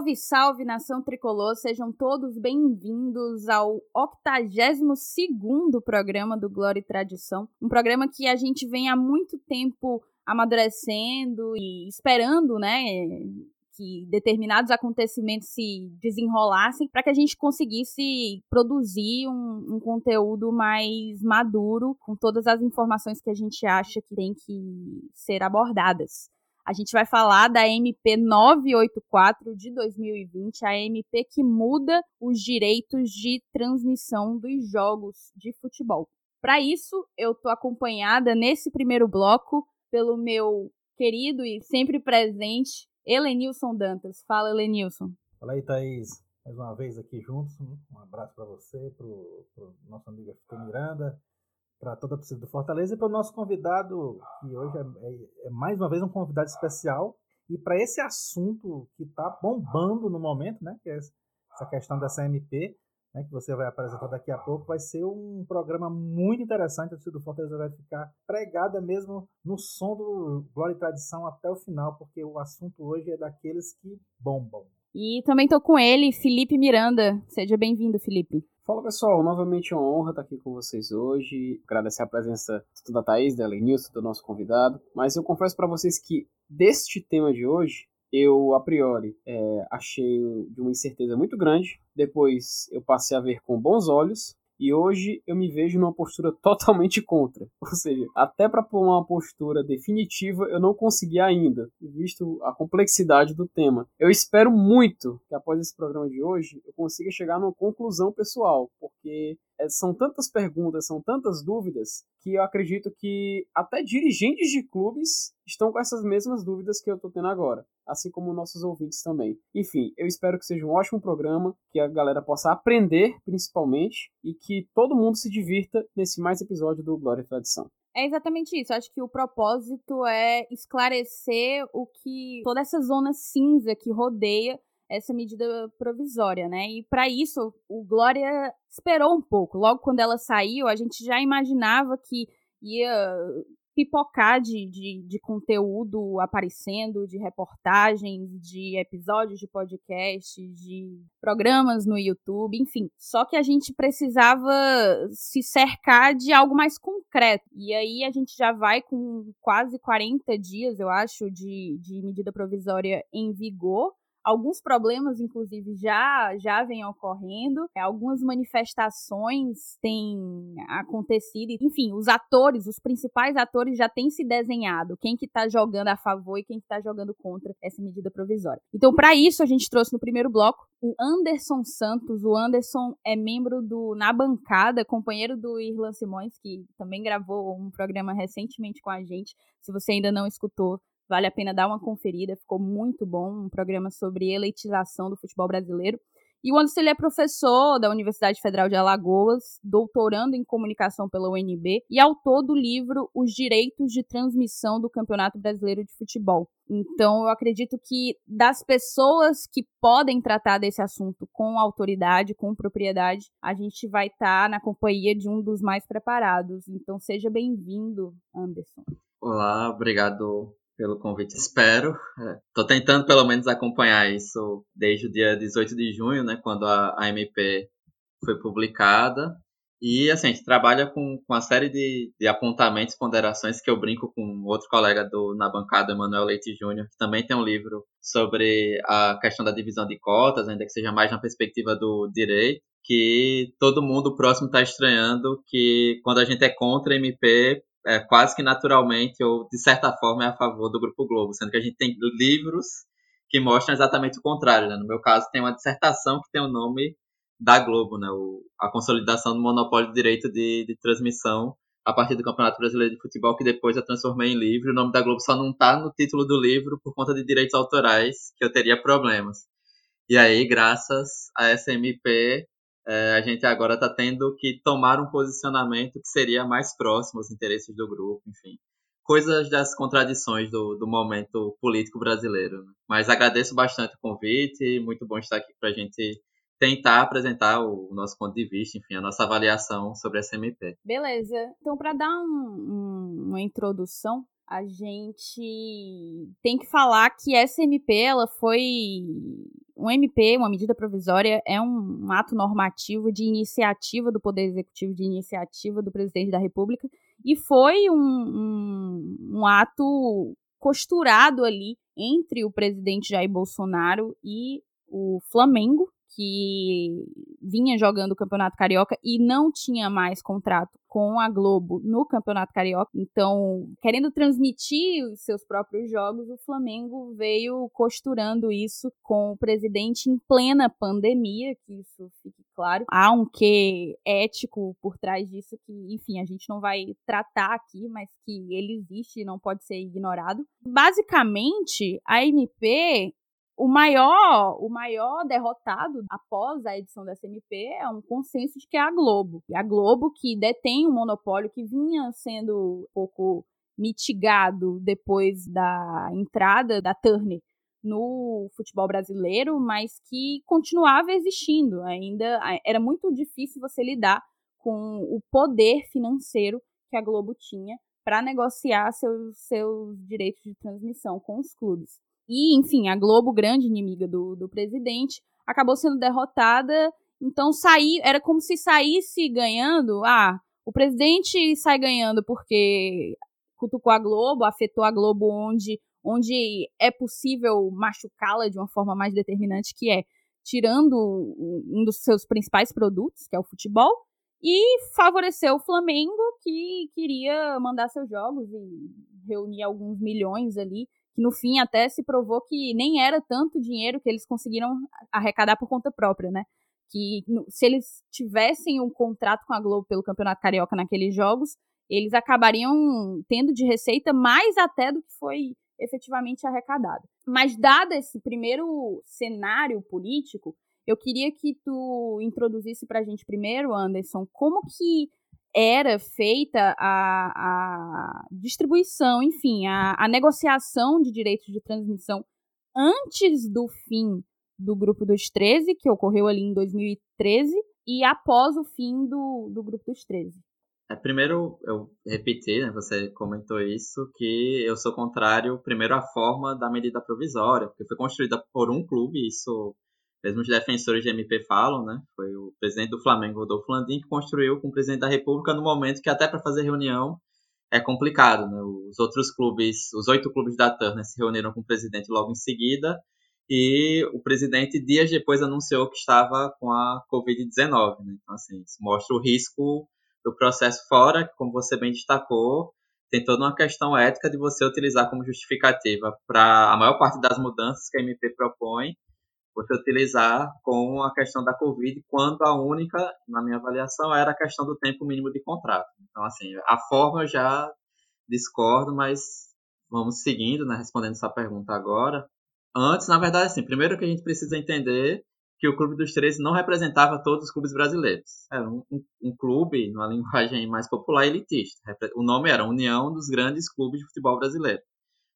Salve, salve, nação tricolor! Sejam todos bem-vindos ao 82º programa do Glória e Tradição. Um programa que a gente vem há muito tempo amadurecendo e esperando, né, que determinados acontecimentos se desenrolassem para que a gente conseguisse produzir um, um, conteúdo mais maduro com todas as informações que a gente acha que tem que ser abordadas. A gente vai falar da MP 984 de 2020, a MP que muda os direitos de transmissão dos jogos de futebol. Para isso, eu tô acompanhada nesse primeiro bloco pelo meu querido e sempre presente Helenilson Dantas. Fala, Helenilson. Fala aí, Thaís. Mais uma vez aqui juntos. Um abraço para você, para o nosso amigo Fico Miranda, para toda a torcida do Fortaleza e para o nosso convidado, que hoje é, é, é, mais uma vez um convidado especial. E para esse assunto que está bombando no momento, né, que é essa questão dessa MP, né, que você vai apresentar daqui a pouco, vai ser um programa muito interessante. A torcida do Fortaleza vai ficar pregada mesmo no som do Glória e Tradição até o final, porque o assunto hoje é daqueles que bombam. E também estou com ele, Felipe Miranda. Seja bem-vindo, Felipe. Fala pessoal, novamente é uma honra estar aqui com vocês hoje. Agradecer a presença tanto da Thaís, da Lenilson, do nosso convidado. Mas eu confesso para vocês que deste tema de hoje, eu a priori é, achei de uma incerteza muito grande. Depois eu passei a ver com bons olhos e hoje eu me vejo numa postura totalmente contra. Ou seja, até para uma postura definitiva eu não consegui ainda, visto a complexidade do tema. Eu espero muito que após esse programa de hoje eu consiga chegar numa conclusão pessoal, porque é, são tantas perguntas, são tantas dúvidas, que eu acredito que até dirigentes de clubes estão com essas mesmas dúvidas que eu estou tendo agora, assim como nossos ouvintes também. Enfim, eu espero que seja um ótimo programa, que a galera possa aprender principalmente e que todo mundo se divirta nesse mais episódio do Glória e Tradição. É exatamente isso. Acho que o propósito é esclarecer o que toda essa zona cinza que rodeia essa medida provisória, né? E para isso, o Glória esperou um pouco. Logo quando ela saiu, a gente já imaginava que ia pipocar de, de, de, conteúdo aparecendo, de reportagens, de episódios de podcast, de programas no YouTube, enfim. Só que a gente precisava se cercar de algo mais concreto. E aí a gente já vai com quase 40 dias, eu acho, de, de medida provisória em vigor. Alguns problemas, inclusive, já, já vêm ocorrendo, algumas manifestações têm acontecido, enfim, os atores, os principais atores já têm se desenhado, quem que tá jogando a favor e quem que tá jogando contra essa medida provisória. Então, para isso, a gente trouxe no primeiro bloco o Anderson Santos. O Anderson é membro do Na Bancada, companheiro do Irlan Simões, que também gravou um programa recentemente com a gente. Se você ainda não escutou, Vale a pena dar uma conferida, ficou muito bom. Um programa sobre eleitização do futebol brasileiro. E o Anderson é professor da Universidade Federal de Alagoas, doutorando em comunicação pela UNB e autor do livro Os Direitos de Transmissão do Campeonato Brasileiro de Futebol. Então, eu acredito que das pessoas que podem tratar desse assunto com autoridade, com propriedade, a gente vai estar tá na companhia de um dos mais preparados. Então, seja bem-vindo, Anderson. Olá, obrigado pelo convite. Espero. Estou é, tentando pelo menos acompanhar isso desde o dia 18 de junho, né, quando a, a MP foi publicada. E assim, a gente trabalha com, com uma série de, de apontamentos, ponderações que eu brinco com outro colega do, na bancada, Emanuel Leite Júnior, que também tem um livro sobre a questão da divisão de cotas, ainda que seja mais na perspectiva do direito, que todo mundo próximo está estranhando que quando a gente é contra a MP, é, quase que naturalmente ou de certa forma é a favor do Grupo Globo, sendo que a gente tem livros que mostram exatamente o contrário. Né? No meu caso, tem uma dissertação que tem o nome da Globo, né? o, a consolidação do monopólio de direito de, de transmissão a partir do Campeonato Brasileiro de Futebol, que depois eu transformei em livro. O nome da Globo só não está no título do livro por conta de direitos autorais, que eu teria problemas. E aí, graças a essa MP, é, a gente agora está tendo que tomar um posicionamento que seria mais próximo aos interesses do grupo, enfim. Coisas das contradições do, do momento político brasileiro. Né? Mas agradeço bastante o convite, muito bom estar aqui para a gente tentar apresentar o nosso ponto de vista, enfim, a nossa avaliação sobre a SMP. Beleza. Então, para dar um, um, uma introdução, a gente tem que falar que essa MP ela foi um MP, uma medida provisória, é um, um ato normativo de iniciativa do Poder Executivo, de iniciativa do Presidente da República, e foi um, um, um ato costurado ali entre o presidente Jair Bolsonaro e o Flamengo, que vinha jogando o Campeonato Carioca e não tinha mais contrato com a Globo no Campeonato Carioca. Então, querendo transmitir os seus próprios jogos, o Flamengo veio costurando isso com o presidente em plena pandemia, que isso fique claro. Há um quê ético por trás disso que, enfim, a gente não vai tratar aqui, mas que ele existe e não pode ser ignorado. Basicamente, a MP o maior, o maior derrotado após a edição da SMP é um consenso de que é a Globo. E a Globo que detém um monopólio que vinha sendo um pouco mitigado depois da entrada da Turner no futebol brasileiro, mas que continuava existindo. Ainda era muito difícil você lidar com o poder financeiro que a Globo tinha para negociar seus, seus direitos de transmissão com os clubes. E, enfim, a Globo, grande inimiga do, do presidente, acabou sendo derrotada. Então, sair, era como se saísse ganhando. Ah, o presidente sai ganhando porque cutucou a Globo, afetou a Globo onde, onde é possível machucá-la de uma forma mais determinante, que é tirando um dos seus principais produtos, que é o futebol, e favoreceu o Flamengo, que queria mandar seus jogos e reunir alguns milhões ali que no fim até se provou que nem era tanto dinheiro que eles conseguiram arrecadar por conta própria, né? Que se eles tivessem um contrato com a Globo pelo Campeonato Carioca naqueles jogos, eles acabariam tendo de receita mais até do que foi efetivamente arrecadado. Mas dado esse primeiro cenário político, eu queria que tu introduzisse para a gente primeiro, Anderson, como que era feita a, a distribuição, enfim, a, a negociação de direitos de transmissão antes do fim do Grupo dos 13, que ocorreu ali em 2013, e após o fim do, do Grupo dos 13. É, primeiro, eu repeti, né, você comentou isso, que eu sou contrário, primeiro, à forma da medida provisória, porque foi construída por um clube, isso mesmo os defensores de MP falam, né? Foi o presidente do Flamengo, Rodolfo Landim, que construiu com o presidente da República no momento que até para fazer reunião é complicado, né? Os outros clubes, os oito clubes da Turner se reuniram com o presidente logo em seguida e o presidente dias depois anunciou que estava com a Covid-19, né? Então, assim, isso mostra o risco do processo fora, que, como você bem destacou, tem toda uma questão ética de você utilizar como justificativa para a maior parte das mudanças que a MP propõe você utilizar com a questão da Covid, quando a única, na minha avaliação, era a questão do tempo mínimo de contrato. Então, assim, a forma eu já discordo, mas vamos seguindo, né, respondendo essa pergunta agora. Antes, na verdade, assim, primeiro que a gente precisa entender que o Clube dos 13 não representava todos os clubes brasileiros. Era um, um, um clube, numa linguagem mais popular, elitista. O nome era União dos Grandes Clubes de Futebol Brasileiro.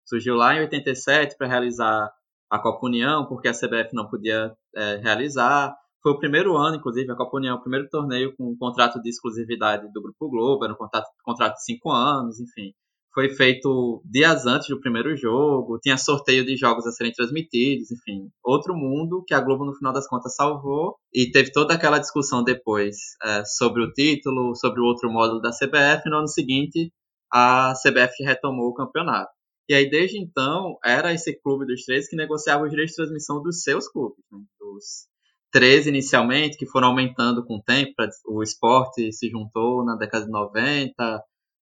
Surgiu lá em 87 para realizar a Copa União, porque a CBF não podia é, realizar. Foi o primeiro ano, inclusive, a Copa União, o primeiro torneio com um contrato de exclusividade do Grupo Globo, era um contrato, contrato de cinco anos, enfim. Foi feito dias antes do primeiro jogo, tinha sorteio de jogos a serem transmitidos, enfim. Outro mundo que a Globo, no final das contas, salvou. E teve toda aquela discussão depois é, sobre o título, sobre o outro módulo da CBF. No ano seguinte, a CBF retomou o campeonato. E aí, desde então, era esse clube dos 13 que negociava os direitos de transmissão dos seus clubes. Né? Dos 13 inicialmente, que foram aumentando com o tempo. O esporte se juntou na década de 90.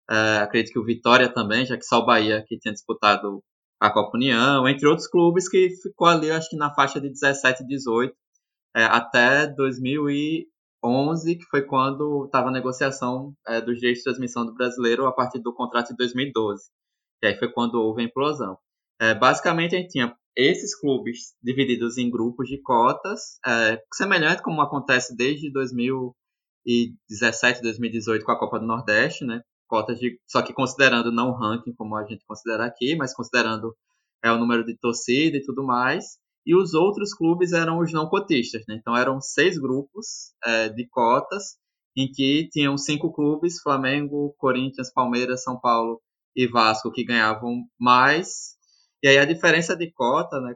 É, acredito que o Vitória também, já que só o Bahia que tinha disputado a Copa União, entre outros clubes que ficou ali, acho que na faixa de 17 e 18, é, até 2011, que foi quando estava a negociação é, dos direitos de transmissão do brasileiro a partir do contrato de 2012. E aí foi quando houve a implosão. É, basicamente, a gente tinha esses clubes divididos em grupos de cotas, é, semelhante como acontece desde 2017, 2018 com a Copa do Nordeste, né? Cotas de, só que considerando não o ranking como a gente considera aqui, mas considerando é, o número de torcida e tudo mais. E os outros clubes eram os não cotistas, né? Então eram seis grupos é, de cotas em que tinham cinco clubes: Flamengo, Corinthians, Palmeiras, São Paulo e Vasco que ganhavam mais. E aí a diferença de cota, né,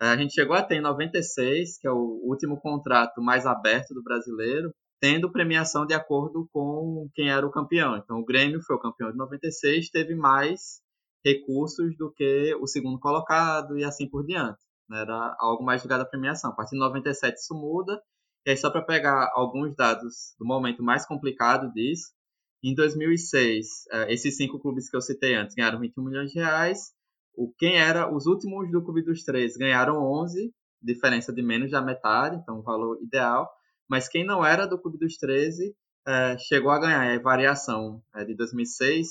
A gente chegou a ter em 96, que é o último contrato mais aberto do brasileiro, tendo premiação de acordo com quem era o campeão. Então, o Grêmio foi o campeão de 96, teve mais recursos do que o segundo colocado e assim por diante. Era algo mais ligado à premiação. A partir de 97 isso muda. E aí, só para pegar alguns dados do momento mais complicado disso, em 2006, eh, esses cinco clubes que eu citei antes ganharam 21 milhões de reais. O, quem era os últimos do Clube dos Três ganharam 11, diferença de menos da metade, então um valor ideal. Mas quem não era do Clube dos 13 é, eh, chegou a ganhar. É variação é, de 2006,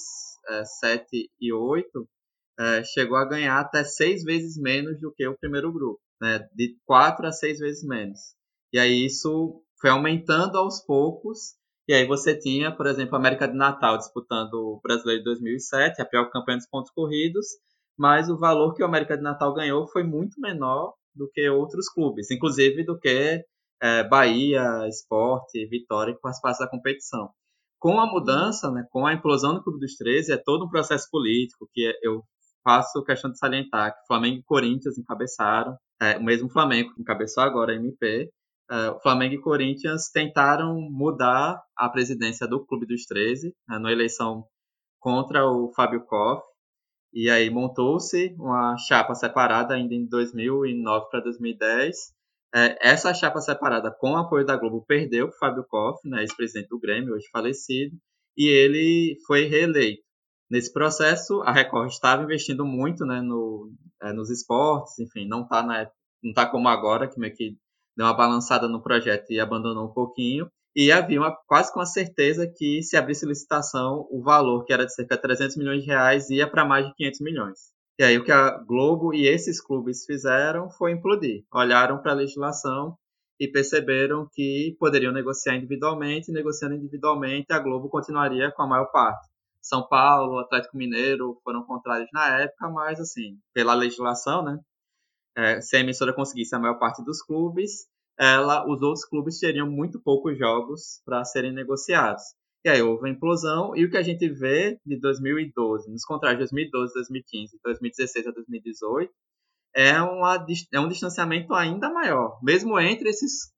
é, 7 e 8 é, chegou a ganhar até seis vezes menos do que o primeiro grupo, né? de quatro a seis vezes menos. E aí isso foi aumentando aos poucos e aí você tinha, por exemplo, a América de Natal disputando o Brasileiro de 2007, a pior campanha dos pontos corridos, mas o valor que o América de Natal ganhou foi muito menor do que outros clubes, inclusive do que é, Bahia, Esporte, Vitória, que participassem da competição. Com a mudança, né, com a implosão do Clube dos 13, é todo um processo político que eu faço questão de salientar que Flamengo e Corinthians encabeçaram, é, o mesmo Flamengo que encabeçou agora a MP, o Flamengo e Corinthians tentaram mudar a presidência do Clube dos 13 né, na eleição contra o Fábio Koff. E aí montou-se uma chapa separada ainda em 2009 para 2010. É, essa chapa separada, com o apoio da Globo, perdeu o Fábio Koff, né, ex-presidente do Grêmio, hoje falecido, e ele foi reeleito. Nesse processo, a Record estava investindo muito né, no, é, nos esportes, enfim, não está tá como agora, que meio que deu uma balançada no projeto e abandonou um pouquinho. E havia uma, quase com a certeza que se abrisse licitação, o valor, que era de cerca de 300 milhões de reais, ia para mais de 500 milhões. E aí o que a Globo e esses clubes fizeram foi implodir. Olharam para a legislação e perceberam que poderiam negociar individualmente, e negociando individualmente, a Globo continuaria com a maior parte. São Paulo, Atlético Mineiro foram contrários na época, mas assim, pela legislação, né, é, se a emissora conseguisse a maior parte dos clubes, ela, os outros clubes teriam muito poucos jogos para serem negociados. E aí houve a implosão, e o que a gente vê de 2012, nos contratos de 2012, 2015, 2016 a 2018, é, uma, é um distanciamento ainda maior, mesmo entre esses,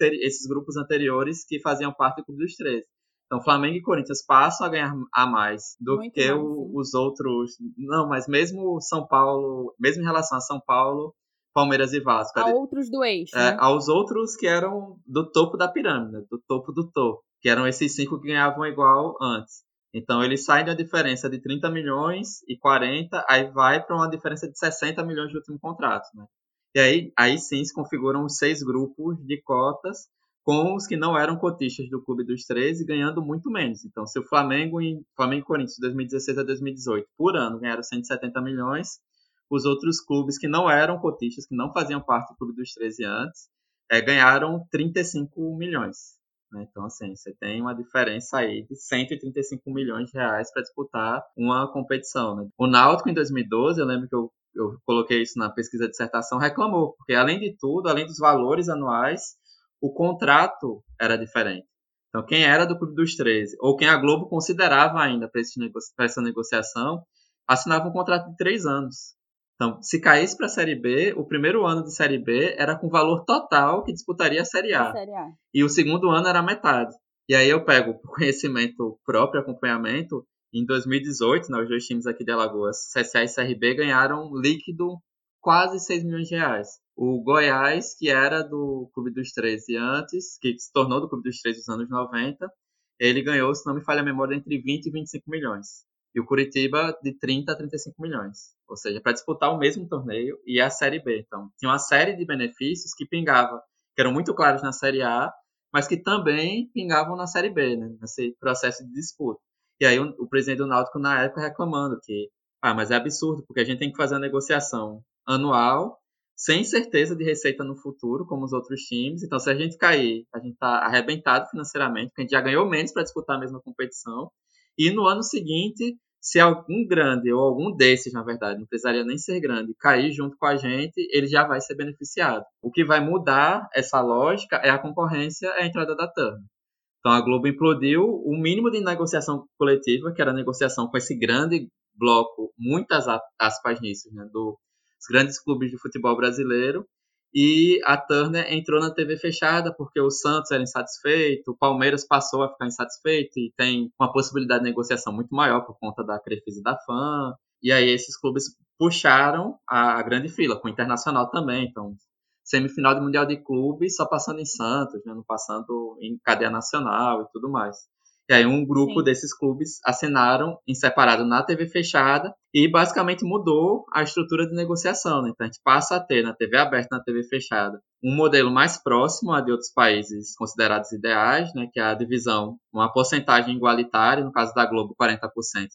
esses grupos anteriores que faziam parte do Clube dos 13. Então, Flamengo e Corinthians passam a ganhar a mais do Muito que mais, o, os outros. Não, mas mesmo São Paulo, mesmo em relação a São Paulo, Palmeiras e Vasco. A outros do eixo. É, né? Aos outros que eram do topo da pirâmide, do topo do topo, que eram esses cinco que ganhavam igual antes. Então eles saem da diferença de 30 milhões e 40, aí vai para uma diferença de 60 milhões de último contrato. Né? E aí, aí sim se configuram os seis grupos de cotas com os que não eram cotistas do Clube dos 13 ganhando muito menos. Então, se o Flamengo e Flamengo e Corinthians de 2016 a 2018 por ano ganharam 170 milhões, os outros clubes que não eram cotistas, que não faziam parte do Clube dos 13 antes, é, ganharam 35 milhões. Né? Então, assim, você tem uma diferença aí de 135 milhões de reais para disputar uma competição. Né? O Náutico, em 2012, eu lembro que eu, eu coloquei isso na pesquisa de dissertação, reclamou, porque além de tudo, além dos valores anuais, o contrato era diferente. Então, quem era do Clube dos 13, ou quem a Globo considerava ainda para essa negociação, assinava um contrato de três anos. Então, se caísse para a Série B, o primeiro ano de Série B era com valor total que disputaria a Série A. A série A. E o segundo ano era metade. E aí eu pego por conhecimento próprio, acompanhamento, em 2018, né, os dois times aqui de Alagoas, CSA e CRB, ganharam líquido quase 6 milhões de reais. O Goiás, que era do Clube dos 13 antes, que se tornou do Clube dos 13 nos anos 90, ele ganhou, se não me falha a memória, entre 20 e 25 milhões. E o Curitiba de 30 a 35 milhões. Ou seja, para disputar o mesmo torneio e a Série B. Então, tinha uma série de benefícios que pingavam, que eram muito claros na Série A, mas que também pingavam na Série B, né? nesse processo de disputa. E aí o, o presidente do Náutico, na época, reclamando que, ah, mas é absurdo, porque a gente tem que fazer a negociação anual sem certeza de receita no futuro, como os outros times. Então, se a gente cair, a gente está arrebentado financeiramente, porque a gente já ganhou menos para disputar a mesma competição. E no ano seguinte, se algum grande, ou algum desses, na verdade, não precisaria nem ser grande, cair junto com a gente, ele já vai ser beneficiado. O que vai mudar essa lógica é a concorrência, é a entrada da TAM. Então, a Globo implodiu o mínimo de negociação coletiva, que era a negociação com esse grande bloco, muitas aspas nisso, né, do os grandes clubes de futebol brasileiro. E a Turner entrou na TV fechada porque o Santos era insatisfeito, o Palmeiras passou a ficar insatisfeito e tem uma possibilidade de negociação muito maior por conta da Crefisa e da FAM. E aí esses clubes puxaram a grande fila, com o Internacional também. Então, semifinal de Mundial de Clubes só passando em Santos, né, não passando em cadeia nacional e tudo mais. E aí um grupo Sim. desses clubes assinaram em separado na TV fechada e basicamente mudou a estrutura de negociação. Né? Então a gente passa a ter na TV aberta e na TV fechada um modelo mais próximo a de outros países considerados ideais, né? que é a divisão, uma porcentagem igualitária, no caso da Globo 40%,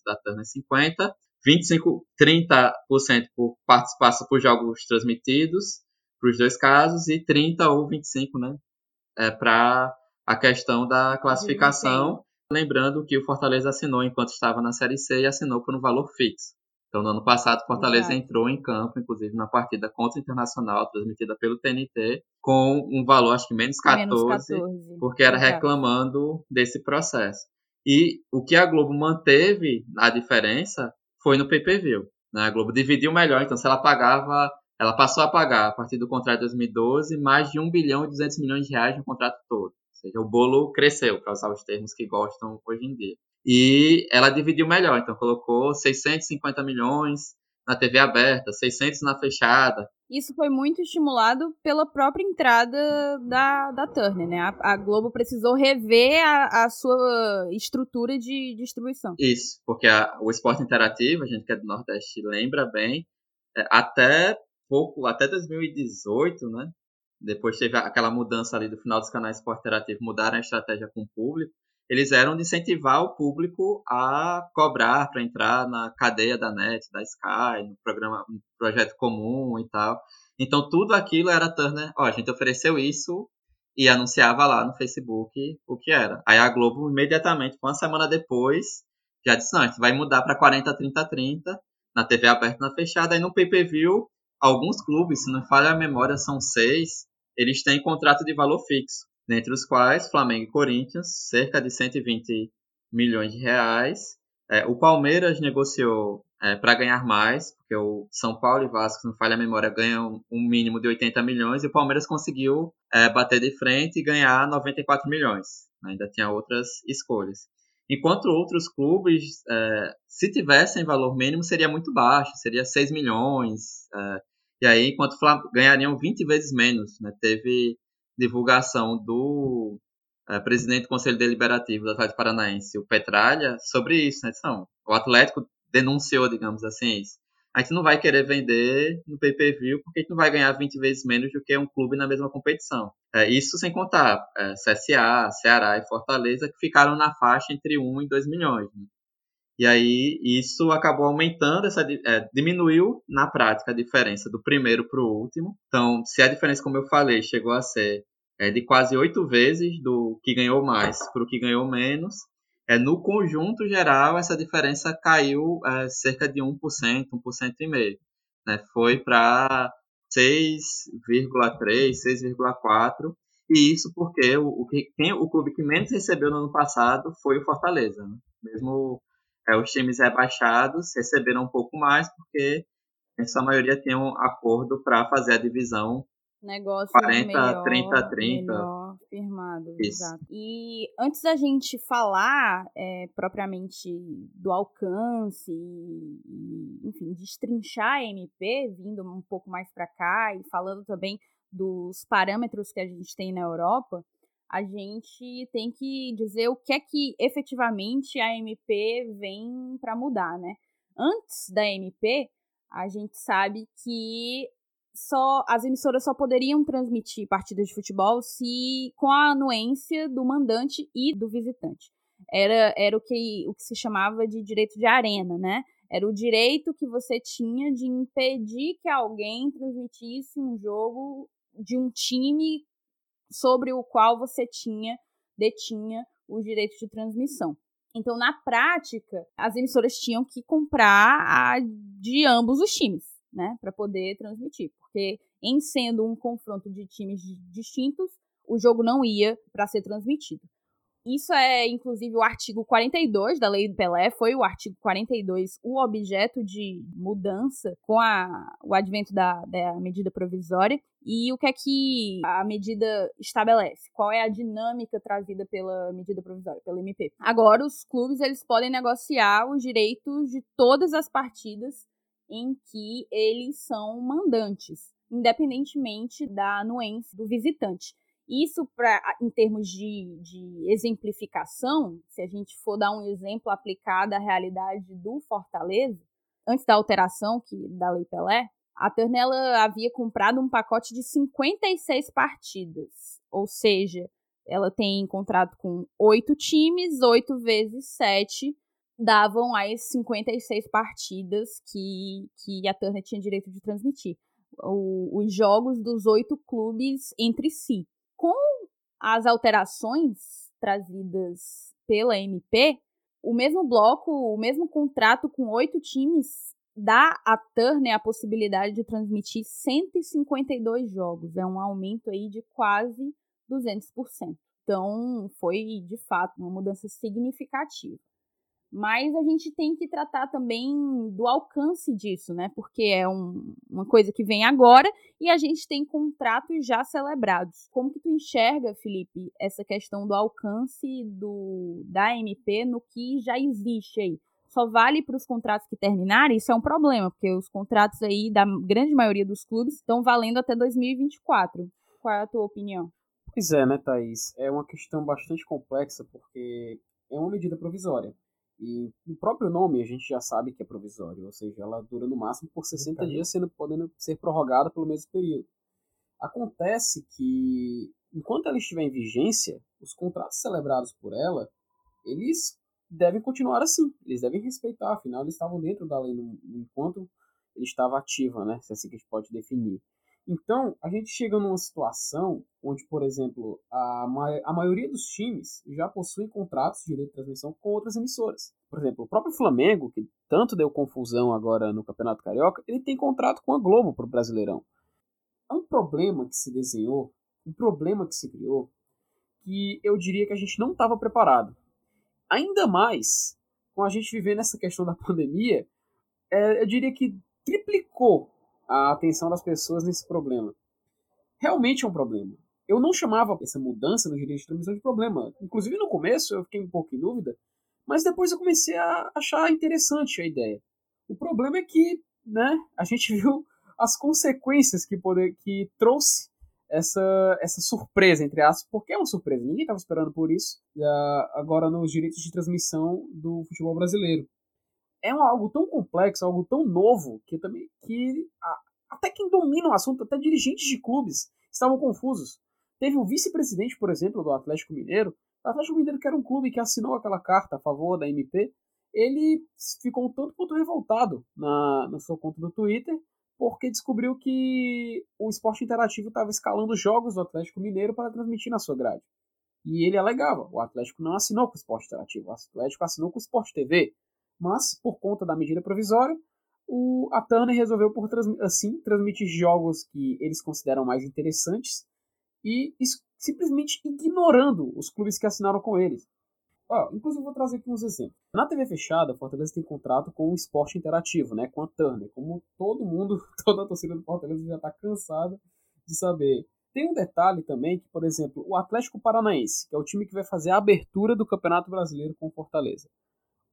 da Turner 50%, 25, 30% por participação por jogos transmitidos, para os dois casos, e 30 ou 25, né? É, para a questão da classificação. Lembrando que o Fortaleza assinou enquanto estava na Série C e assinou por um valor fixo. Então, no ano passado, o Fortaleza entrou em campo, inclusive na partida contra o Internacional, transmitida pelo TNT, com um valor, acho que menos 14, menos 14. porque era reclamando desse processo. E o que a Globo manteve a diferença foi no pay-per-view. Né? A Globo dividiu melhor, então se ela pagava, ela passou a pagar a partir do contrato de 2012 mais de 1 bilhão e 200 milhões de reais no contrato todo seja, o bolo cresceu, para usar os termos que gostam hoje em dia. E ela dividiu melhor, então colocou 650 milhões na TV aberta, 600 na fechada. Isso foi muito estimulado pela própria entrada da, da Turner, né? A, a Globo precisou rever a, a, sua estrutura de distribuição. Isso, porque a, o esporte interativo, a gente que é do Nordeste lembra bem, é, até pouco, até 2018, né? Depois teve aquela mudança ali do final dos canais esporte interativo, mudaram a estratégia com o público, eles eram de incentivar o público a cobrar para entrar na cadeia da NET, da Sky, no programa, no projeto comum e tal. Então tudo aquilo era Turner, ó, a gente ofereceu isso e anunciava lá no Facebook o que era. Aí a Globo imediatamente, uma semana depois, já disse, não, a gente vai mudar para 40, 30, 30, na TV aberta na fechada, aí no pay-per-view, alguns clubes, se não falha a memória, são seis, eles têm contrato de valor fixo, dentre os quais Flamengo e Corinthians, cerca de 120 milhões de reais. É, o Palmeiras negociou é, para ganhar mais, porque o São Paulo e Vasco, se não falha a memória, ganham um mínimo de 80 milhões, e o Palmeiras conseguiu é, bater de frente e ganhar 94 milhões. Ainda tinha outras escolhas. Enquanto outros clubes, é, se tivessem valor mínimo, seria muito baixo, seria 6 milhões, é, e aí, enquanto ganhariam 20 vezes menos, né? Teve divulgação do é, presidente do Conselho Deliberativo do Atlético Paranaense, o Petralha, sobre isso, né? Então, o Atlético denunciou, digamos assim, isso. A gente não vai querer vender no pay-per-view porque a gente não vai ganhar 20 vezes menos do que um clube na mesma competição. É, isso sem contar é, CSA, Ceará e Fortaleza, que ficaram na faixa entre 1 e 2 milhões. Né? E aí isso acabou aumentando, essa, é, diminuiu na prática a diferença do primeiro para o último. Então, se a diferença, como eu falei, chegou a ser é, de quase oito vezes do que ganhou mais para o que ganhou menos, é, no conjunto geral essa diferença caiu é, cerca de 1%, 1,5%. Né? Foi para 6,3%, 6,4%. E isso porque o, o, quem, o clube que menos recebeu no ano passado foi o Fortaleza. Né? Mesmo é, os times rebaixados receberam um pouco mais, porque em sua maioria tem um acordo para fazer a divisão Negócio 40, melhor, 30, 30. Melhor firmado, Isso. exato. E antes da gente falar é, propriamente do alcance e, enfim, destrinchar a MP, vindo um pouco mais para cá e falando também dos parâmetros que a gente tem na Europa, a gente tem que dizer o que é que efetivamente a MP vem para mudar, né? Antes da MP, a gente sabe que só as emissoras só poderiam transmitir partidas de futebol se com a anuência do mandante e do visitante. Era, era o, que, o que se chamava de direito de arena, né? Era o direito que você tinha de impedir que alguém transmitisse um jogo de um time sobre o qual você tinha, detinha os direitos de transmissão. Então, na prática, as emissoras tinham que comprar a, de ambos os times, né, para poder transmitir, porque em sendo um confronto de times distintos, o jogo não ia para ser transmitido. Isso é, inclusive, o artigo 42 da Lei do Pelé, foi o artigo 42 o objeto de mudança com a, o advento da, da medida provisória. E o que é que a medida estabelece? Qual é a dinâmica trazida pela medida provisória, pela MP? Agora, os clubes eles podem negociar os direitos de todas as partidas em que eles são mandantes, independentemente da anuência do visitante. Isso, pra, em termos de, de exemplificação, se a gente for dar um exemplo aplicado à realidade do Fortaleza, antes da alteração que da Lei Pelé, a Ternela havia comprado um pacote de 56 partidas. Ou seja, ela tem contrato com oito times, oito vezes sete, davam as 56 partidas que, que a Turner tinha direito de transmitir. O, os jogos dos oito clubes entre si com as alterações trazidas pela MP, o mesmo bloco, o mesmo contrato com oito times dá a Turner a possibilidade de transmitir 152 jogos. É um aumento aí de quase 200%. Então, foi de fato uma mudança significativa. Mas a gente tem que tratar também do alcance disso, né? Porque é um, uma coisa que vem agora e a gente tem contratos já celebrados. Como que tu enxerga, Felipe, essa questão do alcance do da MP no que já existe aí? Só vale para os contratos que terminarem? Isso é um problema, porque os contratos aí da grande maioria dos clubes estão valendo até 2024. Qual é a tua opinião? Pois é, né, Thaís? É uma questão bastante complexa, porque é uma medida provisória. E o próprio nome a gente já sabe que é provisório, ou seja, ela dura no máximo por 60 dias, sendo podendo ser prorrogada pelo mesmo período. Acontece que, enquanto ela estiver em vigência, os contratos celebrados por ela, eles devem continuar assim, eles devem respeitar, afinal eles estavam dentro da lei no, enquanto ele estava ativa, né, se é assim que a gente pode definir. Então, a gente chega numa situação onde, por exemplo, a, ma a maioria dos times já possui contratos de direito de transmissão com outras emissoras. Por exemplo, o próprio Flamengo, que tanto deu confusão agora no Campeonato Carioca, ele tem contrato com a Globo para o Brasileirão. É um problema que se desenhou, um problema que se criou, que eu diria que a gente não estava preparado. Ainda mais com a gente vivendo essa questão da pandemia, é, eu diria que triplicou a atenção das pessoas nesse problema. Realmente é um problema. Eu não chamava essa mudança no direito de transmissão de problema. Inclusive no começo eu fiquei um pouco em dúvida, mas depois eu comecei a achar interessante a ideia. O problema é que, né, a gente viu as consequências que poder que trouxe essa, essa surpresa, entre aspas, porque é uma surpresa, ninguém estava esperando por isso, agora nos direitos de transmissão do futebol brasileiro é um, algo tão complexo, algo tão novo, que também que a, até quem domina o assunto, até dirigentes de clubes, estavam confusos. Teve o vice-presidente, por exemplo, do Atlético Mineiro, o Atlético Mineiro, que era um clube que assinou aquela carta a favor da MP, ele ficou um tanto quanto revoltado na, na sua conta do Twitter, porque descobriu que o esporte interativo estava escalando jogos do Atlético Mineiro para transmitir na sua grade. E ele alegava, o Atlético não assinou com o esporte interativo, o Atlético assinou com o Esporte TV mas por conta da medida provisória, o, a Turner resolveu por assim transmitir jogos que eles consideram mais interessantes e simplesmente ignorando os clubes que assinaram com eles. Oh, inclusive vou trazer aqui uns exemplos. Na TV fechada, o Fortaleza tem contrato com o esporte interativo, né, com a Turner, como todo mundo, toda a torcida do Fortaleza já está cansada de saber. Tem um detalhe também que, por exemplo, o Atlético Paranaense, que é o time que vai fazer a abertura do Campeonato Brasileiro com o Fortaleza.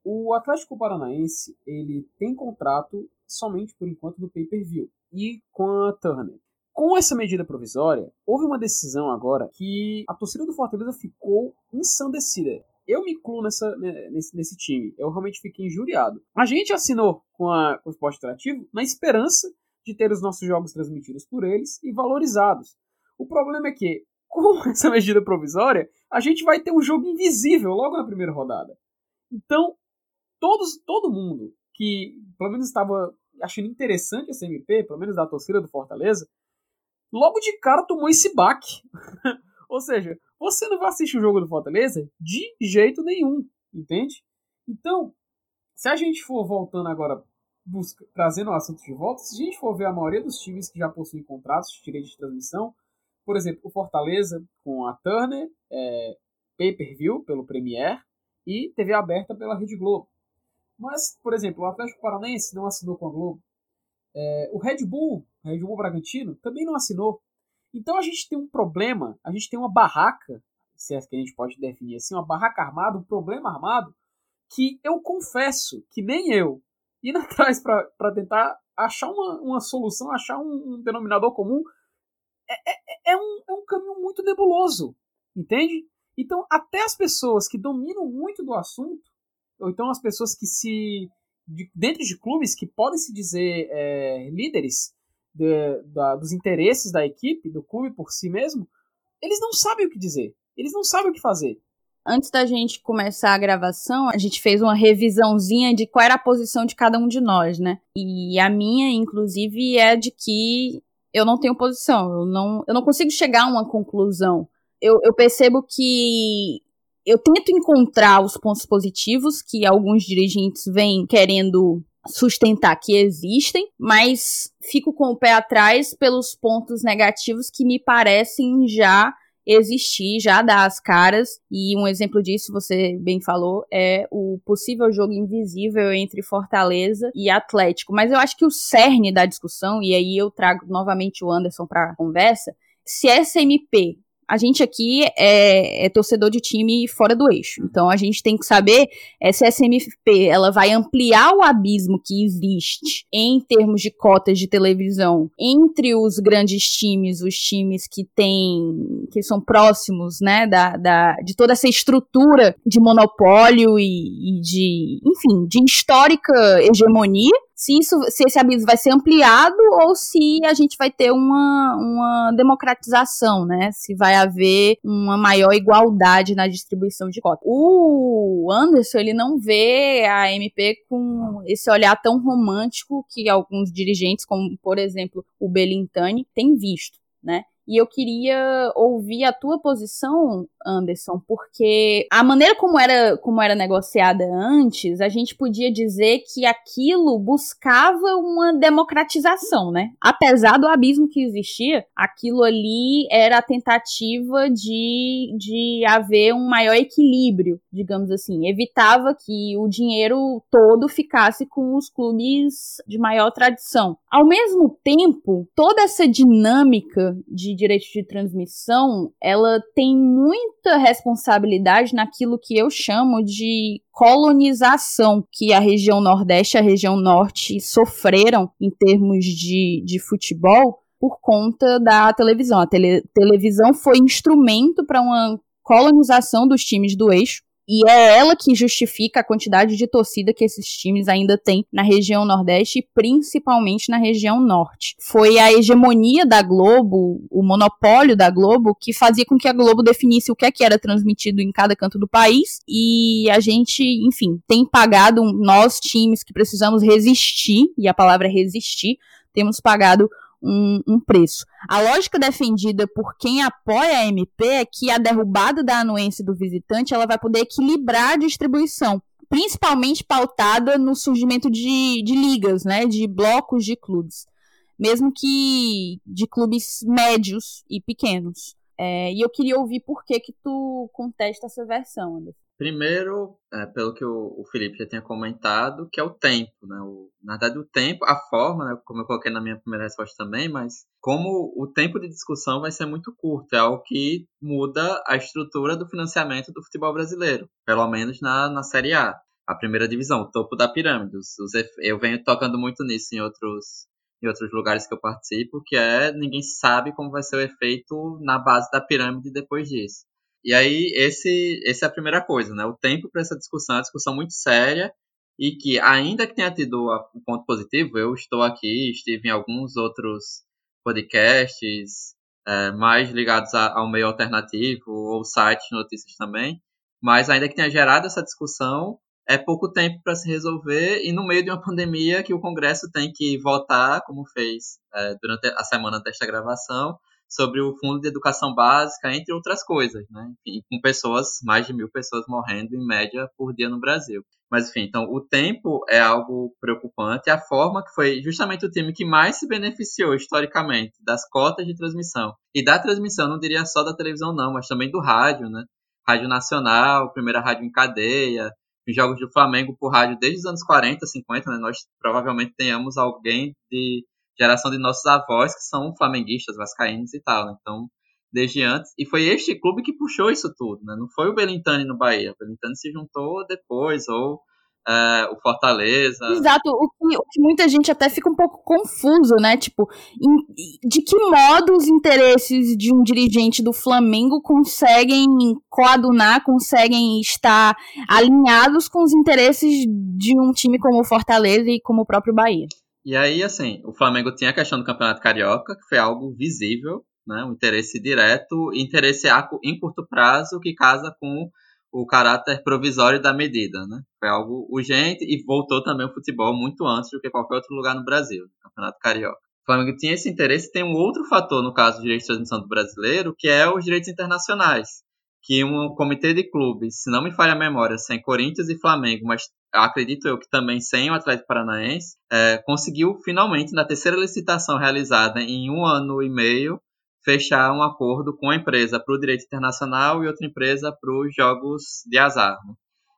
O Atlético Paranaense ele tem contrato somente por enquanto do pay-per-view e com a Turner. Com essa medida provisória, houve uma decisão agora que a torcida do Fortaleza ficou ensandecida. Eu me incluo nessa, né, nesse, nesse time. Eu realmente fiquei injuriado. A gente assinou com, a, com o esporte interativo na esperança de ter os nossos jogos transmitidos por eles e valorizados. O problema é que, com essa medida provisória, a gente vai ter um jogo invisível logo na primeira rodada. Então, todos, todo mundo que pelo menos estava achando interessante esse MP, pelo menos da torcida do Fortaleza, logo de cara tomou esse baque. Ou seja, você não vai assistir o jogo do Fortaleza de jeito nenhum, entende? Então, se a gente for voltando agora, busca, trazendo o assunto de volta, se a gente for ver a maioria dos times que já possuem contratos de direito de transmissão, por exemplo, o Fortaleza com a Turner, é, pay-per-view pelo Premier e TV aberta pela Rede Globo. Mas, por exemplo, o Atlético Paranaense não assinou com a Globo. É, o Red Bull, o Red Bull Bragantino, também não assinou. Então a gente tem um problema, a gente tem uma barraca, se é que a gente pode definir assim, uma barraca armada, um problema armado, que eu confesso que nem eu, indo atrás para tentar achar uma, uma solução, achar um, um denominador comum, é, é, é, um, é um caminho muito nebuloso, entende? Então, até as pessoas que dominam muito do assunto, ou então as pessoas que se. De, dentro de clubes que podem se dizer é, líderes de, da, dos interesses da equipe, do clube por si mesmo, eles não sabem o que dizer. Eles não sabem o que fazer. Antes da gente começar a gravação, a gente fez uma revisãozinha de qual era a posição de cada um de nós, né? E a minha, inclusive, é de que eu não tenho posição, eu não, eu não consigo chegar a uma conclusão. Eu, eu percebo que eu tento encontrar os pontos positivos que alguns dirigentes vêm querendo sustentar que existem, mas fico com o pé atrás pelos pontos negativos que me parecem já existir, já dar as caras. E um exemplo disso, você bem falou, é o possível jogo invisível entre Fortaleza e Atlético. Mas eu acho que o cerne da discussão, e aí eu trago novamente o Anderson para a conversa, se essa MP a gente aqui é, é, torcedor de time fora do eixo. Então a gente tem que saber é, se a SMFP ela vai ampliar o abismo que existe em termos de cotas de televisão entre os grandes times, os times que têm que são próximos, né, da, da de toda essa estrutura de monopólio e, e de, enfim, de histórica hegemonia se, isso, se esse abismo vai ser ampliado ou se a gente vai ter uma, uma democratização, né? Se vai haver uma maior igualdade na distribuição de cotas. O Anderson, ele não vê a MP com esse olhar tão romântico que alguns dirigentes, como por exemplo o Belintani, têm visto, né? E eu queria ouvir a tua posição, Anderson, porque a maneira como era, como era negociada antes, a gente podia dizer que aquilo buscava uma democratização, né? Apesar do abismo que existia, aquilo ali era a tentativa de, de haver um maior equilíbrio, digamos assim. Evitava que o dinheiro todo ficasse com os clubes de maior tradição. Ao mesmo tempo, toda essa dinâmica de direitos de transmissão, ela tem muita responsabilidade naquilo que eu chamo de colonização que a região Nordeste e a região Norte sofreram em termos de, de futebol por conta da televisão. A tele, televisão foi instrumento para uma colonização dos times do eixo e é ela que justifica a quantidade de torcida que esses times ainda têm na região Nordeste e principalmente na região Norte. Foi a hegemonia da Globo, o monopólio da Globo, que fazia com que a Globo definisse o que é que era transmitido em cada canto do país. E a gente, enfim, tem pagado, nós times que precisamos resistir, e a palavra resistir, temos pagado um, um, preço. A lógica defendida por quem apoia a MP é que a derrubada da anuência do visitante ela vai poder equilibrar a distribuição, principalmente pautada no surgimento de, de ligas, né, de blocos de clubes, mesmo que de clubes médios e pequenos. É, e eu queria ouvir por que que tu contesta essa versão, Anderson. Primeiro, é, pelo que o, o, Felipe já tinha comentado, que é o tempo, né? O, na verdade, o tempo, a forma, né? como eu coloquei na minha primeira resposta também, mas como o tempo de discussão vai ser muito curto, é algo que muda a estrutura do financiamento do futebol brasileiro, pelo menos na, na Série A, a primeira divisão, o topo da pirâmide. Os, os, eu venho tocando muito nisso em outros, em outros lugares que eu participo, que é ninguém sabe como vai ser o efeito na base da pirâmide depois disso. E aí, esse, essa é a primeira coisa, né? O tempo para essa discussão é uma discussão muito séria e que, ainda que tenha tido um ponto positivo, eu estou aqui, estive em alguns outros podcasts é, mais ligados a, ao meio alternativo ou sites de notícias também, mas ainda que tenha gerado essa discussão, é pouco tempo para se resolver e no meio de uma pandemia que o Congresso tem que votar, como fez é, durante a semana desta gravação, sobre o Fundo de Educação Básica, entre outras coisas, né? Com pessoas, mais de mil pessoas morrendo em média por dia no Brasil. Mas enfim, então o tempo é algo preocupante. A forma que foi justamente o time que mais se beneficiou historicamente das cotas de transmissão e da transmissão, não diria só da televisão não, mas também do rádio, né? rádio nacional, primeira rádio em cadeia, os jogos do Flamengo por rádio desde os anos 40, 50, né? Nós provavelmente tenhamos alguém de geração de nossos avós que são flamenguistas, vascaínos e tal, né? Então, desde antes. E foi este clube que puxou isso tudo, né? Não foi o Belintani no Bahia. O Belintani se juntou depois, ou é, o Fortaleza. Exato, o que, o que, muita gente até fica um pouco confuso, né? Tipo, de que modo os interesses de um dirigente do Flamengo conseguem coadunar, conseguem estar alinhados com os interesses de um time como o Fortaleza e como o próprio Bahia. E aí, assim, o Flamengo tinha a questão do Campeonato Carioca, que foi algo visível, né? Um interesse direto, interesse em curto prazo que casa com o caráter provisório da medida, né? Foi algo urgente e voltou também o futebol muito antes do que qualquer outro lugar no Brasil, no Campeonato Carioca. O Flamengo tinha esse interesse, tem um outro fator no caso do direito de transmissão do brasileiro, que é os direitos internacionais, que um comitê de clubes, se não me falha a memória, sem Corinthians e Flamengo, mas acredito eu que também sem o Atlético Paranaense, é, conseguiu finalmente, na terceira licitação realizada em um ano e meio, fechar um acordo com a empresa para o direito internacional e outra empresa para os jogos de azar, né?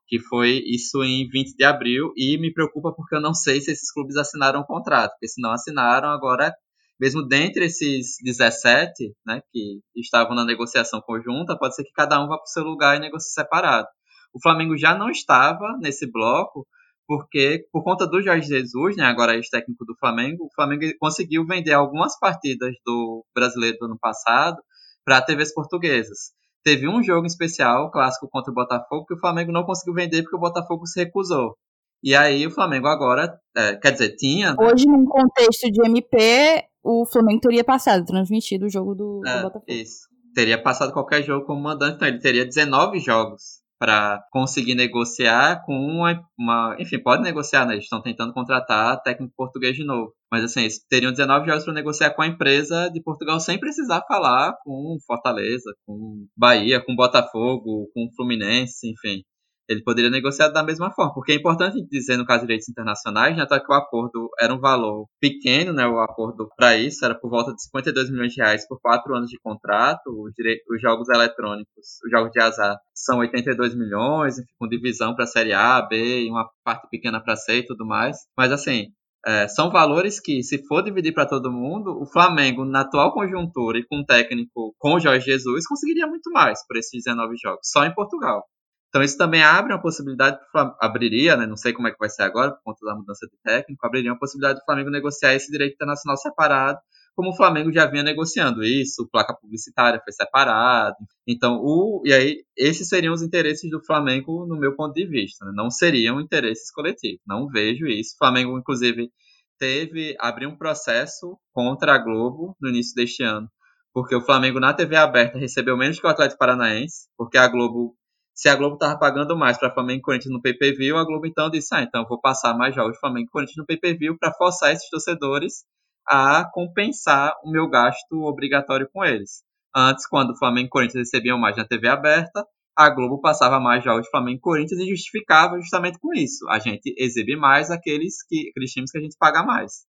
que foi isso em 20 de abril, e me preocupa porque eu não sei se esses clubes assinaram o contrato, porque se não assinaram, agora, mesmo dentre esses 17 né, que estavam na negociação conjunta, pode ser que cada um vá para o seu lugar e negocie separado. O Flamengo já não estava nesse bloco, porque por conta do Jorge Jesus, né, agora ex-técnico do Flamengo, o Flamengo conseguiu vender algumas partidas do brasileiro do ano passado para TVs portuguesas. Teve um jogo especial, clássico contra o Botafogo, que o Flamengo não conseguiu vender porque o Botafogo se recusou. E aí o Flamengo agora, é, quer dizer, tinha. Né? Hoje, num contexto de MP, o Flamengo teria passado, transmitido o jogo do, é, do Botafogo. Isso. Teria passado qualquer jogo como mandante, então ele teria 19 jogos para conseguir negociar com uma, uma, Enfim, pode negociar, né? Eles estão tentando contratar técnico português de novo. Mas assim, eles teriam 19 jogos para negociar com a empresa de Portugal sem precisar falar com Fortaleza, com Bahia, com Botafogo, com Fluminense, enfim ele poderia negociar da mesma forma, porque é importante dizer no caso de direitos internacionais, né, que o acordo era um valor pequeno, né, o acordo para isso era por volta de 52 milhões de reais por quatro anos de contrato, os, os jogos eletrônicos, os jogos de azar são 82 milhões, com divisão para a série A, B e uma parte pequena para C e tudo mais, mas assim, é, são valores que, se for dividir para todo mundo, o Flamengo, na atual conjuntura e com um técnico com o Jorge Jesus, conseguiria muito mais por esses 19 jogos, só em Portugal. Então isso também abre uma possibilidade, abriria, né, não sei como é que vai ser agora, por conta da mudança de técnico, abriria uma possibilidade do Flamengo negociar esse direito internacional separado, como o Flamengo já vinha negociando isso, placa publicitária foi separado. Então, o, e aí, esses seriam os interesses do Flamengo, no meu ponto de vista. Né? Não seriam interesses coletivos. Não vejo isso. O Flamengo, inclusive, teve, abriu um processo contra a Globo no início deste ano, porque o Flamengo na TV aberta recebeu menos que o Atlético Paranaense, porque a Globo se a Globo estava pagando mais para Flamengo e Corinthians no pay-per-view, a Globo então disse: ah, então vou passar mais jogos Flamengo e Corinthians no pay-per-view para forçar esses torcedores a compensar o meu gasto obrigatório com eles. Antes, quando o Flamengo e Corinthians recebiam mais na TV aberta, a Globo passava mais jogos Flamengo e Corinthians e justificava justamente com isso. A gente exibe mais aqueles, que, aqueles times que a gente paga mais.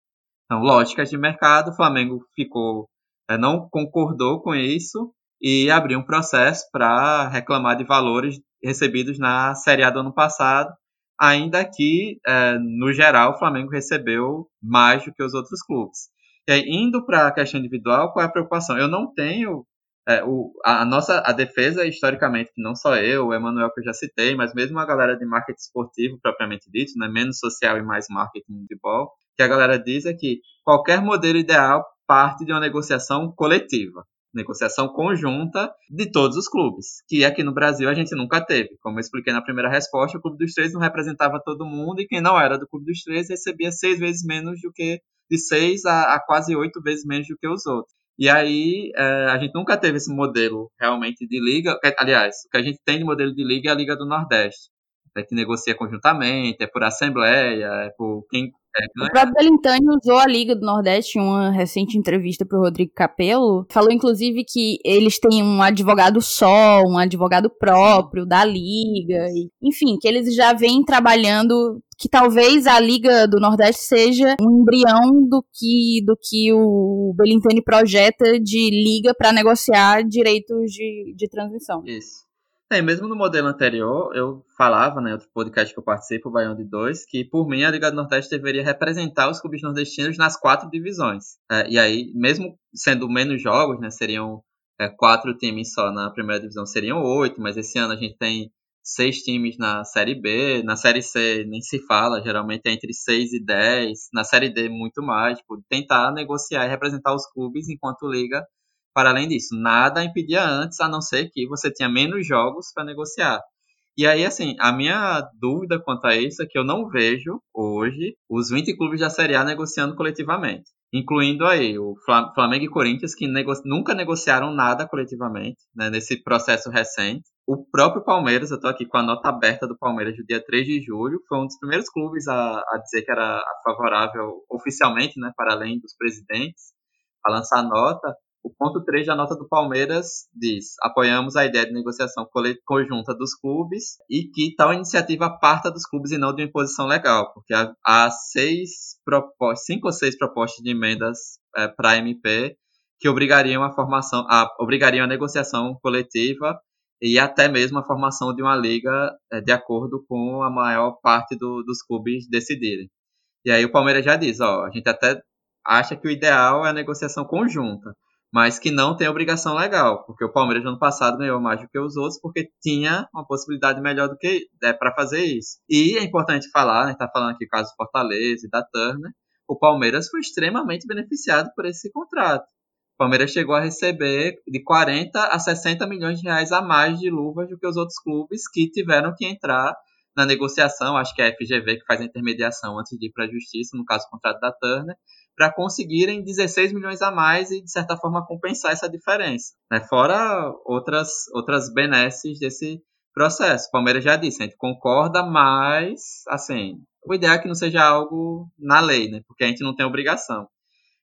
Então, lógicas de mercado, o Flamengo ficou, é, não concordou com isso e abriu um processo para reclamar de valores recebidos na Série A do ano passado, ainda que, é, no geral, o Flamengo recebeu mais do que os outros clubes. E aí, indo para a questão individual, qual é a preocupação? Eu não tenho. É, o, a, a, nossa a defesa, historicamente, que não só eu, o Emanuel que eu já citei, mas mesmo a galera de marketing esportivo propriamente dito, né, menos social e mais marketing de futebol, que a galera diz é que qualquer modelo ideal parte de uma negociação coletiva negociação conjunta de todos os clubes, que aqui no Brasil a gente nunca teve. Como eu expliquei na primeira resposta, o Clube dos Três não representava todo mundo e quem não era do Clube dos Três recebia seis vezes menos do que de seis a, a quase oito vezes menos do que os outros. E aí é, a gente nunca teve esse modelo realmente de liga. Aliás, o que a gente tem de modelo de liga é a Liga do Nordeste, é que negocia conjuntamente, é por assembleia, é por quem é, o próprio Belintani usou a Liga do Nordeste em uma recente entrevista para o Rodrigo Capello. Falou, inclusive, que eles têm um advogado só, um advogado próprio da Liga. E, enfim, que eles já vêm trabalhando que talvez a Liga do Nordeste seja um embrião do que, do que o Belintani projeta de liga para negociar direitos de, de transmissão. Isso. É, mesmo no modelo anterior, eu falava, né, outro podcast que eu participo, o Baião de 2, que por mim a Liga do Nordeste deveria representar os clubes nordestinos nas quatro divisões. É, e aí, mesmo sendo menos jogos, né, seriam é, quatro times só na primeira divisão, seriam oito, mas esse ano a gente tem seis times na Série B, na Série C nem se fala, geralmente é entre seis e dez, na Série D muito mais, tipo, tentar negociar e representar os clubes enquanto liga para além disso, nada impedia antes, a não ser que você tinha menos jogos para negociar. E aí, assim, a minha dúvida quanto a isso é que eu não vejo hoje os 20 clubes da Série A negociando coletivamente. Incluindo aí o Flamengo e Corinthians, que nego nunca negociaram nada coletivamente, né, nesse processo recente. O próprio Palmeiras, eu estou aqui com a nota aberta do Palmeiras do dia 3 de julho, foi um dos primeiros clubes a, a dizer que era favorável oficialmente, né, para além dos presidentes, a lançar nota. O ponto 3 da nota do Palmeiras diz: apoiamos a ideia de negociação conjunta dos clubes e que tal iniciativa parta dos clubes e não de uma imposição legal, porque há, seis propostas, cinco ou seis propostas de emendas é, para a MP que obrigariam a formação, a, obrigariam a negociação coletiva e até mesmo a formação de uma liga é, de acordo com a maior parte do, dos clubes decidirem. E aí o Palmeiras já diz, ó, a gente até acha que o ideal é a negociação conjunta mas que não tem obrigação legal, porque o Palmeiras no ano passado ganhou mais do que os outros, porque tinha uma possibilidade melhor do que é, para fazer isso. E é importante falar, gente está falando aqui do caso do Fortaleza e da Turner, o Palmeiras foi extremamente beneficiado por esse contrato. O Palmeiras chegou a receber de 40 a 60 milhões de reais a mais de luvas do que os outros clubes que tiveram que entrar na negociação, acho que é a FGV que faz a intermediação antes de ir para a justiça, no caso o contrato da Turner, para conseguirem 16 milhões a mais e, de certa forma, compensar essa diferença. Né? Fora outras, outras benesses desse processo. Palmeiras já disse, a gente concorda, mas, assim, o ideal é que não seja algo na lei, né? porque a gente não tem obrigação.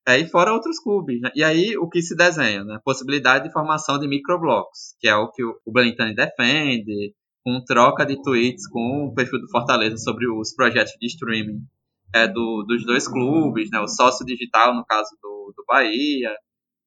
É, e fora outros clubes. Né? E aí, o que se desenha? Né? Possibilidade de formação de microblocos, que é o que o Belintani defende, com troca de tweets com o perfil do Fortaleza sobre os projetos de streaming é, do, dos dois clubes, né, o sócio digital, no caso do, do Bahia,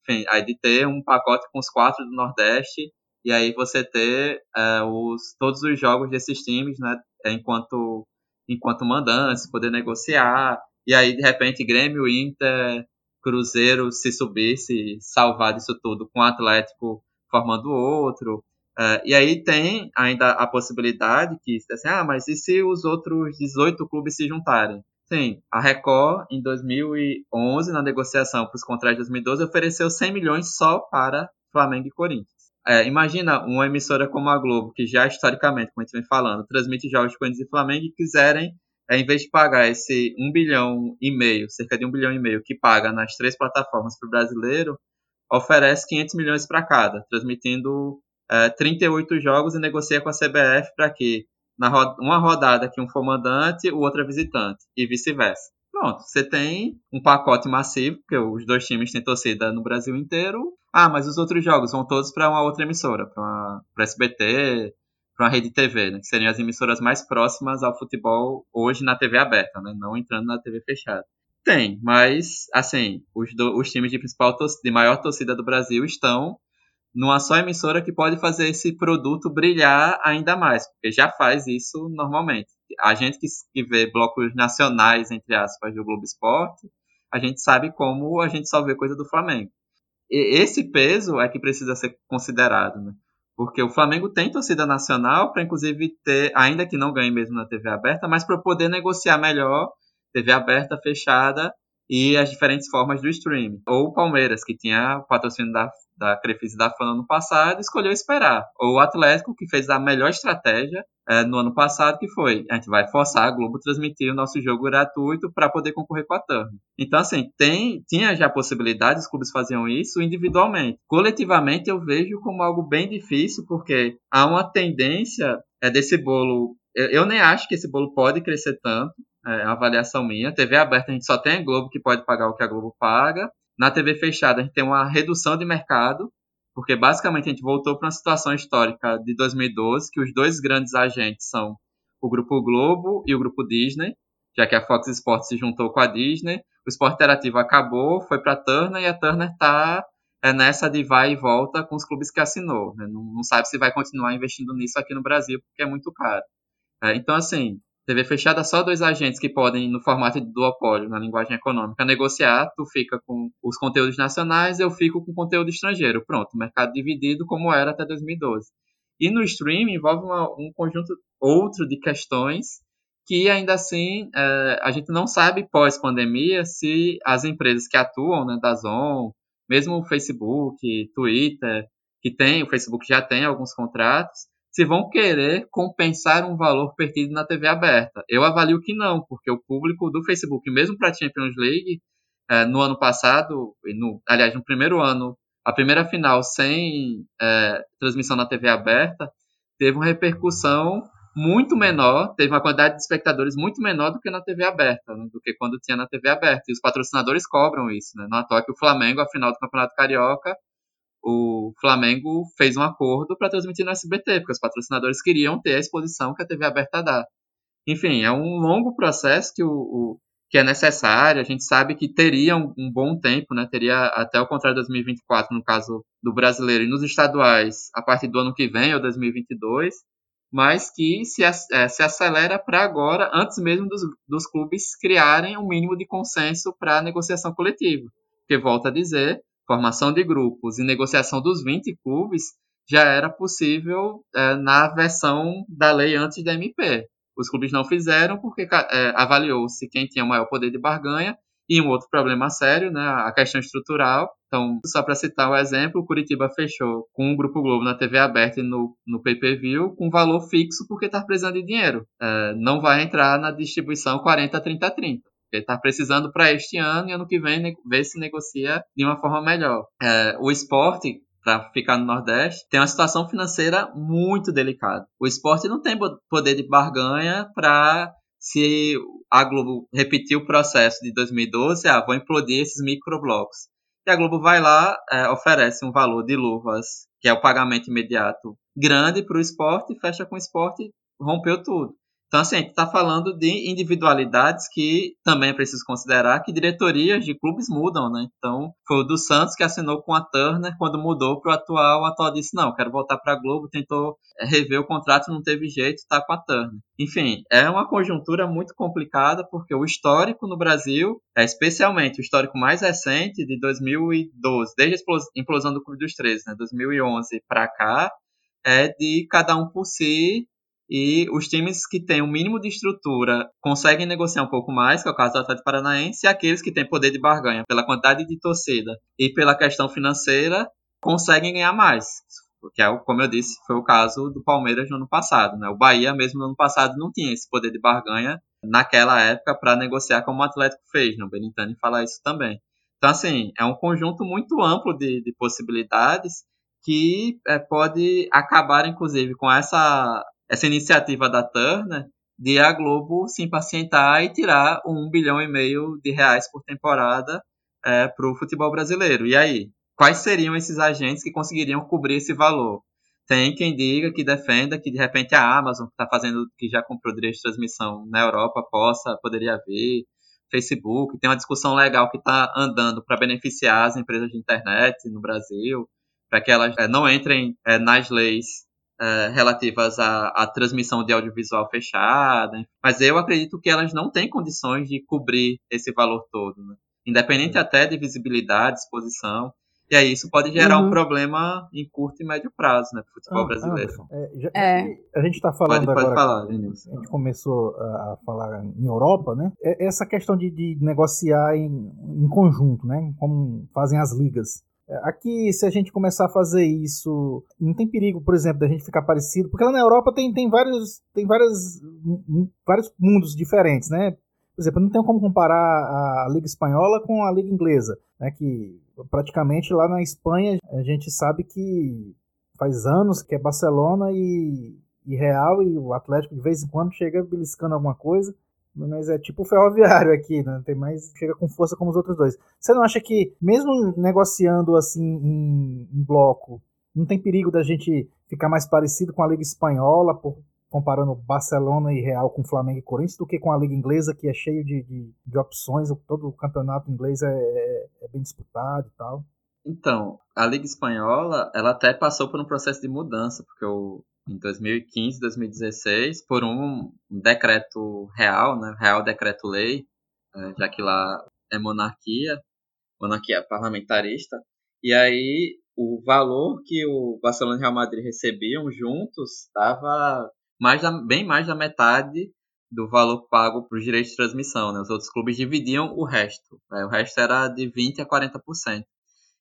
enfim, aí de ter um pacote com os quatro do Nordeste, e aí você ter é, os, todos os jogos desses times, né, enquanto, enquanto mandantes, poder negociar, e aí de repente Grêmio, Inter, Cruzeiro se subisse, salvar disso tudo com o Atlético formando outro, Uh, e aí tem ainda a possibilidade que, assim, ah, mas e se os outros 18 clubes se juntarem? Sim, a Record, em 2011, na negociação para os contratos de 2012, ofereceu 100 milhões só para Flamengo e Corinthians. É, imagina uma emissora como a Globo, que já historicamente, como a gente vem falando, transmite jogos de Corinthians e Flamengo e quiserem, é, em vez de pagar esse 1 bilhão e meio, cerca de 1 bilhão e meio, que paga nas três plataformas para o brasileiro, oferece 500 milhões para cada, transmitindo é, 38 jogos e negocia com a CBF para que na uma rodada que um for mandante, o outro é visitante, e vice-versa. Pronto, você tem um pacote massivo, porque os dois times têm torcida no Brasil inteiro. Ah, mas os outros jogos vão todos para uma outra emissora, para SBT, para uma rede TV, né, que seriam as emissoras mais próximas ao futebol hoje na TV aberta, né, não entrando na TV fechada. Tem, mas assim, os, do, os times de principal de maior torcida do Brasil estão numa só emissora que pode fazer esse produto brilhar ainda mais, porque já faz isso normalmente. A gente que, vê blocos nacionais, entre aspas, do Globo Esporte, a gente sabe como a gente só vê coisa do Flamengo. E esse peso é que precisa ser considerado, né? Porque o Flamengo tem torcida nacional para, inclusive, ter, ainda que não ganhe mesmo na TV aberta, mas para poder negociar melhor TV aberta, fechada e as diferentes formas do streaming. Ou o Palmeiras, que tinha o patrocínio da da Crefisa da Fana no passado, escolheu esperar. Ou o Atlético, que fez a melhor estratégia é, no ano passado, que foi, a gente vai forçar a Globo a transmitir o nosso jogo gratuito para poder concorrer com a Turner. Então, assim, tem, tinha já possibilidade, os clubes faziam isso individualmente. Coletivamente, eu vejo como algo bem difícil, porque há uma tendência é, desse bolo... Eu nem acho que esse bolo pode crescer tanto, é uma avaliação minha. TV aberta, a gente só tem a Globo que pode pagar o que a Globo paga. Na TV fechada, a gente tem uma redução de mercado, porque basicamente a gente voltou para uma situação histórica de 2012, que os dois grandes agentes são o Grupo Globo e o Grupo Disney, já que a Fox Sports se juntou com a Disney. O esporte interativo acabou, foi para a Turner e a Turner está é nessa de vai e volta com os clubes que assinou. Né? Não, não, sabe se vai continuar investindo nisso aqui no Brasil, porque é muito caro. É, então, assim, TV fechada, só dois agentes que podem, no formato de duopólio, na linguagem econômica, negociar. Tu fica com os conteúdos nacionais, eu fico com conteúdo estrangeiro. Pronto, mercado dividido como era até 2012. E no streaming envolve uma, um conjunto outro de questões que ainda assim é, a gente não sabe pós-pandemia se as empresas que atuam, né, da Zon, mesmo o Facebook, Twitter, que tem, o Facebook já tem alguns contratos, se vão querer compensar um valor perdido na TV aberta. Eu avalio que não, porque o público do Facebook, mesmo para a Champions League, é, no ano passado, no, aliás, no primeiro ano, a primeira final sem é, transmissão na TV aberta, teve uma repercussão muito menor, teve uma quantidade de espectadores muito menor do que na TV aberta, né, do que quando tinha na TV aberta. E os patrocinadores cobram isso, né? Não à que o Flamengo, a final do Campeonato Carioca, o Flamengo fez um acordo para transmitir no SBT, porque os patrocinadores queriam ter a exposição que a TV aberta dá. Enfim, é um longo processo que, o, o que é necessário. A gente sabe que teria um, um, bom tempo, né? Teria até o contrário de 2024, no caso do brasileiro, e nos estaduais, a partir do ano que vem, ou 2022 mas que se, é, se acelera para agora, antes mesmo dos, dos clubes criarem um mínimo de consenso para a negociação coletiva. Porque, volto a dizer, formação de grupos e negociação dos 20 clubes já era possível é, na versão da lei antes da MP. Os clubes não fizeram porque é, avaliou-se quem tinha o maior poder de barganha e um outro problema sério, né, a questão estrutural. Então, só para citar o um exemplo, o Curitiba fechou com o Grupo Globo na TV aberta e no, no pay-per-view com valor fixo porque está precisando de dinheiro. É, não vai entrar na distribuição 40, 30, 30. Ele está precisando para este ano e ano que vem ver se negocia de uma forma melhor. É, o esporte, para ficar no Nordeste, tem uma situação financeira muito delicada. O esporte não tem poder de barganha para se a Globo repetir o processo de 2012, ah, vou implodir esses microblocos. E a Globo vai lá, é, oferece um valor de luvas, que é o pagamento imediato, grande para o esporte, fecha com o esporte, rompeu tudo. Então, assim, a gente está falando de individualidades que também é preciso considerar que diretorias de clubes mudam, né? Então, foi o do Santos que assinou com a Turner quando mudou para o atual. O atual disse: não, quero voltar para a Globo, tentou é, rever o contrato, não teve jeito, está com a Turner. Enfim, é uma conjuntura muito complicada porque o histórico no Brasil, é especialmente o histórico mais recente, de 2012, desde a implosão do Clube dos 13, né? 2011 para cá, é de cada um por si e os times que têm o um mínimo de estrutura conseguem negociar um pouco mais, que é o caso do Atlético Paranaense, e aqueles que têm poder de barganha pela quantidade de torcida e pela questão financeira conseguem ganhar mais. Que é, como eu disse, foi o caso do Palmeiras no ano passado. Né? O Bahia, mesmo no ano passado, não tinha esse poder de barganha naquela época para negociar como o Atlético fez. Né? O Benintani fala isso também. Então, assim, é um conjunto muito amplo de, de possibilidades que é, pode acabar, inclusive, com essa essa iniciativa da Turner de a Globo se impacientar e tirar um bilhão e meio de reais por temporada é, para o futebol brasileiro. E aí, quais seriam esses agentes que conseguiriam cobrir esse valor? Tem quem diga que defenda que de repente a Amazon, que está fazendo, que já comprou direito de transmissão na Europa, possa, poderia vir. Facebook, tem uma discussão legal que está andando para beneficiar as empresas de internet no Brasil, para que elas é, não entrem é, nas leis uh, relativas à, à, transmissão de audiovisual fechada, mas eu acredito que elas não têm condições de cobrir esse valor todo, né? independente até de visibilidade, exposição. E aí isso pode gerar uhum. um problema em curto e médio prazo, né, para o futebol ah, brasileiro. é, já, é. A gente está falando pode, agora. Pode falar, Vinícius. A gente começou a falar em Europa, né? É, essa questão de, de negociar em, em conjunto, né? Como fazem as ligas. Aqui, se a gente começar a fazer isso, não tem perigo, por exemplo, da gente ficar parecido, porque lá na Europa tem, tem, vários, tem vários, vários mundos diferentes, né? Por exemplo, não tem como comparar a Liga Espanhola com a Liga Inglesa, né? Que praticamente lá na Espanha a gente sabe que faz anos que é Barcelona e, e Real e o Atlético de vez em quando chega beliscando alguma coisa mas é tipo o ferroviário aqui, né? Tem mais. chega com força como os outros dois. Você não acha que, mesmo negociando assim em, em bloco, não tem perigo da gente ficar mais parecido com a Liga Espanhola, por, comparando Barcelona e Real com Flamengo e Corinthians, do que com a Liga Inglesa, que é cheio de, de, de opções, todo o campeonato inglês é, é, é bem disputado e tal? Então, a Liga Espanhola, ela até passou por um processo de mudança, porque o, em 2015, 2016, por um decreto real, né, Real Decreto-Lei, é, já que lá é monarquia, monarquia parlamentarista, e aí o valor que o Barcelona e o Real Madrid recebiam juntos estava bem mais da metade do valor pago para os direitos de transmissão. Né? Os outros clubes dividiam o resto. Né? O resto era de 20% a 40%.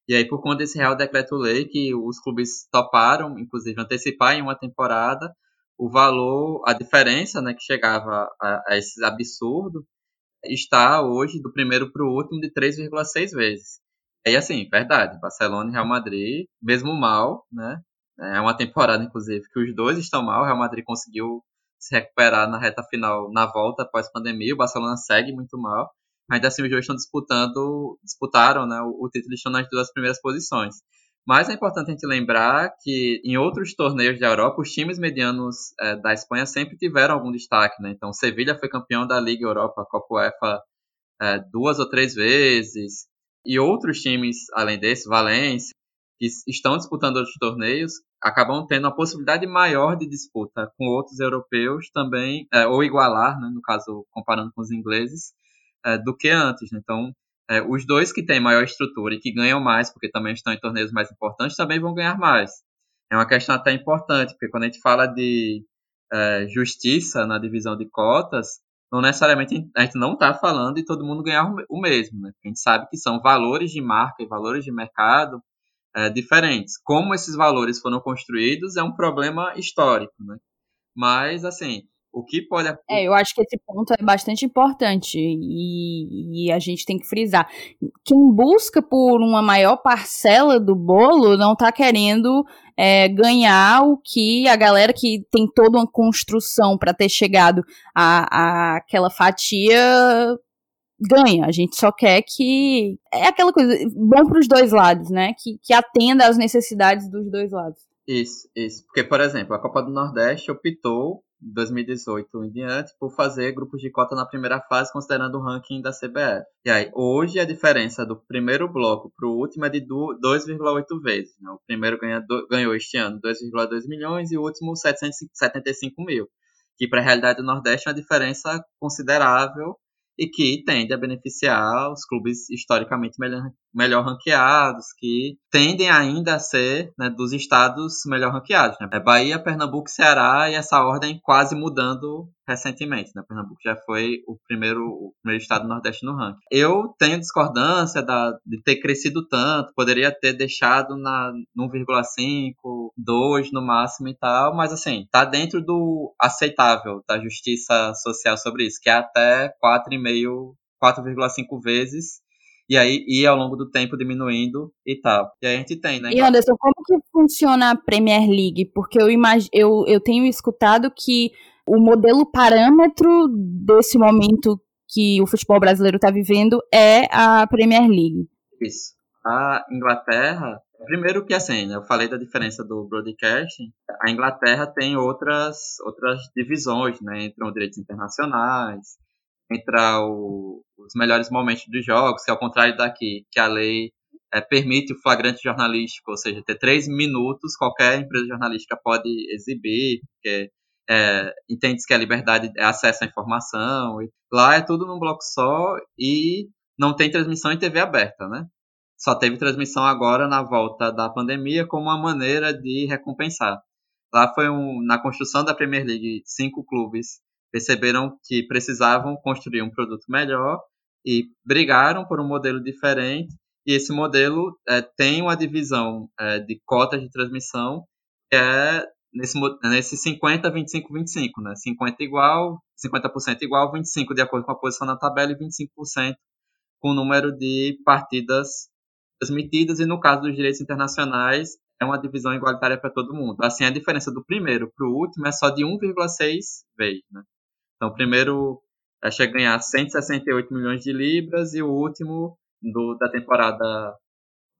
E aí, por conta desse Real Decreto-Lei, que os clubes toparam, inclusive, antecipar em uma temporada, o valor, a diferença né, que chegava a, a esse absurdo, está hoje, do primeiro para o último, de 3,6 vezes. E assim, verdade, Barcelona e Real Madrid, mesmo mal, né? É uma temporada, inclusive, que os dois estão mal. O Real Madrid conseguiu se recuperar na reta final, na volta após pandemia. O Barcelona segue muito mal. Ainda assim, os dois estão disputando, disputaram né, o, o título, estão nas duas primeiras posições. Mas é importante a gente lembrar que em outros torneios da Europa, os times medianos é, da Espanha sempre tiveram algum destaque. Né? Então, Sevilha foi campeão da Liga Europa, Copa UEFA, é, duas ou três vezes. E outros times, além desse, Valência, que estão disputando outros torneios, acabam tendo a possibilidade maior de disputa com outros europeus também, é, ou igualar, né, no caso, comparando com os ingleses, é, do que antes. Né? Então, é, os dois que têm maior estrutura e que ganham mais, porque também estão em torneios mais importantes, também vão ganhar mais. É uma questão até importante, porque quando a gente fala de é, justiça na divisão de cotas, não necessariamente a gente não está falando de todo mundo ganhar o mesmo. Né? A gente sabe que são valores de marca e valores de mercado é, diferentes. Como esses valores foram construídos é um problema histórico. Né? Mas, assim, o que pode. É, eu acho que esse ponto é bastante importante e, e, a gente tem que frisar. Quem busca por uma maior parcela do bolo não está querendo é, ganhar o que a galera que tem toda uma construção para ter chegado a, a aquela fatia ganha. A gente só quer que. É aquela coisa, bom para os dois lados, né? Que, que atenda às necessidades dos dois lados. Isso, isso. Porque, por exemplo, a Copa do Nordeste optou 2018 em diante por fazer grupos de cota na primeira fase, considerando o ranking da CBF. E aí, hoje a diferença do primeiro bloco para o último é de 2,8 vezes. Né? O primeiro ganha, do, ganhou este ano 2,2 milhões e o último 775 mil. Que para a realidade do Nordeste é uma diferença considerável e que tende a beneficiar os clubes historicamente melhor, ranqueados, que tendem ainda a ser né, dos estados melhor ranqueados. Né? É Bahia, Pernambuco, Ceará e essa ordem quase mudando recentemente. Né? Pernambuco já foi o primeiro, o primeiro estado do Nordeste no ranking. Eu tenho discordância da, de ter crescido tanto, poderia ter deixado na 1,5, 2 no máximo e tal, mas assim, tá dentro do aceitável da justiça social sobre isso, que é até 4,5, 4,5 vezes e aí ir ao longo do tempo diminuindo e tal. E aí a gente tem, né? E Anderson, como que funciona a Premier League? Porque eu, imag... eu, eu tenho escutado que o modelo parâmetro desse momento que o futebol brasileiro está vivendo é a Premier League. Isso. A Inglaterra, primeiro que assim, né, eu falei da diferença do broadcasting, a Inglaterra tem outras, outras divisões, né? Entram direitos internacionais, entra o, os melhores momentos dos jogos, que ao contrário daqui, que a lei é, permite o flagrante jornalístico, ou seja, ter três minutos, qualquer empresa jornalística pode exibir, porque é, entende que a liberdade é acesso à informação. lá é tudo num bloco só e não tem transmissão em TV aberta, né? Só teve transmissão agora na volta da pandemia como uma maneira de recompensar. Lá foi um, na construção da Premier League, cinco clubes perceberam que precisavam construir um produto melhor e brigaram por um modelo diferente. E esse modelo é, tem uma divisão é, de cotas de transmissão que é nesse, nesse 50, 25, 25, né? 50 igual, 50% igual, 25 de acordo com a posição na tabela e 25% com o número de partidas transmitidas. E no caso dos direitos internacionais, é uma divisão igualitária para todo mundo. Assim, a diferença do primeiro para o último é só de 1,6 vezes, né? Então, o primeiro chega a ganhar 168 milhões de libras e o último do, da temporada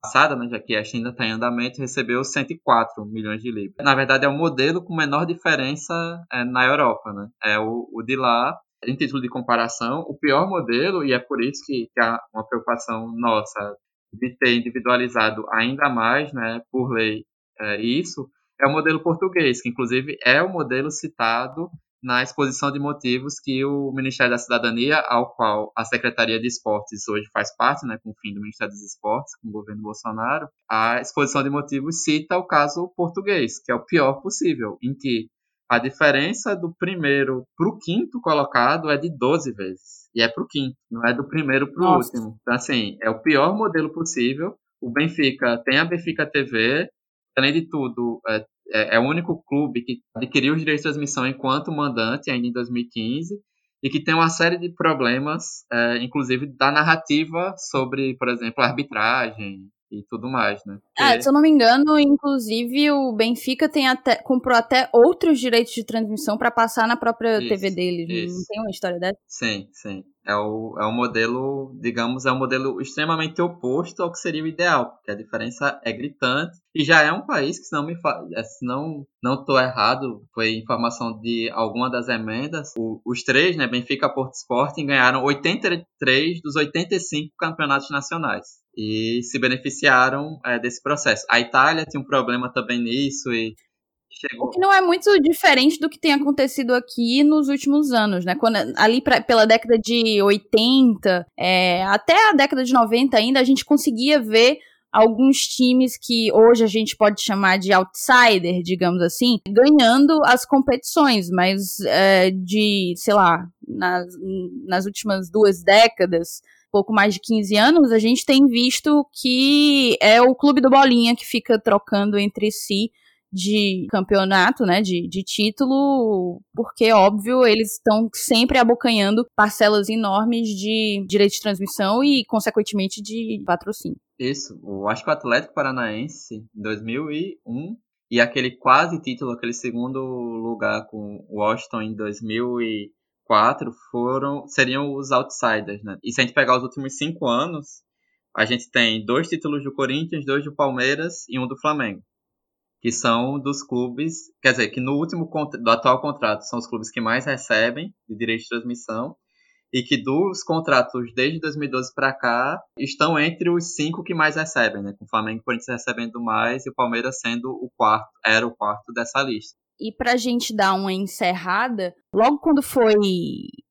passada, né, já que a China está em andamento, recebeu 104 milhões de libras. Na verdade, é o modelo com menor diferença é, na Europa. Né? É o, o de lá, em título de comparação, o pior modelo, e é por isso que, que há uma preocupação nossa de ter individualizado ainda mais, né, por lei, é, isso, é o modelo português, que inclusive é o modelo citado na exposição de motivos que o Ministério da Cidadania, ao qual a Secretaria de Esportes hoje faz parte, né, com o fim do Ministério dos Esportes, com o governo Bolsonaro, a exposição de motivos cita o caso português, que é o pior possível, em que a diferença do primeiro para o quinto colocado é de 12 vezes. E é para o quinto, não é do primeiro para o último. Então, assim, é o pior modelo possível. O Benfica tem a Benfica TV, além de tudo, é, é, é, o único clube que adquiriu os direitos de transmissão enquanto mandante, ainda em 2015, e que tem uma série de problemas, é, inclusive da narrativa sobre, por exemplo, arbitragem, e tudo mais, né? É, se eu não me engano, inclusive o Benfica tem até, comprou até outros direitos de transmissão para passar na própria isso, TV dele. Isso. Não tem uma história dessa? Sim, sim. É o, é o modelo, digamos, é um modelo extremamente oposto ao que seria o ideal, porque a diferença é gritante. E já é um país que, se não me é, se não não estou errado, foi informação de alguma das emendas, o, os três, né, Benfica, Porto Sporting, ganharam 83 dos 85 campeonatos nacionais e se beneficiaram é, desse processo. A Itália tinha um problema também nisso e Chegou. O que não é muito diferente do que tem acontecido aqui nos últimos anos, né? Quando, ali pra, pela década de 80, é, até a década de 90 ainda, a gente conseguia ver alguns times que hoje a gente pode chamar de outsider, digamos assim, ganhando as competições, mas é, de, sei lá, nas, nas últimas duas décadas, pouco mais de 15 anos, a gente tem visto que é o clube do Bolinha que fica trocando entre si de campeonato, né, de, de título, porque, óbvio, eles estão sempre abocanhando parcelas enormes de direito de transmissão e, consequentemente, de patrocínio. Isso, eu acho que o Atlético Paranaense, em 2001, e aquele quase título, aquele segundo lugar com o Washington em 2004, foram, seriam os outsiders, né? E se a gente pegar os últimos cinco anos, a gente tem dois títulos do Corinthians, dois do Palmeiras e um do Flamengo que são dos clubes, quer dizer, que no último do atual contrato são os clubes que mais recebem de direito de transmissão e que dos contratos desde 2012 para cá estão entre os cinco que mais recebem, né? Com o Flamengo e Corinthians recebendo mais e o Palmeiras sendo o quarto, era o quarto dessa lista. E para a gente dar uma encerrada, logo quando foi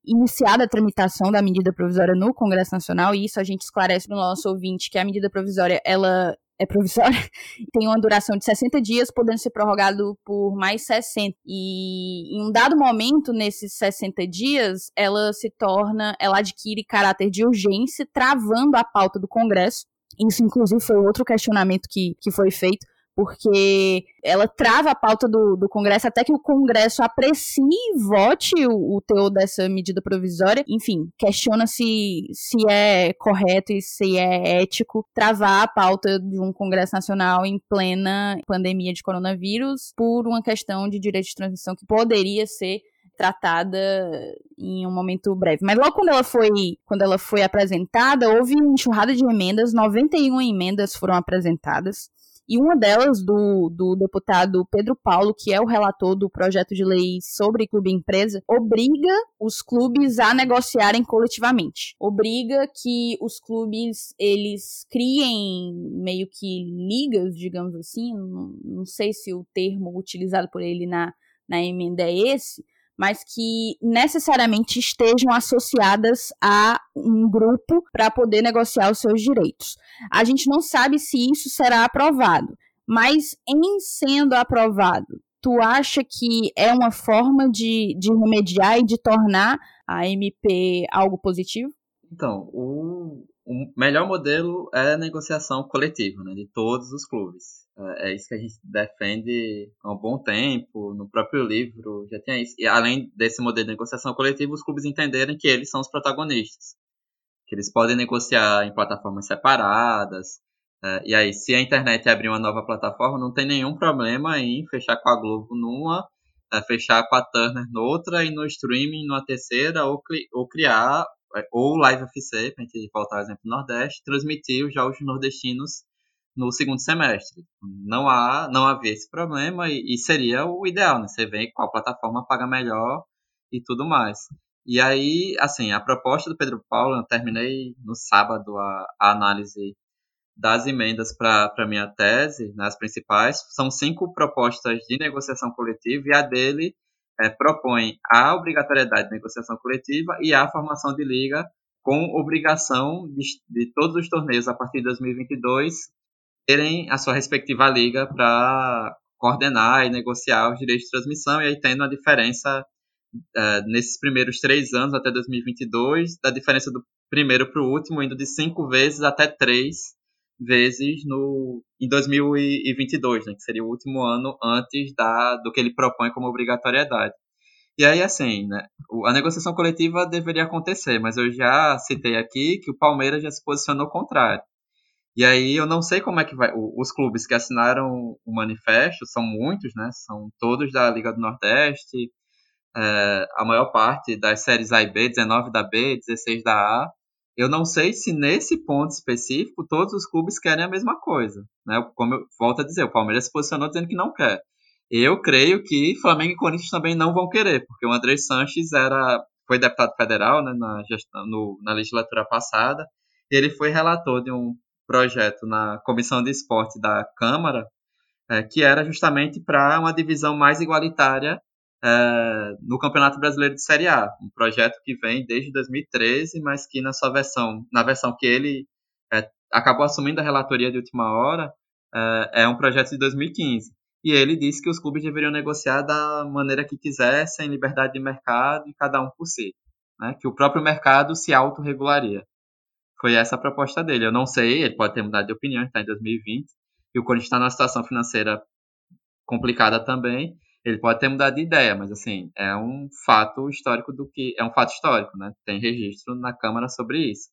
iniciada a tramitação da medida provisória no Congresso Nacional, e isso a gente esclarece para o nosso ouvinte que a medida provisória ela é provisória, tem uma duração de 60 dias, podendo ser prorrogado por mais 60. E em um dado momento, nesses 60 dias, ela se torna, ela adquire caráter de urgência, travando a pauta do Congresso. Isso, inclusive, foi outro questionamento que, que foi feito porque ela trava a pauta do, do Congresso até que o Congresso aprecie e vote o, o teor dessa medida provisória. Enfim, questiona se, se é correto e se é ético travar a pauta de um Congresso Nacional em plena pandemia de coronavírus por uma questão de direito de transição que poderia ser tratada em um momento breve. Mas logo quando ela foi, quando ela foi apresentada, houve uma enxurrada de emendas, 91 emendas foram apresentadas. E uma delas, do, do deputado Pedro Paulo, que é o relator do projeto de lei sobre clube empresa, obriga os clubes a negociarem coletivamente. Obriga que os clubes eles criem meio que ligas, digamos assim, não, não sei se o termo utilizado por ele na, na emenda é esse, mas que necessariamente estejam associadas a um grupo para poder negociar os seus direitos. A gente não sabe se isso será aprovado, mas em sendo aprovado, tu acha que é uma forma de, de remediar e de tornar a MP algo positivo? Então, o, o melhor modelo é a negociação coletiva, né, de todos os clubes. É, é isso que a gente defende há um bom tempo, no próprio livro já tinha isso. E além desse modelo de negociação coletiva, os clubes entenderem que eles são os protagonistas, que eles podem negociar em plataformas separadas. É, e aí, se a internet abrir uma nova plataforma, não tem nenhum problema em fechar com a Globo numa, é, fechar com a Turner noutra e no streaming numa terceira, ou, ou criar, ou Live FC, para a gente voltar ao exemplo do Nordeste, transmitir os jogos nordestinos no segundo semestre. Não há, não havia esse problema e, e, seria o ideal, né? Você vê qual plataforma paga melhor e tudo mais. E aí, assim, a proposta do Pedro Paulo, eu terminei no sábado a, a análise das emendas para a minha tese, nas principais, são cinco propostas de negociação coletiva e a dele é, propõe a obrigatoriedade de negociação coletiva e a formação de liga com obrigação de, de todos os torneios a partir de 2022 terem a sua respectiva liga para coordenar e negociar os direitos de transmissão, e aí tendo a diferença uh, nesses primeiros três anos até 2022, da diferença do primeiro para o último, indo de cinco vezes até três vezes no, em 2022, né, que seria o último ano antes da, do que ele propõe como obrigatoriedade. E aí, assim, né, a negociação coletiva deveria acontecer, mas eu já citei aqui que o Palmeiras já se posicionou contrário. E aí eu não sei como é que vai. Os clubes que assinaram o manifesto são muitos, né? São todos da Liga do Nordeste, é, a maior parte das séries A e B, 19 da B, 16 da A. Eu não sei se nesse ponto específico todos os clubes querem a mesma coisa. Né? Como eu volto a dizer, o Palmeiras se posicionou dizendo que não quer. Eu creio que Flamengo e Corinthians também não vão querer, porque o André Sanches era, foi deputado federal né, na, gestão, no, na legislatura passada, e ele foi relator de um projeto na Comissão de Esporte da Câmara, é, que era justamente para uma divisão mais igualitária é, no Campeonato Brasileiro de Série A, um projeto que vem desde 2013, mas que na sua versão, na versão que ele é, acabou assumindo a relatoria de última hora, é, é um projeto de 2015. E ele disse que os clubes deveriam negociar da maneira que quisessem, liberdade de mercado e cada um por si. Né? Que o próprio mercado se autorregularia. Foi essa a proposta dele. Eu não sei, ele pode ter mudado de opinião, está em 2020, e o Corinthians está numa situação financeira complicada também. Ele pode ter mudado de ideia, mas assim, é um fato histórico do que. É um fato histórico, né? Tem registro na Câmara sobre isso.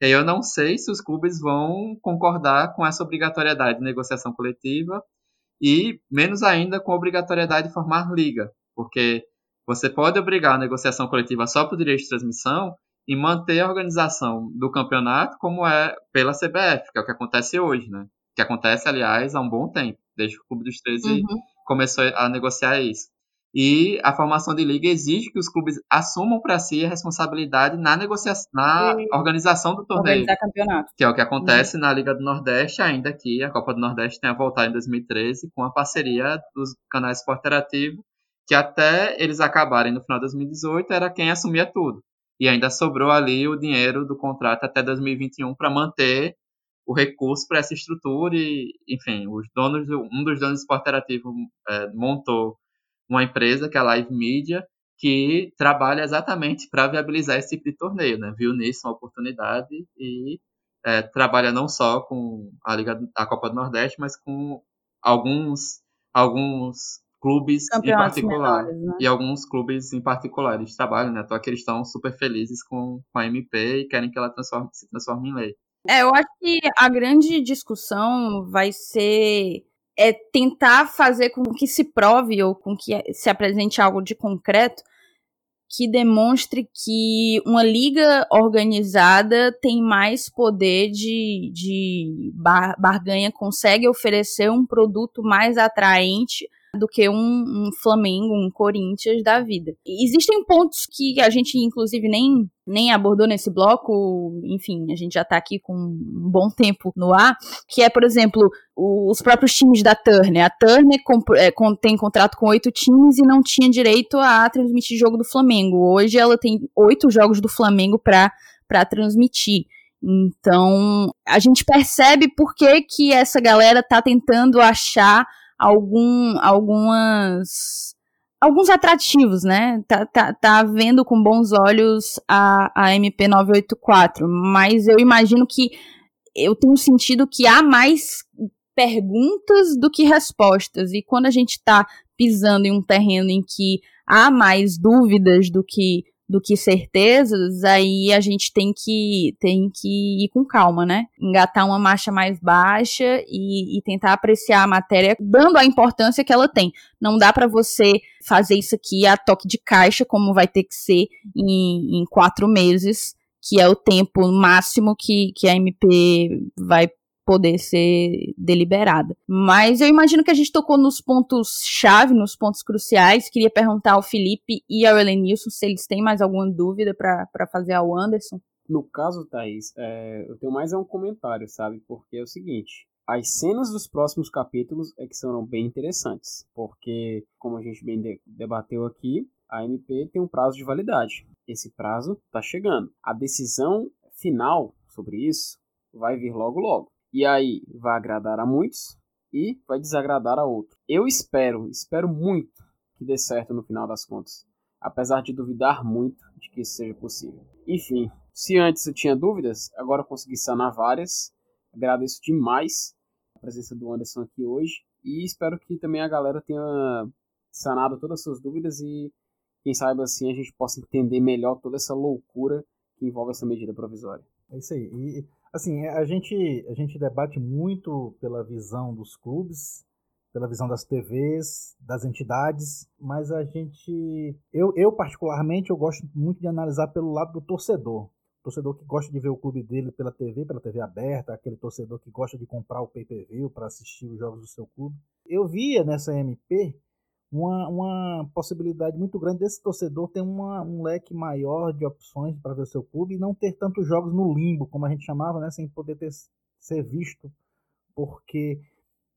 E eu não sei se os clubes vão concordar com essa obrigatoriedade de negociação coletiva e menos ainda com a obrigatoriedade de formar liga, porque você pode obrigar a negociação coletiva só por direito de transmissão, e manter a organização do campeonato como é pela CBF, que é o que acontece hoje, né? Que acontece, aliás, há um bom tempo, desde que o Clube dos 13 uhum. começou a negociar isso. E a formação de liga exige que os clubes assumam para si a responsabilidade na negociação, na e organização do torneio. Organizar campeonato. Que é o que acontece uhum. na Liga do Nordeste, ainda que a Copa do Nordeste tenha voltado em 2013 com a parceria dos canais Esporte Interativo, que até eles acabarem no final de 2018 era quem assumia tudo e ainda sobrou ali o dinheiro do contrato até 2021 para manter o recurso para essa estrutura e, enfim, os donos, um dos donos do esporte interativo é, montou uma empresa que é a Live Media, que trabalha exatamente para viabilizar esse tipo de torneio, né? Viu nisso uma oportunidade e é, trabalha não só com a Liga, a Copa do Nordeste, mas com alguns alguns clubes em particular. Menores, né? E alguns clubes em particular. Eles trabalham, né? Então que eles estão super felizes com, com a MP e querem que ela transforme, se transforme em lei. É, eu acho que a grande discussão vai ser é tentar fazer com que se prove ou com que se apresente algo de concreto que demonstre que uma liga organizada tem mais poder de, de bar, barganha, consegue oferecer um produto mais atraente do que um, um, Flamengo, um Corinthians da vida. existem pontos que a gente, inclusive, nem, nem abordou nesse bloco, enfim, a gente já tá aqui com um bom tempo no ar, que é, por exemplo, os próprios times da Turner. A Turner é, tem contrato com oito times e não tinha direito a transmitir jogo do Flamengo. Hoje ela tem oito jogos do Flamengo para transmitir. Então, a gente percebe por que, que essa galera tá tentando achar algum, algumas alguns atrativos, né? Tá, tá, tá vendo com bons olhos a, a MP984, mas eu imagino que eu tenho sentido que há mais perguntas do que respostas, e quando a gente está pisando em um terreno em que há mais dúvidas do que do que certezas, aí a gente tem que, tem que ir com calma, né? Engatar uma marcha mais baixa e, e tentar apreciar a matéria, dando a importância que ela tem. Não dá para você fazer isso aqui a toque de caixa, como vai ter que ser em, em quatro meses, que é o tempo máximo que, que a MP vai poder ser deliberada. Mas eu imagino que a gente tocou nos pontos-chave, nos pontos cruciais. Queria perguntar ao Felipe e ao Elenilson se eles têm mais alguma dúvida para fazer ao Anderson. No caso, Thaís, é, eu tenho mais um comentário, sabe? Porque é o seguinte, as cenas dos próximos capítulos é que serão bem interessantes, porque, como a gente bem debateu aqui, a MP tem um prazo de validade. Esse prazo está chegando. A decisão final sobre isso vai vir logo logo. E aí vai agradar a muitos e vai desagradar a outros. Eu espero, espero muito que dê certo no final das contas, apesar de duvidar muito de que isso seja possível. Enfim, se antes eu tinha dúvidas, agora eu consegui sanar várias. Agradeço demais a presença do Anderson aqui hoje e espero que também a galera tenha sanado todas as suas dúvidas e quem sabe assim a gente possa entender melhor toda essa loucura que envolve essa medida provisória. É isso aí. E assim, a gente a gente debate muito pela visão dos clubes, pela visão das TVs, das entidades, mas a gente eu, eu particularmente eu gosto muito de analisar pelo lado do torcedor torcedor que gosta de ver o clube dele pela TV, pela TV aberta, aquele torcedor que gosta de comprar o pay-per-view para assistir os jogos do seu clube. Eu via nessa MP uma, uma possibilidade muito grande desse torcedor ter uma, um leque maior de opções para ver o seu clube e não ter tantos jogos no limbo, como a gente chamava, né, sem poder ter, ser visto, porque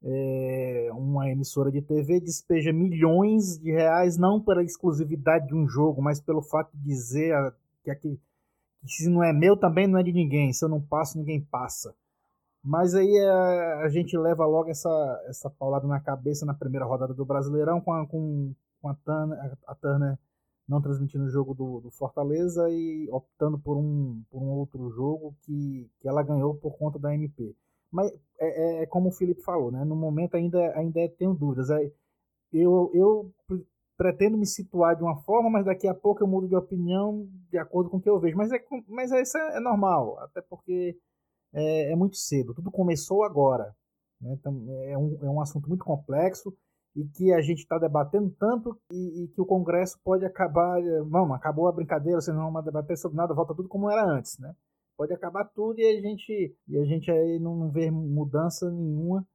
é, uma emissora de TV despeja milhões de reais não pela exclusividade de um jogo, mas pelo fato de dizer que aquele se não é meu, também não é de ninguém. Se eu não passo, ninguém passa. Mas aí a, a gente leva logo essa, essa paulada na cabeça na primeira rodada do Brasileirão com a, com, com a, Turner, a Turner não transmitindo o jogo do, do, Fortaleza e optando por um, por um outro jogo que, que ela ganhou por conta da MP. Mas é, é, é como o Felipe falou, né? No momento ainda, ainda tenho dúvidas. É, eu, eu pretendo me situar de uma forma, mas daqui a pouco eu mudo de opinião de acordo com o que eu vejo. Mas, é, mas isso é, é normal, até porque é, é, muito cedo. Tudo começou agora. Né? Então, é, um, é um assunto muito complexo e que a gente está debatendo tanto e, e, que o Congresso pode acabar. Vamos, acabou a brincadeira, vocês não vão debater sobre nada, volta tudo como era antes, né? Pode acabar tudo e a gente, e a gente aí não, não vê mudança nenhuma.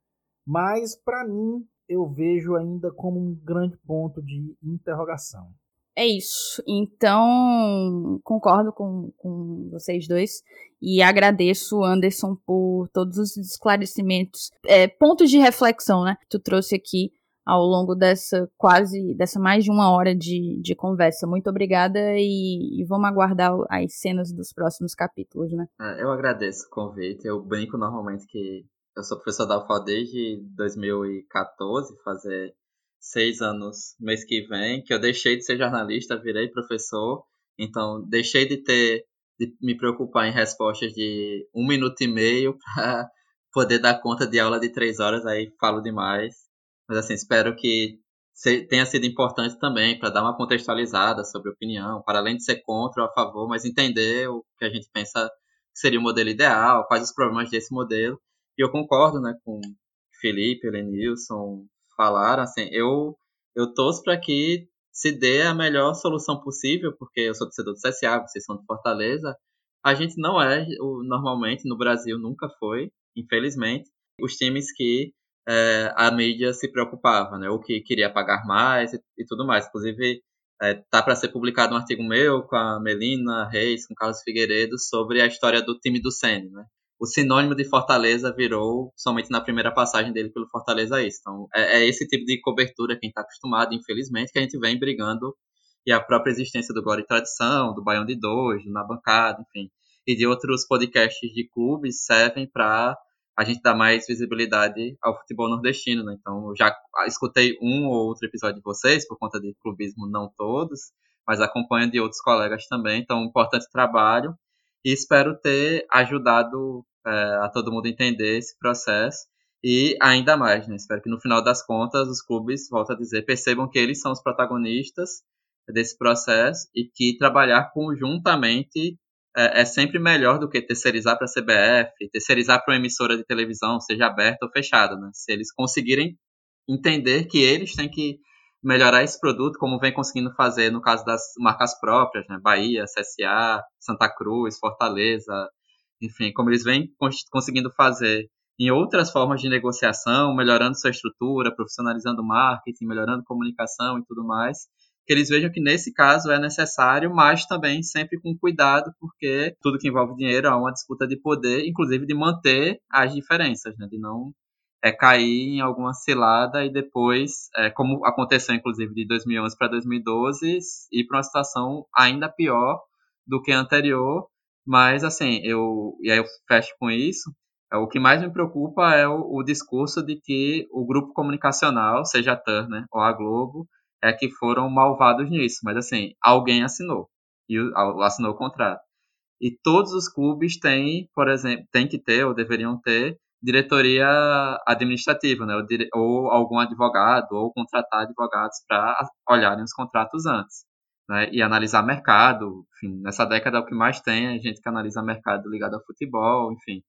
Mas, para mim, eu vejo ainda como um grande ponto de interrogação. É isso. Então, concordo com, com vocês dois e agradeço, Anderson, por todos os esclarecimentos, é, pontos de reflexão, né, que tu trouxe aqui ao longo dessa quase, dessa mais de uma hora de, de conversa. Muito obrigada e, e vamos aguardar as cenas dos próximos capítulos, né? É, eu agradeço o convite. Eu brinco normalmente que eu sou professor da UFAL desde 2014, fazer seis anos mês que vem, que eu deixei de ser jornalista, virei professor, então deixei de ter de me preocupar em respostas de um minuto e meio para poder dar conta de aula de três horas, aí falo demais. Mas assim, espero que tenha sido importante também para dar uma contextualizada sobre opinião, para além de ser contra ou a favor, mas entender o que a gente pensa que seria o modelo ideal, quais os problemas desse modelo e eu concordo, né, com Felipe, Elenilson falaram, assim, eu, eu torço para que se dê a melhor solução possível, porque eu sou torcedor do CSA, vocês são de Fortaleza. A gente não é, normalmente, no Brasil nunca foi, infelizmente, os times que é, a mídia se preocupava, né? Ou que queria pagar mais e, e tudo mais. Inclusive, é, tá para ser publicado um artigo meu com a Melina Reis, com Carlos Figueiredo, sobre a história do time do Sene, né? O sinônimo de Fortaleza virou, somente na primeira passagem dele pelo Fortaleza, isso. Então, é, é esse tipo de cobertura quem está acostumado, infelizmente, que a gente vem brigando. E a própria existência do Glória e Tradição, do Baião de Dois, Na Bancada, enfim, e de outros podcasts de clubes servem para a gente dar mais visibilidade ao futebol nordestino, né? Então, eu já escutei um ou outro episódio de vocês, por conta de clubismo, não todos, mas acompanho de outros colegas também. Então, um importante trabalho e espero ter ajudado é, a todo mundo entender esse processo e ainda mais, né? Espero que no final das contas os clubes, volto a dizer, percebam que eles são os protagonistas desse processo e que trabalhar conjuntamente é, é sempre melhor do que terceirizar para a CBF, terceirizar para uma emissora de televisão, seja aberta ou fechada, né? Se eles conseguirem entender que eles têm que melhorar esse produto, como vem conseguindo fazer no caso das marcas próprias, né? Bahia, CSA, Santa Cruz, Fortaleza, enfim, como eles vêm conseguindo fazer em outras formas de negociação, melhorando sua estrutura, profissionalizando marketing, melhorando comunicação e tudo mais. que eles vejam que nesse caso é necessário, mas também sempre com cuidado, porque tudo que envolve dinheiro é uma disputa de poder, inclusive de manter as diferenças, né? de não é, cair em alguma cilada e depois, é, como aconteceu inclusive de 2011 para 2012, ir para uma situação ainda pior do que a anterior. Mas assim, eu e aí eu fecho com isso. É, o que mais me preocupa é o, o discurso de que o grupo comunicacional, seja a Turner ou a Globo, é que foram malvados nisso. Mas assim, alguém assinou e assinou o contrato. E todos os clubes têm, por exemplo, têm que ter ou deveriam ter diretoria administrativa, né? Ou, algum advogado, ou contratar advogados para olharem os contratos antes. Né? E analisar mercado, enfim, nessa década é o que mais tem, a gente que analisa mercado ligado ao futebol, enfim.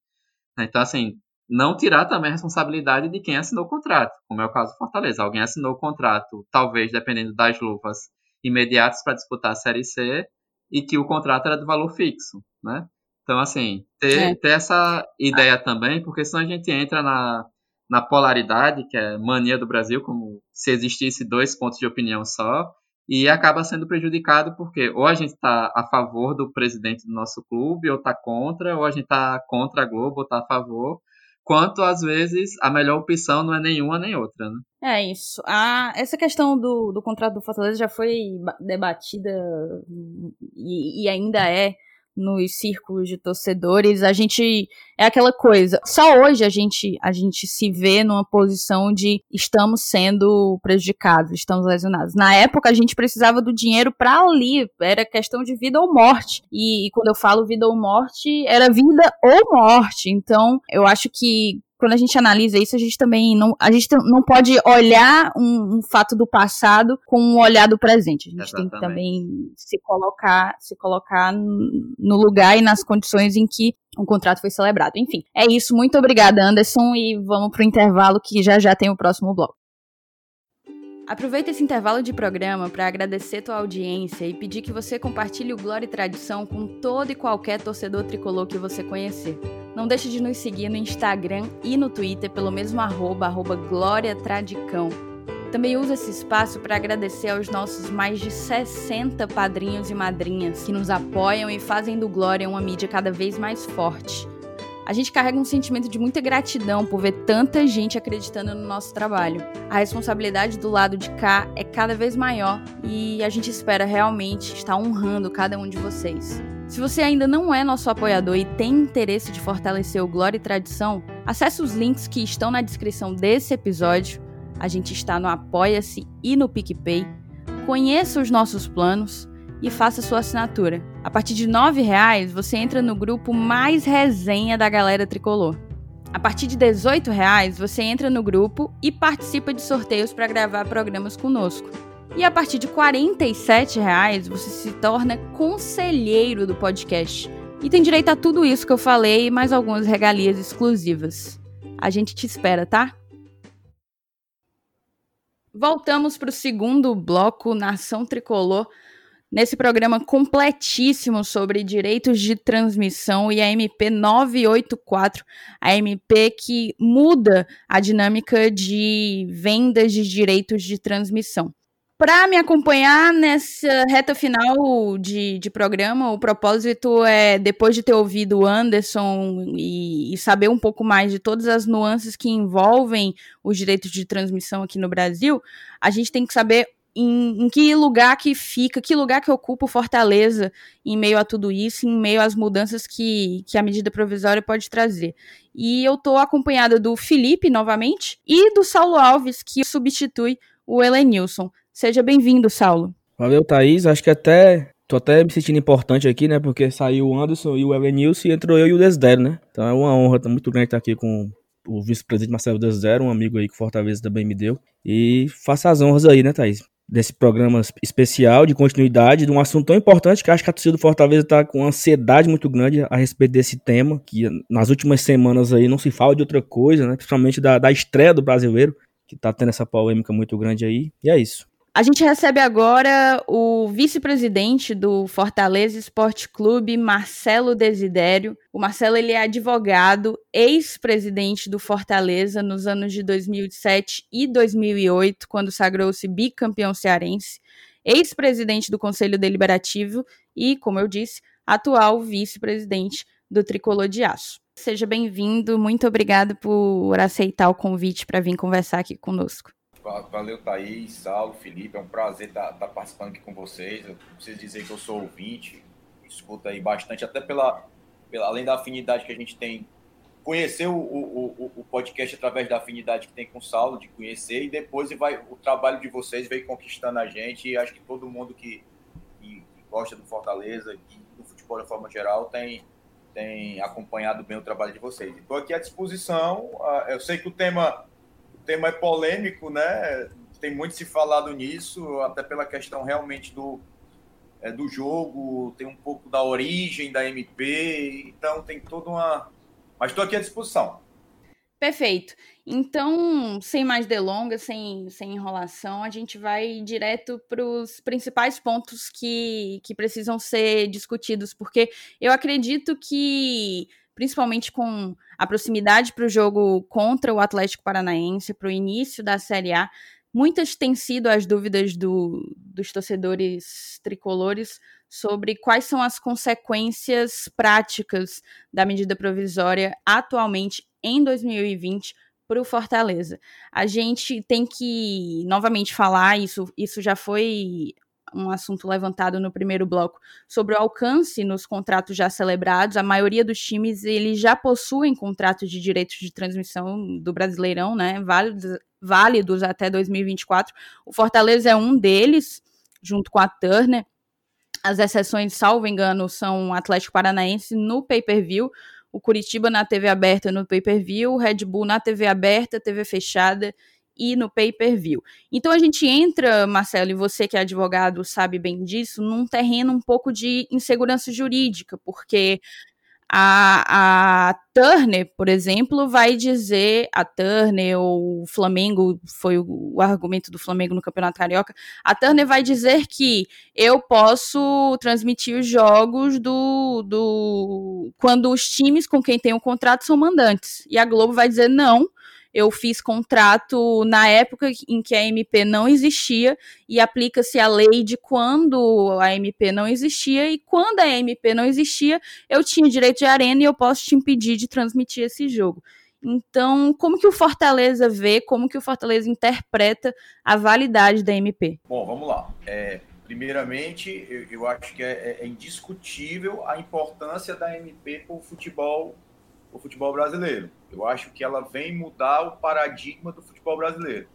Então, assim, não tirar também a responsabilidade de quem assinou o contrato, como é o caso do Fortaleza. Alguém assinou o contrato, talvez dependendo das luvas, imediatas para disputar a Série C, e que o contrato era de valor fixo, né? Então, assim, ter, é. ter essa ideia também, porque senão a gente entra na, na polaridade, que é mania do Brasil, como se existisse dois pontos de opinião só, e acaba sendo prejudicado porque ou a gente está a favor do presidente do nosso clube, ou está contra, ou a gente está contra a Globo, ou está a favor, quanto às vezes a melhor opção não é nenhuma nem outra, né? É isso. A, essa questão do, do contrato do Fortaleza já foi debatida e, e ainda é nos círculos de torcedores, a gente é aquela coisa. Só hoje a gente a gente se vê numa posição de estamos sendo prejudicados, estamos lesionados. Na época a gente precisava do dinheiro para ali, era questão de vida ou morte. E, e quando eu falo vida ou morte, era vida ou morte. Então, eu acho que quando a gente analisa isso, a gente também não, a gente não pode olhar um, um fato do passado com um olhar do presente. A gente Exatamente. tem que também se colocar, se colocar no lugar e nas condições em que um contrato foi celebrado. Enfim, é isso. Muito obrigada, Anderson, e vamos pro intervalo que já já tem o próximo bloco. Aproveita esse intervalo de programa para agradecer tua audiência e pedir que você compartilhe o Glória e Tradição com todo e qualquer torcedor tricolor que você conhecer. Não deixe de nos seguir no Instagram e no Twitter pelo mesmo arroba, arroba Glória Tradicão. Também uso esse espaço para agradecer aos nossos mais de 60 padrinhos e madrinhas que nos apoiam e fazem do Glória uma mídia cada vez mais forte a gente carrega um sentimento de muita gratidão por ver tanta gente acreditando no nosso trabalho. A responsabilidade do lado de cá é cada vez maior e a gente espera realmente estar honrando cada um de vocês. Se você ainda não é nosso apoiador e tem interesse de fortalecer o Glória e Tradição, acesse os links que estão na descrição desse episódio. A gente está no Apoia-se e no PicPay. Conheça os nossos planos e faça sua assinatura. A partir de R$ reais você entra no grupo mais resenha da galera tricolor. A partir de R$ reais você entra no grupo e participa de sorteios para gravar programas conosco. E a partir de R$ reais você se torna conselheiro do podcast. E tem direito a tudo isso que eu falei e mais algumas regalias exclusivas. A gente te espera, tá? Voltamos para o segundo bloco Nação Tricolor nesse programa completíssimo sobre direitos de transmissão e a MP 984, a MP que muda a dinâmica de vendas de direitos de transmissão. Para me acompanhar nessa reta final de, de programa, o propósito é, depois de ter ouvido o Anderson e, e saber um pouco mais de todas as nuances que envolvem os direitos de transmissão aqui no Brasil, a gente tem que saber em, em, que lugar que fica, que lugar que ocupa Fortaleza em meio a tudo isso, em meio às mudanças que, que a medida provisória pode trazer. E eu estou acompanhada do Felipe, novamente, e do Saulo Alves, que substitui o Elenilson. Seja bem-vindo, Saulo. Valeu, Thaís. Acho que até Tô até me sentindo importante aqui, né? Porque saiu o Anderson e o Elenilson e entrou eu e o Desdero, né? Então é uma honra muito grande estar aqui com o vice-presidente Marcelo Desdero, um amigo aí que Fortaleza também me deu. E faça as honras aí, né, Thaís? Desse programa especial de continuidade de um assunto tão importante que acho que a torcida do Fortaleza está com ansiedade muito grande a respeito desse tema, que nas últimas semanas aí não se fala de outra coisa, né? Principalmente da, da estreia do brasileiro, que está tendo essa polêmica muito grande aí. E é isso. A gente recebe agora o vice-presidente do Fortaleza Esporte Clube, Marcelo Desidério. O Marcelo ele é advogado, ex-presidente do Fortaleza nos anos de 2007 e 2008, quando sagrou-se bicampeão cearense. ex-presidente do Conselho Deliberativo e, como eu disse, atual vice-presidente do Tricolor de Aço. Seja bem-vindo, muito obrigado por aceitar o convite para vir conversar aqui conosco. Valeu, Thaís, Saulo, Felipe. É um prazer estar, tá, tá participando aqui com vocês. Eu preciso dizer que eu sou ouvinte, escuta aí bastante, até pela, pela além da afinidade que a gente tem. Conhecer o, o, o, podcast através da afinidade que tem com o Saulo, de conhecer, e depois vai, o trabalho de vocês veio conquistando a gente. E acho que todo mundo que, que, que gosta do Fortaleza e do futebol de forma geral tem, tem acompanhado bem o trabalho de vocês. Estou aqui à disposição. Ah, eu sei que o tema tema é polêmico, né? Tem muito se falado nisso, até pela questão realmente do, é, do jogo, tem um pouco da origem da MP, então tem toda uma. Mas estou aqui à disposição. Perfeito. Então, sem mais delongas, sem, sem enrolação, a gente vai direto para os principais pontos que, que precisam ser discutidos, porque eu acredito que principalmente com a proximidade para o jogo contra o Atlético Paranaense, para o início da Série A. Muitas têm sido as dúvidas do, dos torcedores tricolores sobre quais são as consequências práticas da medida provisória atualmente em 2020 para o Fortaleza. A gente tem que novamente falar isso, isso já foi um assunto levantado no primeiro bloco sobre o alcance nos contratos já celebrados. A maioria dos times eles já possuem contratos de direitos de transmissão do Brasileirão, né? Válidos, válidos até 2024. O Fortaleza é um deles, junto com a Turner. As exceções, salvo engano, são o Atlético Paranaense no pay-per-view, o Curitiba na TV aberta no pay-per-view, o Red Bull na TV aberta, TV fechada e no pay-per-view. Então a gente entra, Marcelo, e você que é advogado sabe bem disso, num terreno um pouco de insegurança jurídica, porque a, a Turner, por exemplo, vai dizer, a Turner ou o Flamengo, foi o, o, argumento do Flamengo no Campeonato Carioca, a Turner vai dizer que eu posso transmitir os jogos do, do quando os times com quem tem o contrato são mandantes. E a Globo vai dizer não, eu fiz contrato na época em que a MP não existia e aplica-se a lei de quando a MP não existia e quando a MP não existia, eu tinha direito de arena e eu posso te impedir de transmitir esse jogo. Então, como que o Fortaleza vê, como que o Fortaleza interpreta a validade da MP? Bom, vamos lá. É, primeiramente, eu, eu acho que é, é, indiscutível a importância da MP para o futebol o futebol brasileiro. Eu acho que ela vem mudar o paradigma do futebol brasileiro.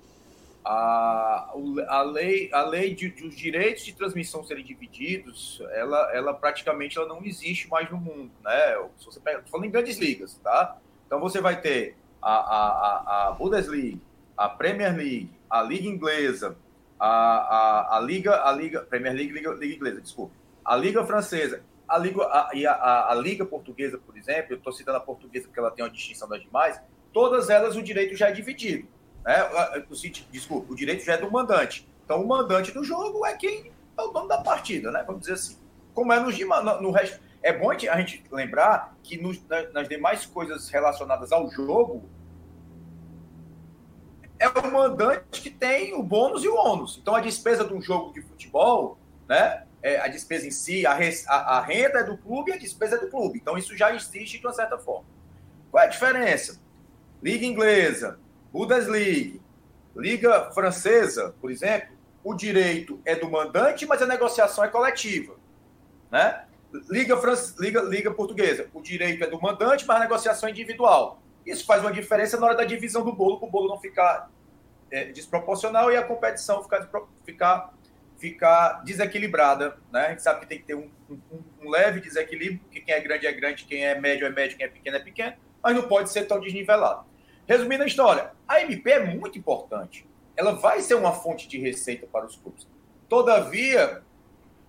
A, a lei, a lei de, de os direitos de transmissão serem divididos, ela, ela praticamente ela não existe mais no mundo, né? Se você pega, falando em grandes ligas, tá? Então você vai ter a, a, a Bundesliga, a Premier League, a Liga Inglesa, a, a, a Liga, a Liga, Premier League, Liga, Liga Inglesa, desculpa, a Liga Francesa a Liga, a, a, a, Liga Portuguesa, por exemplo, eu estou citando a portuguesa porque ela tem uma distinção das demais, todas elas o direito já é dividido. Né? Desculpa, o direito já é do mandante. Então, o mandante do jogo é quem é o dono da partida, né? Vamos dizer assim. Como é no, no, no resto. É bom a gente lembrar que nos, nas demais coisas relacionadas ao jogo, é o mandante que tem o bônus e o ônus. Então, a despesa de um jogo de futebol, né? É, a despesa em si, a, a, a, renda é do clube e a despesa é do clube. Então isso já existe de uma certa forma. Qual é a diferença? Liga inglesa, Bundesliga, Liga francesa, por exemplo, o direito é do mandante, mas a negociação é coletiva. Né? Liga, France, Liga, Liga portuguesa, o direito é do mandante, mas a negociação é individual. Isso faz uma diferença na hora da divisão do bolo, para o bolo não ficar é, desproporcional e a competição ficar, ficar ficar desequilibrada, né? A gente sabe que tem que ter um, um, um, leve desequilíbrio, que quem é grande é grande, quem é médio é médio, quem é pequeno é pequeno, mas não pode ser tão desnivelado. Resumindo a história, a MP é muito importante. Ela vai ser uma fonte de receita para os clubes. Todavia,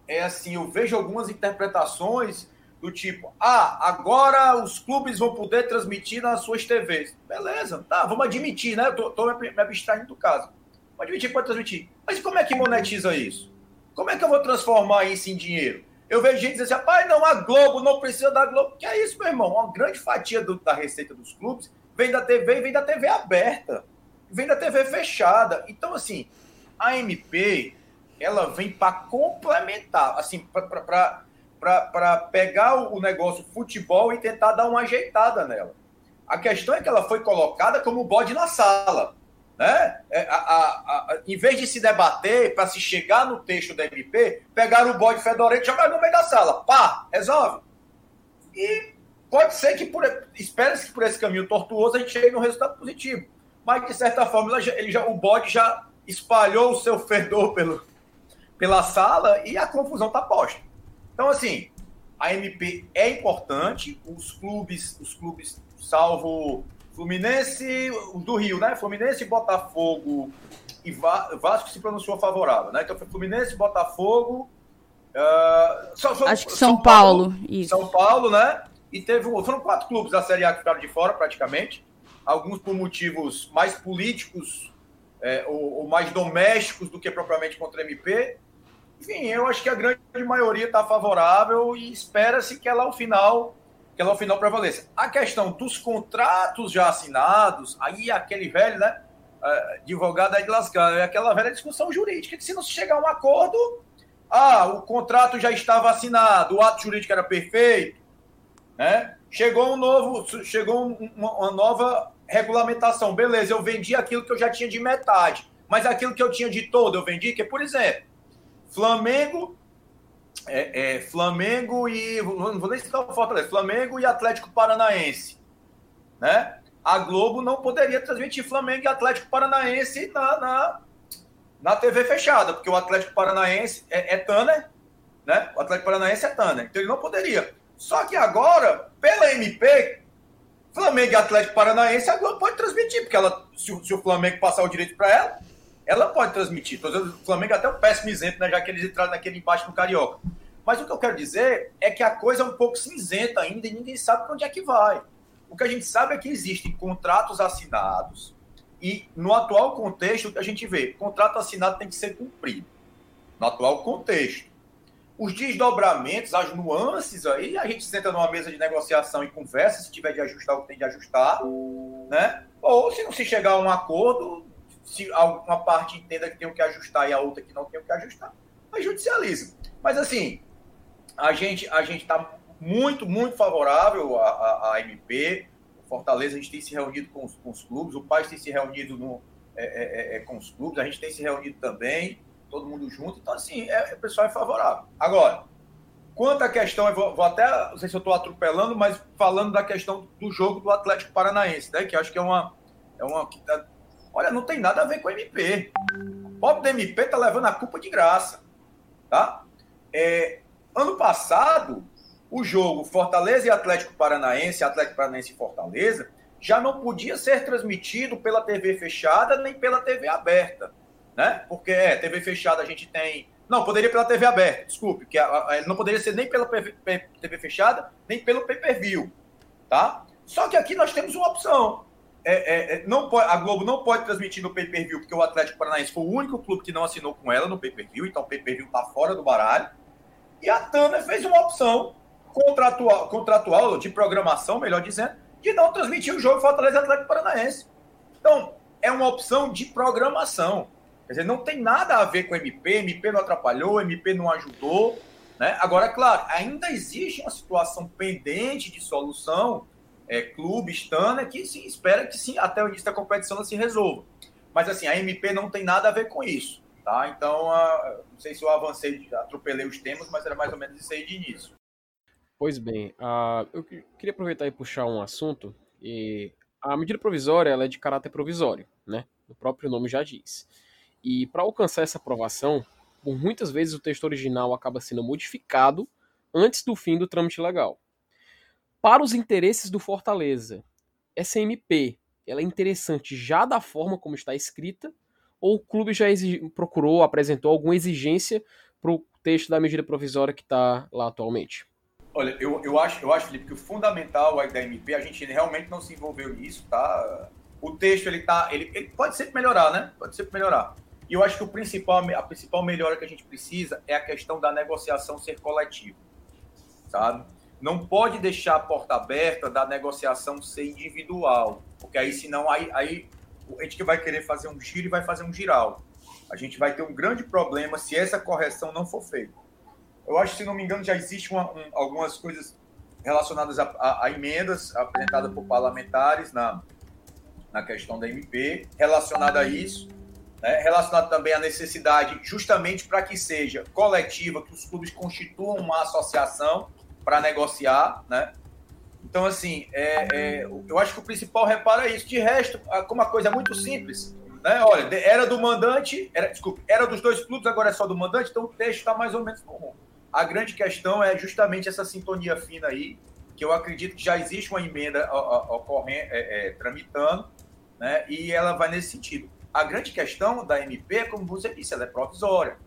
é assim, eu vejo algumas interpretações do tipo, ah, agora os clubes vão poder transmitir nas suas TVs. Beleza, tá, vamos admitir, né? Eu tô me abstraindo do caso Pode admitir, pode transmitir. Mas como é que monetiza isso? Como é que eu vou transformar isso em dinheiro? Eu vejo gente dizer assim, não, a Globo não precisa da Globo. Que é isso, meu irmão? Uma grande fatia do, da receita dos clubes vem da TV e vem da TV aberta. Vem da TV fechada. Então, assim, a MP, ela vem para complementar, assim, para pegar o negócio futebol e tentar dar uma ajeitada nela. A questão é que ela foi colocada como bode na sala. Né? É, a, a, a, em vez de se debater para se chegar no texto da MP, pegaram o bode fedorento e jogaram no meio da sala. Pá, resolve. E pode ser que, por, espera-se que por esse caminho tortuoso a gente chegue num resultado positivo. Mas, de certa forma, ele já, o bode já espalhou o seu fedor pelo, pela sala e a confusão está posta. Então, assim, a MP é importante, os clubes, os clubes, salvo Fluminense do Rio, né? Fluminense, Botafogo e Vasco se pronunciou favorável, né? Então foi Fluminense, Botafogo. Uh, só, Acho que São, São Paulo, Paulo, isso. São Paulo, né? E teve foram quatro clubes da Série A que ficaram de fora, praticamente. Alguns por motivos mais políticos é, ou, ou, mais domésticos do que propriamente contra o MP. Enfim, eu acho que a grande maioria está favorável e espera-se que ela ao final que ela ao final prevaleça. A questão dos contratos já assinados, aí aquele velho, né? Uh, advogado aí de lascar, é aquela velha discussão jurídica, que se não chegar a um acordo, ah, o contrato já estava assinado, o ato jurídico era perfeito, né? Chegou um novo, chegou uma, uma nova regulamentação, beleza, eu vendi aquilo que eu já tinha de metade, mas aquilo que eu tinha de todo eu vendi, que por exemplo, Flamengo é, é, Flamengo e. Não vou nem citar o Fortaleza, Flamengo e Atlético Paranaense. Né? A Globo não poderia transmitir Flamengo e Atlético Paranaense na, na, na TV fechada, porque o Atlético Paranaense é, é Tanner, né? O Atlético Paranaense é Tanner, então ele não poderia. Só que agora, pela MP, Flamengo e Atlético Paranaense, a Globo pode transmitir, porque ela, se, se o Flamengo passar o direito para ela, ela pode transmitir. O Flamengo é até um péssimo exemplo, né, já que eles entraram naquele empate no Carioca. Mas o que eu quero dizer é que a coisa é um pouco cinzenta ainda e ninguém sabe para onde é que vai. O que a gente sabe é que existem contratos assinados e no atual contexto que a gente vê, contrato assinado tem que ser cumprido. No atual contexto. Os desdobramentos, as nuances aí, a gente senta numa mesa de negociação e conversa, se tiver de ajustar o que tem de ajustar, né? Ou se não se chegar a um acordo, se alguma parte entenda que tem que ajustar e a outra que não tem que ajustar, aí judicializa. Mas assim, a gente a gente está muito, muito favorável à, à, MP. O Fortaleza, a gente tem se reunido com os, com os clubes, o Paz tem se reunido no, é, é, é, é, com os clubes, a gente tem se reunido também, todo mundo junto. Então, assim, é, o pessoal é favorável. Agora, quanto à questão, eu vou, vou até, não sei se eu estou atropelando, mas falando da questão do jogo do Atlético Paranaense, né, que acho que é uma. É uma tá, olha, não tem nada a ver com o MP. O pobre do MP tá levando a culpa de graça. Tá? É, Ano passado, o jogo Fortaleza e Atlético Paranaense, Atlético Paranaense e Fortaleza, já não podia ser transmitido pela TV fechada nem pela TV aberta, né? Porque é, TV fechada a gente tem. Não, poderia pela TV aberta, desculpe, que não poderia ser nem pela TV fechada, nem pelo pay-per-view, tá? Só que aqui nós temos uma opção. É, é, é, não pode, a Globo não pode transmitir no pay-per-view, porque o Atlético Paranaense foi o único clube que não assinou com ela no pay-per-view, então o pay-per-view está fora do baralho. E a Tana fez uma opção contratual, contratual, de programação, melhor dizendo, de não transmitir o jogo Fortaleza Atlético Paranaense. Então, é uma opção de programação. Quer dizer, não tem nada a ver com MP, MP não atrapalhou, MP não ajudou. Né? Agora, claro, ainda existe uma situação pendente de solução, é, clube, Tana, que sim, espera que sim, até o início da competição ela se resolva. Mas assim, a MP não tem nada a ver com isso. Tá? Então, uh, não sei se eu avancei, atropelei os temas, mas era mais ou menos isso aí de início. Pois bem, uh, eu queria aproveitar e puxar um assunto. E a medida provisória ela é de caráter provisório, né? O próprio nome já diz. E para alcançar essa aprovação, por muitas vezes o texto original acaba sendo modificado antes do fim do trâmite legal. Para os interesses do Fortaleza, essa MP ela é interessante já da forma como está escrita ou o clube já procurou, apresentou alguma exigência para o texto da medida provisória que está lá atualmente? Olha, eu, eu, acho, eu acho, Felipe, que o fundamental da MP, a gente realmente não se envolveu nisso, tá? O texto, ele tá. Ele, ele pode sempre melhorar, né? Pode sempre melhorar. E eu acho que o principal, a principal melhora que a gente precisa é a questão da negociação ser coletiva, sabe? Não pode deixar a porta aberta da negociação ser individual, porque aí senão aí, aí a gente que vai querer fazer um giro e vai fazer um giral. A gente vai ter um grande problema se essa correção não for feita. Eu acho, se não me engano, já existem um, algumas coisas relacionadas a, a, a, emendas apresentadas por parlamentares na, na questão da MP, relacionada a isso, né, também à necessidade, justamente para que seja coletiva, que os clubes constituam uma associação para negociar, né? Então, assim, é, é, eu acho que o principal reparo é isso. De resto, como a coisa é muito simples, né? Olha, era do mandante, era, desculpe, era dos dois clubes, agora é só do mandante, então o texto está mais ou menos comum. A grande questão é justamente essa sintonia fina aí, que eu acredito que já existe uma emenda ocorrendo, é, é, tramitando, né? E ela vai nesse sentido. A grande questão da MP, como você disse, ela é provisória,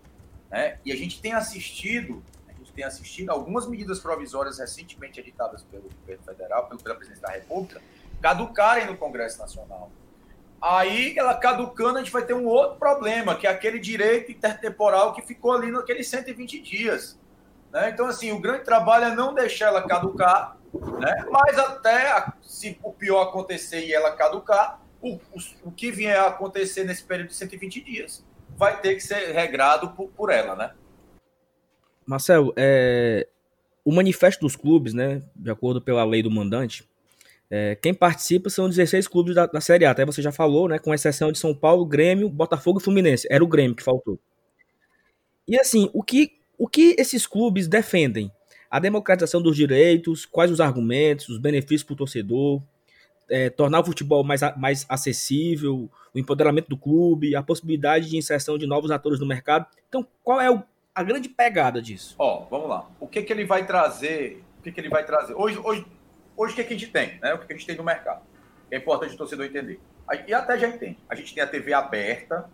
né? E a gente tem assistido, tem assistido algumas medidas provisórias recentemente editadas pelo governo federal, pela presidência da República, caducarem no Congresso Nacional. Aí, ela caducando, a gente vai ter um outro problema, que é aquele direito intertemporal que ficou ali naqueles 120 dias. Né? Então, assim, o grande trabalho é não deixar ela caducar, né? mas até se o pior acontecer e ela caducar, o, o, o que vier a acontecer nesse período de 120 dias vai ter que ser regrado por, por ela, né? Marcelo, é, o manifesto dos clubes, né, de acordo pela lei do mandante, é, quem participa são 16 clubes da, da Série A, até você já falou, né? Com exceção de São Paulo, Grêmio, Botafogo e Fluminense. Era o Grêmio que faltou. E assim, o que, o que esses clubes defendem? A democratização dos direitos, quais os argumentos, os benefícios para o torcedor, é, tornar o futebol mais, mais acessível, o empoderamento do clube, a possibilidade de inserção de novos atores no mercado. Então, qual é o, a grande pegada disso? Ó, vamos lá. O que, que ele vai trazer? O que, que ele vai trazer? Hoje, hoje Hoje, o que, que a gente tem? Né? O que, que a gente tem no mercado? É importante o torcedor entender. E até já entende. A gente tem a TV aberta,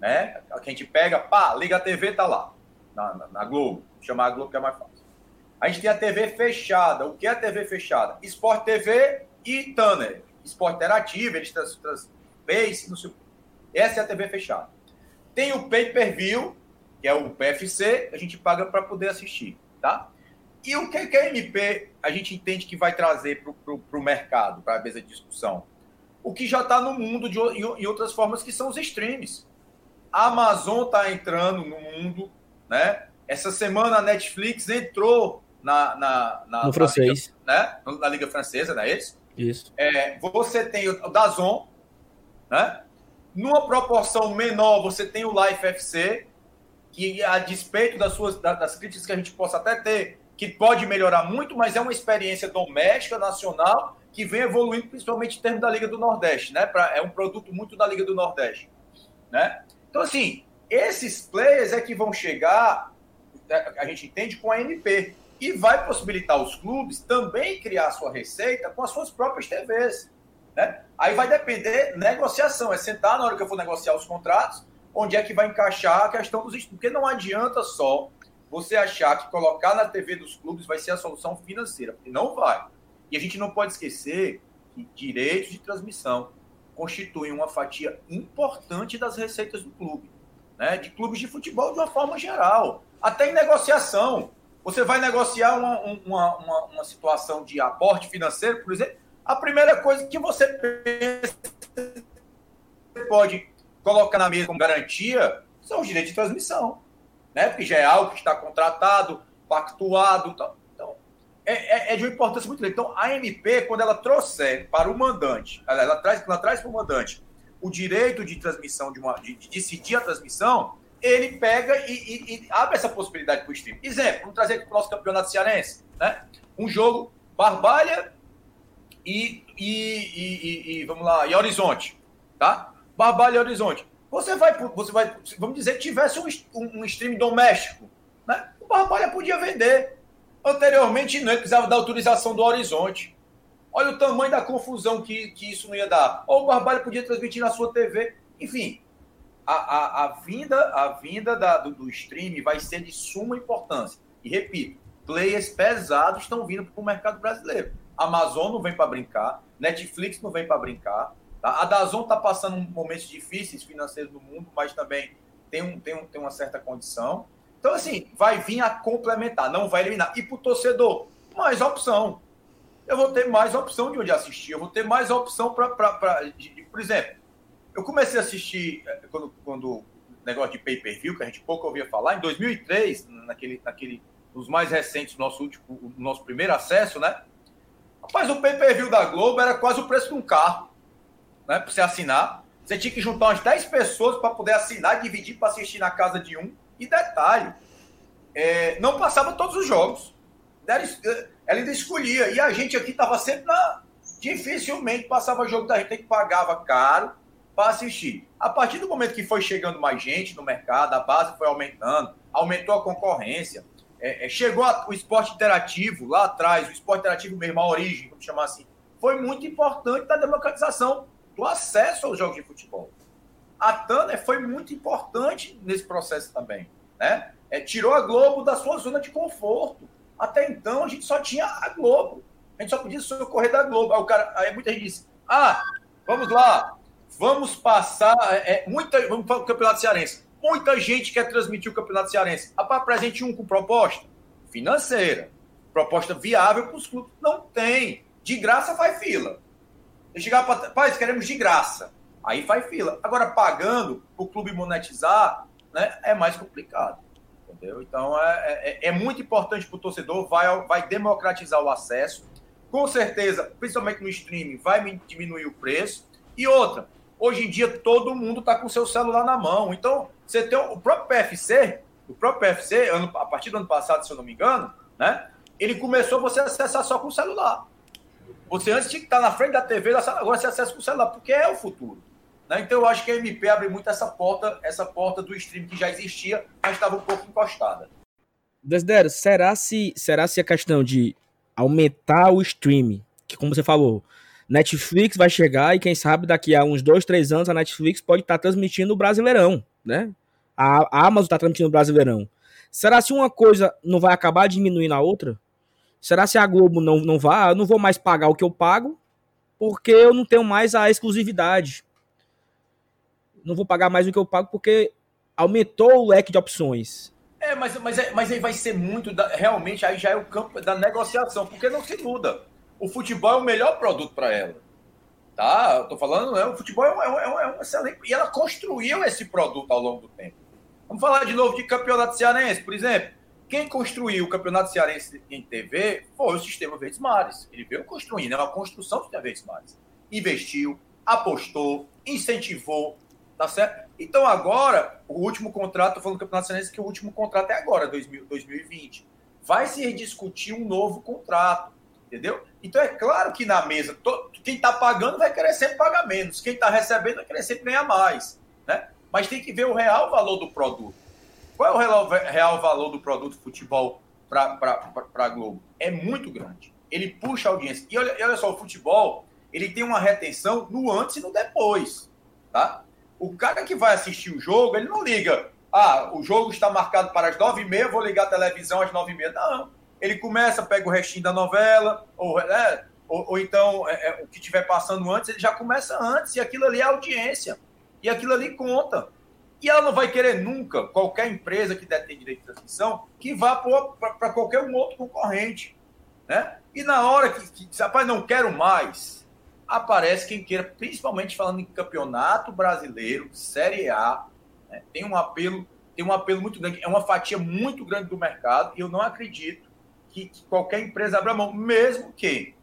né? A gente pega, pá, liga a TV, tá lá. Na, na, na Globo. Chamar a Globo que é mais fácil. A gente tem a TV fechada. O que é a TV fechada? Sport TV e Tanner. Sport Interativo, eles trans, trans, base, não sei Essa é a TV fechada. Tem o Pay Per View, que é o PFC, a gente paga para poder assistir, tá? E o que, que a MP a gente entende que vai trazer para o mercado, para a mesa de discussão? O que já está no mundo de, e outras formas que são os streams. A Amazon está entrando no mundo, né? Essa semana a Netflix entrou na, na, na no francês, liga, né? Na liga francesa, não é isso? Isso. É, você tem o Dazon, né? Numa proporção menor, você tem o Life FC, que a despeito das suas das críticas que a gente possa até ter, que pode melhorar muito, mas é uma experiência doméstica, nacional, que vem evoluindo principalmente em termos da Liga do Nordeste, né? Pra, é um produto muito da Liga do Nordeste, né? Então, assim, esses players é que vão chegar, é, a gente entende, com a MP, e vai possibilitar os clubes também criar sua receita com as suas próprias TVs, né? Aí vai depender negociação, é sentar na hora que eu for negociar os contratos, onde é que vai encaixar a questão dos porque não adianta só você achar que colocar na TV dos clubes vai ser a solução financeira, porque não vai. E a gente não pode esquecer que direitos de transmissão constituem uma fatia importante das receitas do clube, né? de clubes de futebol de uma forma geral, até em negociação. Você vai negociar uma, uma, uma, uma situação de aporte financeiro, por exemplo, a primeira coisa que você pode colocar na mesa como garantia são os direitos de transmissão né? Porque já é algo que está contratado, pactuado. Então, então é, é, é, de uma importância muito grande. Então, a MP, quando ela trouxer para o mandante, ela, ela traz, ela traz para o mandante o direito de transmissão, de, uma, de, de decidir a transmissão, ele pega e, e, e abre essa possibilidade para o stream. Exemplo, vamos trazer para o nosso campeonato cearense, né? Um jogo Barbalha e, e, e, vamos lá, e Horizonte, tá? Barbalha e Horizonte. Você vai, você vai, vamos dizer que tivesse um, um, um stream doméstico, né? O Barbalha podia vender. Anteriormente, não, ele precisava da autorização do Horizonte. Olha o tamanho da confusão que, que isso não ia dar. Ou o Barbalha podia transmitir na sua TV. Enfim, a, a, a vinda, a vinda da, do, do stream vai ser de suma importância. E repito, players pesados estão vindo para o mercado brasileiro. Amazon não vem para brincar, Netflix não vem para brincar? A Dazon está passando momentos difíceis financeiros no mundo, mas também tem, um, tem, um, tem uma certa condição. Então, assim, vai vir a complementar, não vai eliminar. E para o torcedor, mais opção. Eu vou ter mais opção de onde assistir, eu vou ter mais opção para. Por exemplo, eu comecei a assistir, eh, quando, quando negócio de pay-per-view, que a gente pouco ouvia falar, em 2003, naquele, naquele, nos mais recentes, nosso último, nosso primeiro acesso, né? Rapaz, o pay-per-view da Globo era quase o preço de um carro, né? Para você assinar. Você tinha que juntar umas 10 pessoas para poder assinar, dividir para assistir na casa de um. E detalhe, é, não passava todos os jogos. Ela ainda escolhia. E a gente aqui estava sempre na. Dificilmente passava jogo da gente que pagava caro para assistir. A partir do momento que foi chegando mais gente no mercado, a base foi aumentando, aumentou a concorrência, é, é, chegou a, o esporte interativo lá atrás, o esporte interativo mesmo, a origem, vamos chamar assim, foi muito importante da democratização do acesso aos jogos de futebol. A Tanner foi muito importante nesse processo também, né? É, tirou a Globo da sua zona de conforto. Até então a gente só tinha a Globo. A gente só podia socorrer da Globo. Aí, o cara, aí muita gente disse: Ah, vamos lá, vamos passar. É, é muita, vamos para o Campeonato Cearense. Muita gente quer transmitir o Campeonato Cearense. Apresente um com proposta financeira, proposta viável para os clubes. Não tem. De graça faz fila. Se chegar para. Paz, queremos de graça. Aí faz fila. Agora, pagando o clube monetizar, né, é mais complicado. Entendeu? Então, é, é, é muito importante para o torcedor, vai, vai democratizar o acesso. Com certeza, principalmente no streaming, vai diminuir o preço. E outra, hoje em dia todo mundo está com seu celular na mão. Então, você tem o próprio PFC, o próprio PFC, ano, a partir do ano passado, se eu não me engano, né? Ele começou você acessar só com o celular. Você antes tinha que estar na frente da TV, agora você acessa com o celular, porque é o futuro. Né? Então eu acho que a MP abre muito essa porta, essa porta do stream que já existia, mas estava um pouco encostada. Desidero, será se, será se a questão de aumentar o stream, que como você falou, Netflix vai chegar e quem sabe daqui a uns dois, três anos a Netflix pode estar tá transmitindo o Brasileirão, né? A, a Amazon está transmitindo o Brasileirão. Será se uma coisa não vai acabar diminuindo a outra? Será se a Globo não, não vai? Eu não vou mais pagar o que eu pago porque eu não tenho mais a exclusividade não vou pagar mais do que eu pago porque aumentou o leque de opções. É, mas, mas, é, mas aí vai ser muito, da, realmente, aí já é o campo da negociação, porque não se muda. O futebol é o melhor produto para ela. Tá? Eu tô falando, né? O futebol é um, é, um, é um excelente. E ela construiu esse produto ao longo do tempo. Vamos falar de novo de campeonato cearense, por exemplo. Quem construiu o campeonato cearense em TV foi o sistema Verdes Mares. Ele veio construindo, é uma construção do sistema Verdes Mares. Investiu, apostou, incentivou, Tá certo? Então agora, o último contrato, falando do Campeonato Cearense que o último contrato é agora, 2020. Vai se rediscutir um novo contrato, entendeu? Então é claro que na mesa, to, quem está pagando vai querer sempre pagar menos, quem está recebendo vai querer sempre ganhar mais, né? Mas tem que ver o real valor do produto. Qual é o real, real valor do produto futebol para a Globo? É muito grande. Ele puxa a audiência. E olha, e olha só, o futebol, ele tem uma retenção no antes e no depois, tá? O cara que vai assistir o jogo, ele não liga. Ah, o jogo está marcado para as nove e meia, vou ligar a televisão às nove e meia. Não. Ele começa, pega o restinho da novela, ou, é, ou, ou, então é, é, o que estiver passando antes, ele já começa antes, e aquilo ali é audiência. E aquilo ali conta. E ela não vai querer nunca, qualquer empresa que detém direito de transmissão, que vá para qualquer um outro concorrente. Né? E na hora que, que rapaz, não quero mais, aparece quem queira, principalmente falando em campeonato brasileiro, Série A, né, tem um apelo, tem um apelo muito grande, é uma fatia muito grande do mercado, e eu não acredito que, que qualquer empresa abra mão, mesmo que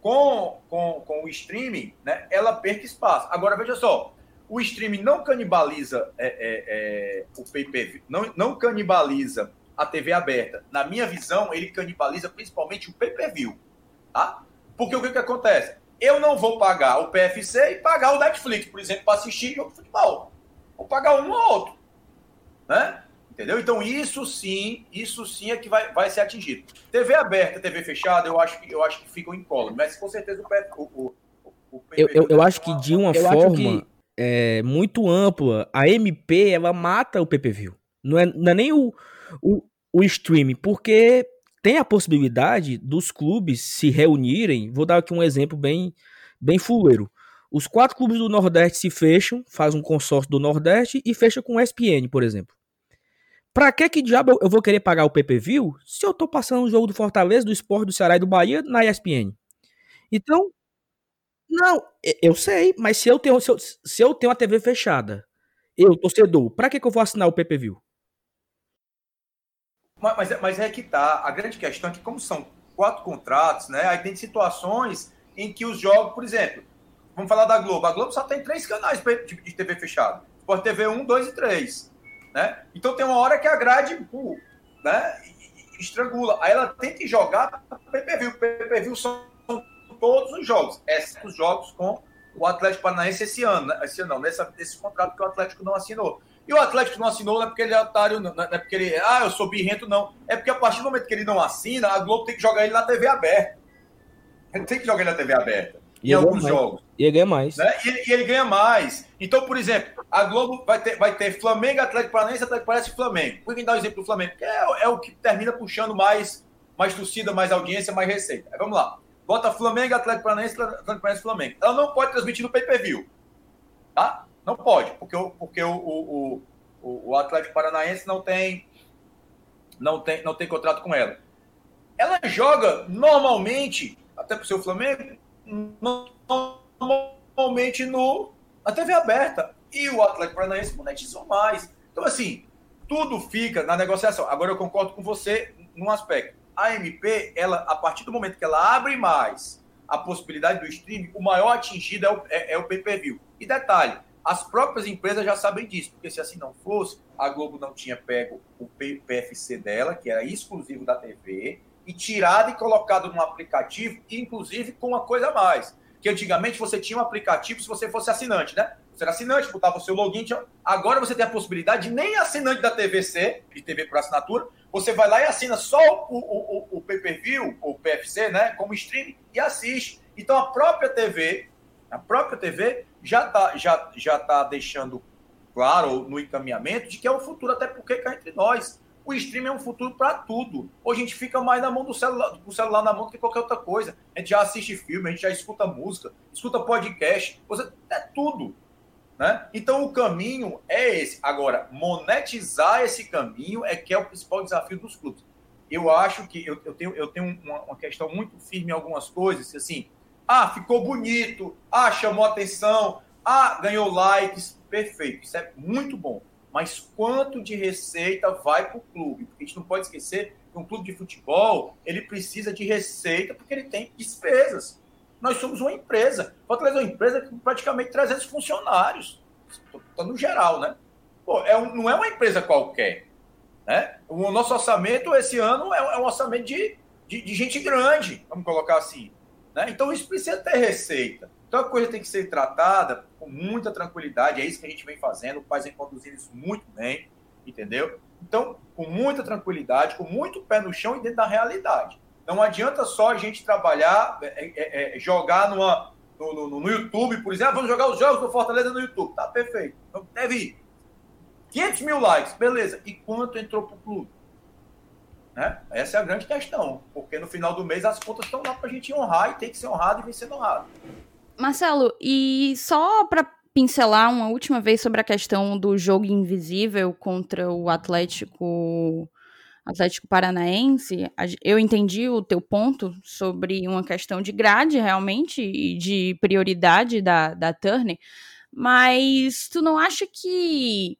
com, com, com o streaming, né, ela perca espaço. Agora, veja só, o streaming não canibaliza é, é, é, o pay-per-view, não, não canibaliza a TV aberta. Na minha visão, ele canibaliza principalmente o pay-per-view, tá? Porque o que, que acontece? eu não vou pagar o PFC e pagar o Netflix, por exemplo, para assistir jogo de futebol. Vou pagar um ou outro. Né? Entendeu? Então, isso sim, isso sim é que vai, vai ser atingido. TV aberta, TV fechada, eu acho que, eu acho que ficam incólumes, mas com certeza o, o, o, o eu, eu, eu acho que de uma forma que... é, muito ampla, a MP ela mata o PPV. Não é, não é nem o, o, o streaming, porque tem a possibilidade dos clubes se reunirem. Vou dar aqui um exemplo bem, bem fuleiro. Os quatro clubes do Nordeste se fecham, faz um consórcio do Nordeste e fecha com o ESPN, por exemplo. Pra que que diabo eu vou querer pagar o PPV se eu tô passando o jogo do Fortaleza, do Esporte, do Ceará e do Bahia na ESPN? Então, não, eu sei, mas se eu tenho, se eu, se eu tenho a TV fechada, eu, torcedor, pra que, que eu vou assinar o PPV? Mas, mas, é, mas é que tá. A grande questão é que, como são quatro contratos, né? Aí tem situações em que os jogos, por exemplo, vamos falar da Globo. A Globo só tem três canais de, de TV fechado. Sport TV 1, 2 e 3. Né? Então tem uma hora que a grade né, estrangula. Aí ela tem que jogar PPV. O PPV são todos os jogos, exceto os jogos com o Atlético Paranaense esse ano, né? esse ano não, nesse, nesse contrato que o Atlético não assinou. E o Atlético não assinou não é porque ele é otário, não, não é porque ele, ah, eu sou birrento, não. É porque a partir do momento que ele não assina, a Globo tem que jogar ele na TV aberta. Ele tem que jogar ele na TV aberta. E em alguns mais. jogos. E ele ganha mais. Né? E, ele, e, ele, ganha mais. Então, por exemplo, a Globo vai ter, vai ter Flamengo, Atlético Paranaense, Atlético Paranaense e Flamengo. Por que dar o um exemplo do Flamengo? Porque é, é, o que termina puxando mais, mais torcida, mais audiência, mais receita. Aí, vamos lá. Bota Flamengo, Atlético Paranaense, Atlético Paranaense Flamengo. Ela não pode transmitir no pay-per-view. Tá? Não pode, porque, o, porque o, o, o, o Atlético Paranaense não tem, não, tem, não tem contrato com ela. Ela joga normalmente, até para o seu Flamengo, normalmente no, na TV aberta. E o Atlético Paranaense monetizou mais. Então, assim, tudo fica na negociação. Agora eu concordo com você num aspecto a MP, ela, a partir do momento que ela abre mais a possibilidade do streaming, o maior atingido é o, é, é o pay-per-view. E detalhe, as próprias empresas já sabem disso, porque se assim não fosse, a Globo não tinha pego o PFC dela, que era exclusivo da TV, e tirado e colocado no aplicativo, inclusive com uma coisa a mais. Que antigamente você tinha um aplicativo se você fosse assinante, né? Era assinante, botava o seu login. Agora você tem a possibilidade de nem assinante da TVC, de TV por assinatura, você vai lá e assina só o, o, o, pay-per-view, o PFC, né, como streaming, e assiste. Então a própria TV, a própria TV já está já, já tá deixando claro no encaminhamento de que é o futuro, até porque cá entre nós. O streaming é um futuro para tudo. Hoje a gente fica mais na mão do celular, do celular na mão do que qualquer outra coisa. A gente já assiste filme, a gente já escuta música, escuta podcast, você, é tudo. Né? Então o caminho é esse. Agora, monetizar esse caminho é que é o principal desafio dos clubes. Eu acho que eu, eu tenho, eu tenho uma, uma, questão muito firme em algumas coisas, assim, ah, ficou bonito, ah, chamou atenção, ah, ganhou likes, perfeito, isso é muito bom. Mas quanto de receita vai para o clube? Porque a gente não pode esquecer que um clube de futebol ele precisa de receita porque ele tem despesas. Nós somos uma empresa. Fortaleza é uma empresa com praticamente 300 funcionários. No geral, né? Pô, é um, não é uma empresa qualquer. Né? O nosso orçamento esse ano é, é um orçamento de, de, de, gente grande, vamos colocar assim. Né? Então isso precisa ter receita. Então a coisa tem que ser tratada com muita tranquilidade. É isso que a gente vem fazendo. O Paz vem conduzindo isso muito bem, entendeu? Então, com muita tranquilidade, com muito pé no chão e dentro da realidade. Não adianta só a gente trabalhar, é, é, é, jogar numa, no, no, no, YouTube, por exemplo, vamos jogar os jogos do Fortaleza no YouTube. Tá perfeito. Então, deve 500 mil likes, beleza. E quanto entrou para o clube? Né? Essa é a grande questão, porque no final do mês as contas estão lá para a gente honrar e tem que ser honrado e vem sendo honrado. Marcelo, e só para pincelar uma última vez sobre a questão do jogo invisível contra o Atlético Atlético Paranaense, eu entendi o teu ponto sobre uma questão de grade, realmente, e de prioridade da, da Turner, mas tu não acha que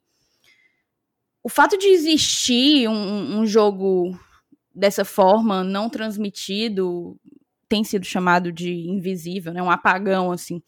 o fato de existir um, um jogo dessa forma, não transmitido, tem sido chamado de invisível, né, um apagão, assim,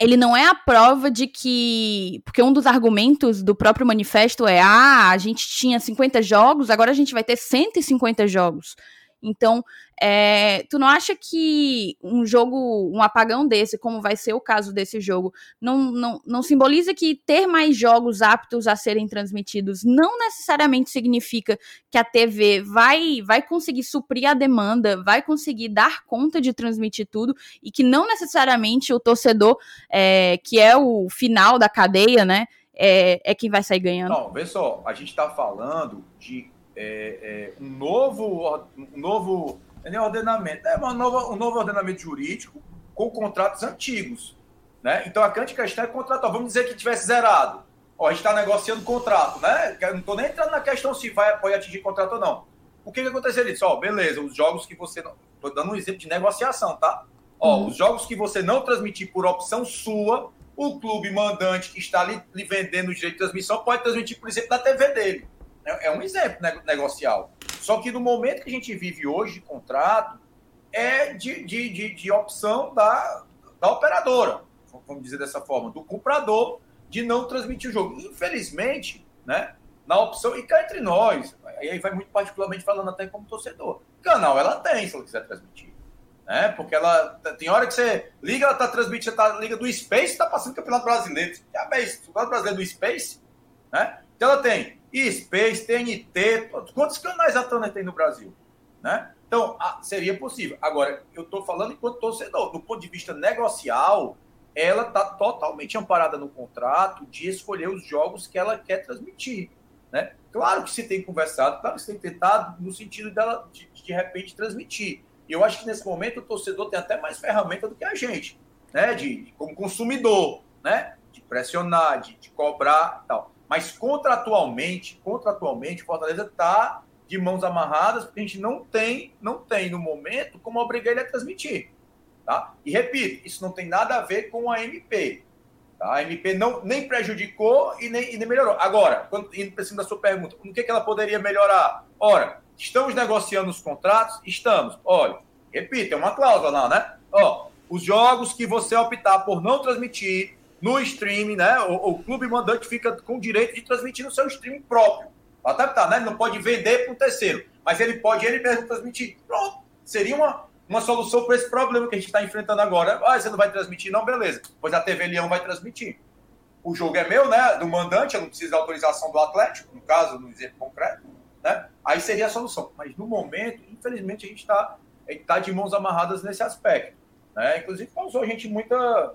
ele não é a prova de que. Porque um dos argumentos do próprio manifesto é: ah, a gente tinha 50 jogos, agora a gente vai ter 150 jogos. Então, é, tu não acha que um jogo, um apagão desse, como vai ser o caso desse jogo, não, não, não simboliza que ter mais jogos aptos a serem transmitidos não necessariamente significa que a TV vai, vai conseguir suprir a demanda, vai conseguir dar conta de transmitir tudo e que não necessariamente o torcedor, é, que é o final da cadeia, né, é, é quem vai sair ganhando? Não, vê só, a gente está falando de é, é, um novo, um novo é ordenamento, é uma nova, um novo ordenamento jurídico com contratos antigos. Né? Então a grande questão é contratual. Vamos dizer que tivesse zerado. Ó, a gente está negociando contrato, né? Eu não estou nem entrando na questão se vai pode atingir contrato ou não. O que, que aconteceria? Ó, beleza, os jogos que você. Estou dando um exemplo de negociação, tá? Ó, uhum. os jogos que você não transmitir por opção sua, o clube mandante que está lhe, lhe vendendo o direito de transmissão pode transmitir, por exemplo, na TV dele. É, é um exemplo negocial. Só que no momento que a gente vive hoje de contrato, é de, de, de, de opção da, da operadora, vamos dizer dessa forma, do comprador de não transmitir o jogo. Infelizmente, né, na opção, e cá entre nós, aí vai muito particularmente falando até como torcedor, canal ela tem, se ela quiser transmitir né? Porque ela tem hora que você liga, ela tá transmitindo, tá liga do Space, tá passando o Campeonato Brasileiro. Já bem, Campeonato Brasileiro do Space, né? Então ela tem Space, TNT, quantos canais a Turner tem no Brasil, né? Então, seria possível. Agora, eu estou falando enquanto torcedor, do ponto de vista negocial, ela está totalmente amparada no contrato de escolher os jogos que ela quer transmitir. Né? Claro que se tem conversado, claro que se tem tentado no sentido dela de, de repente transmitir. E eu acho que nesse momento o torcedor tem até mais ferramenta do que a gente, né? De, de como consumidor, né? De pressionar, de, de cobrar tal. Mas contratualmente, contratualmente, Fortaleza está de mãos amarradas, porque a gente não tem, não tem no momento como obrigar ele a transmitir. Tá? E repito, isso não tem nada a ver com a MP. Tá? A MP não, nem prejudicou e nem, e nem melhorou. Agora, quando, indo para cima da sua pergunta, o que, que ela poderia melhorar? Ora, Estamos negociando os contratos? Estamos. Olha, repita, é uma cláusula lá, né? Ó, os jogos que você optar por não transmitir no streaming, né? O, o clube mandante fica com o direito de transmitir no seu streaming próprio. Até tá, né? Ele não pode vender para um terceiro, mas ele pode ele mesmo transmitir. Pronto. Seria uma, uma solução para esse problema que a gente está enfrentando agora. Ah, você não vai transmitir? Não, beleza. Pois a TV Leão vai transmitir. O jogo é meu, né? Do mandante, eu não preciso da autorização do Atlético, no caso, no exemplo concreto. Né? Aí seria a solução. Mas no momento, infelizmente, a gente está tá de mãos amarradas nesse aspecto. Né? Inclusive, causou a gente muita,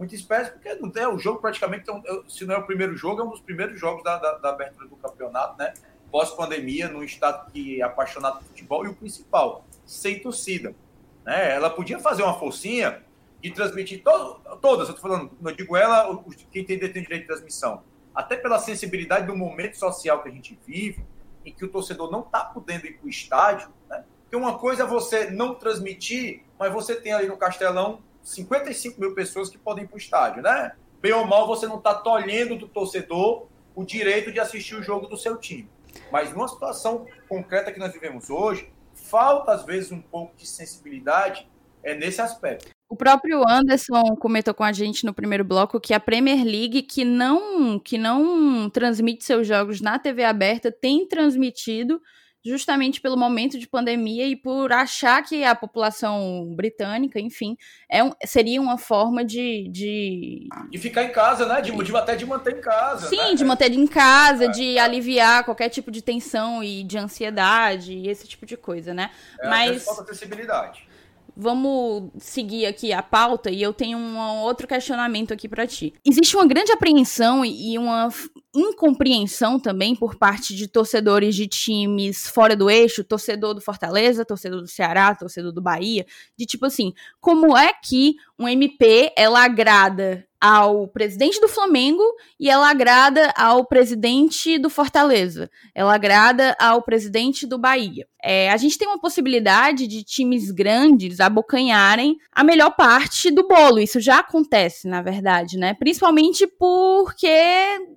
muita espécie, porque não tem, o jogo praticamente, se não é o primeiro jogo, é um dos primeiros jogos da, da, da abertura do campeonato, né? pós-pandemia, num estado que é apaixonado por futebol, e o principal, sem torcida. Né? Ela podia fazer uma forcinha de transmitir todo, todas, eu estou falando, não digo ela, quem tem, tem direito de transmissão, até pela sensibilidade do momento social que a gente vive, em que o torcedor não está podendo ir para o estádio, né? Porque uma coisa é você não transmitir, mas você tem ali no Castelão 55 mil pessoas que podem ir para o estádio, né? Bem ou mal, você não está tolhendo do torcedor o direito de assistir o jogo do seu time. Mas numa situação concreta que nós vivemos hoje, falta às vezes um pouco de sensibilidade é nesse aspecto. O próprio Anderson comentou com a gente no primeiro bloco que a Premier League, que não, que não transmite seus jogos na TV aberta, tem transmitido justamente pelo momento de pandemia e por achar que a população britânica, enfim, é um, seria uma forma de, de. De ficar em casa, né? De, de até de manter em casa. Sim, né? de manter em casa, é, de aliviar qualquer tipo de tensão e de ansiedade e esse tipo de coisa, né? É, Mas. Falta acessibilidade vamos seguir aqui a pauta e eu tenho um outro questionamento aqui para ti. Existe uma grande apreensão e uma incompreensão também por parte de torcedores de times fora do eixo, torcedor do Fortaleza, torcedor do Ceará, torcedor do Bahia, de tipo assim, como é que um MP ela agrada ao presidente do Flamengo e ela agrada ao presidente do Fortaleza. Ela agrada ao presidente do Bahia. É, a gente tem uma possibilidade de times grandes abocanharem a melhor parte do bolo. Isso já acontece, na verdade, né? Principalmente porque,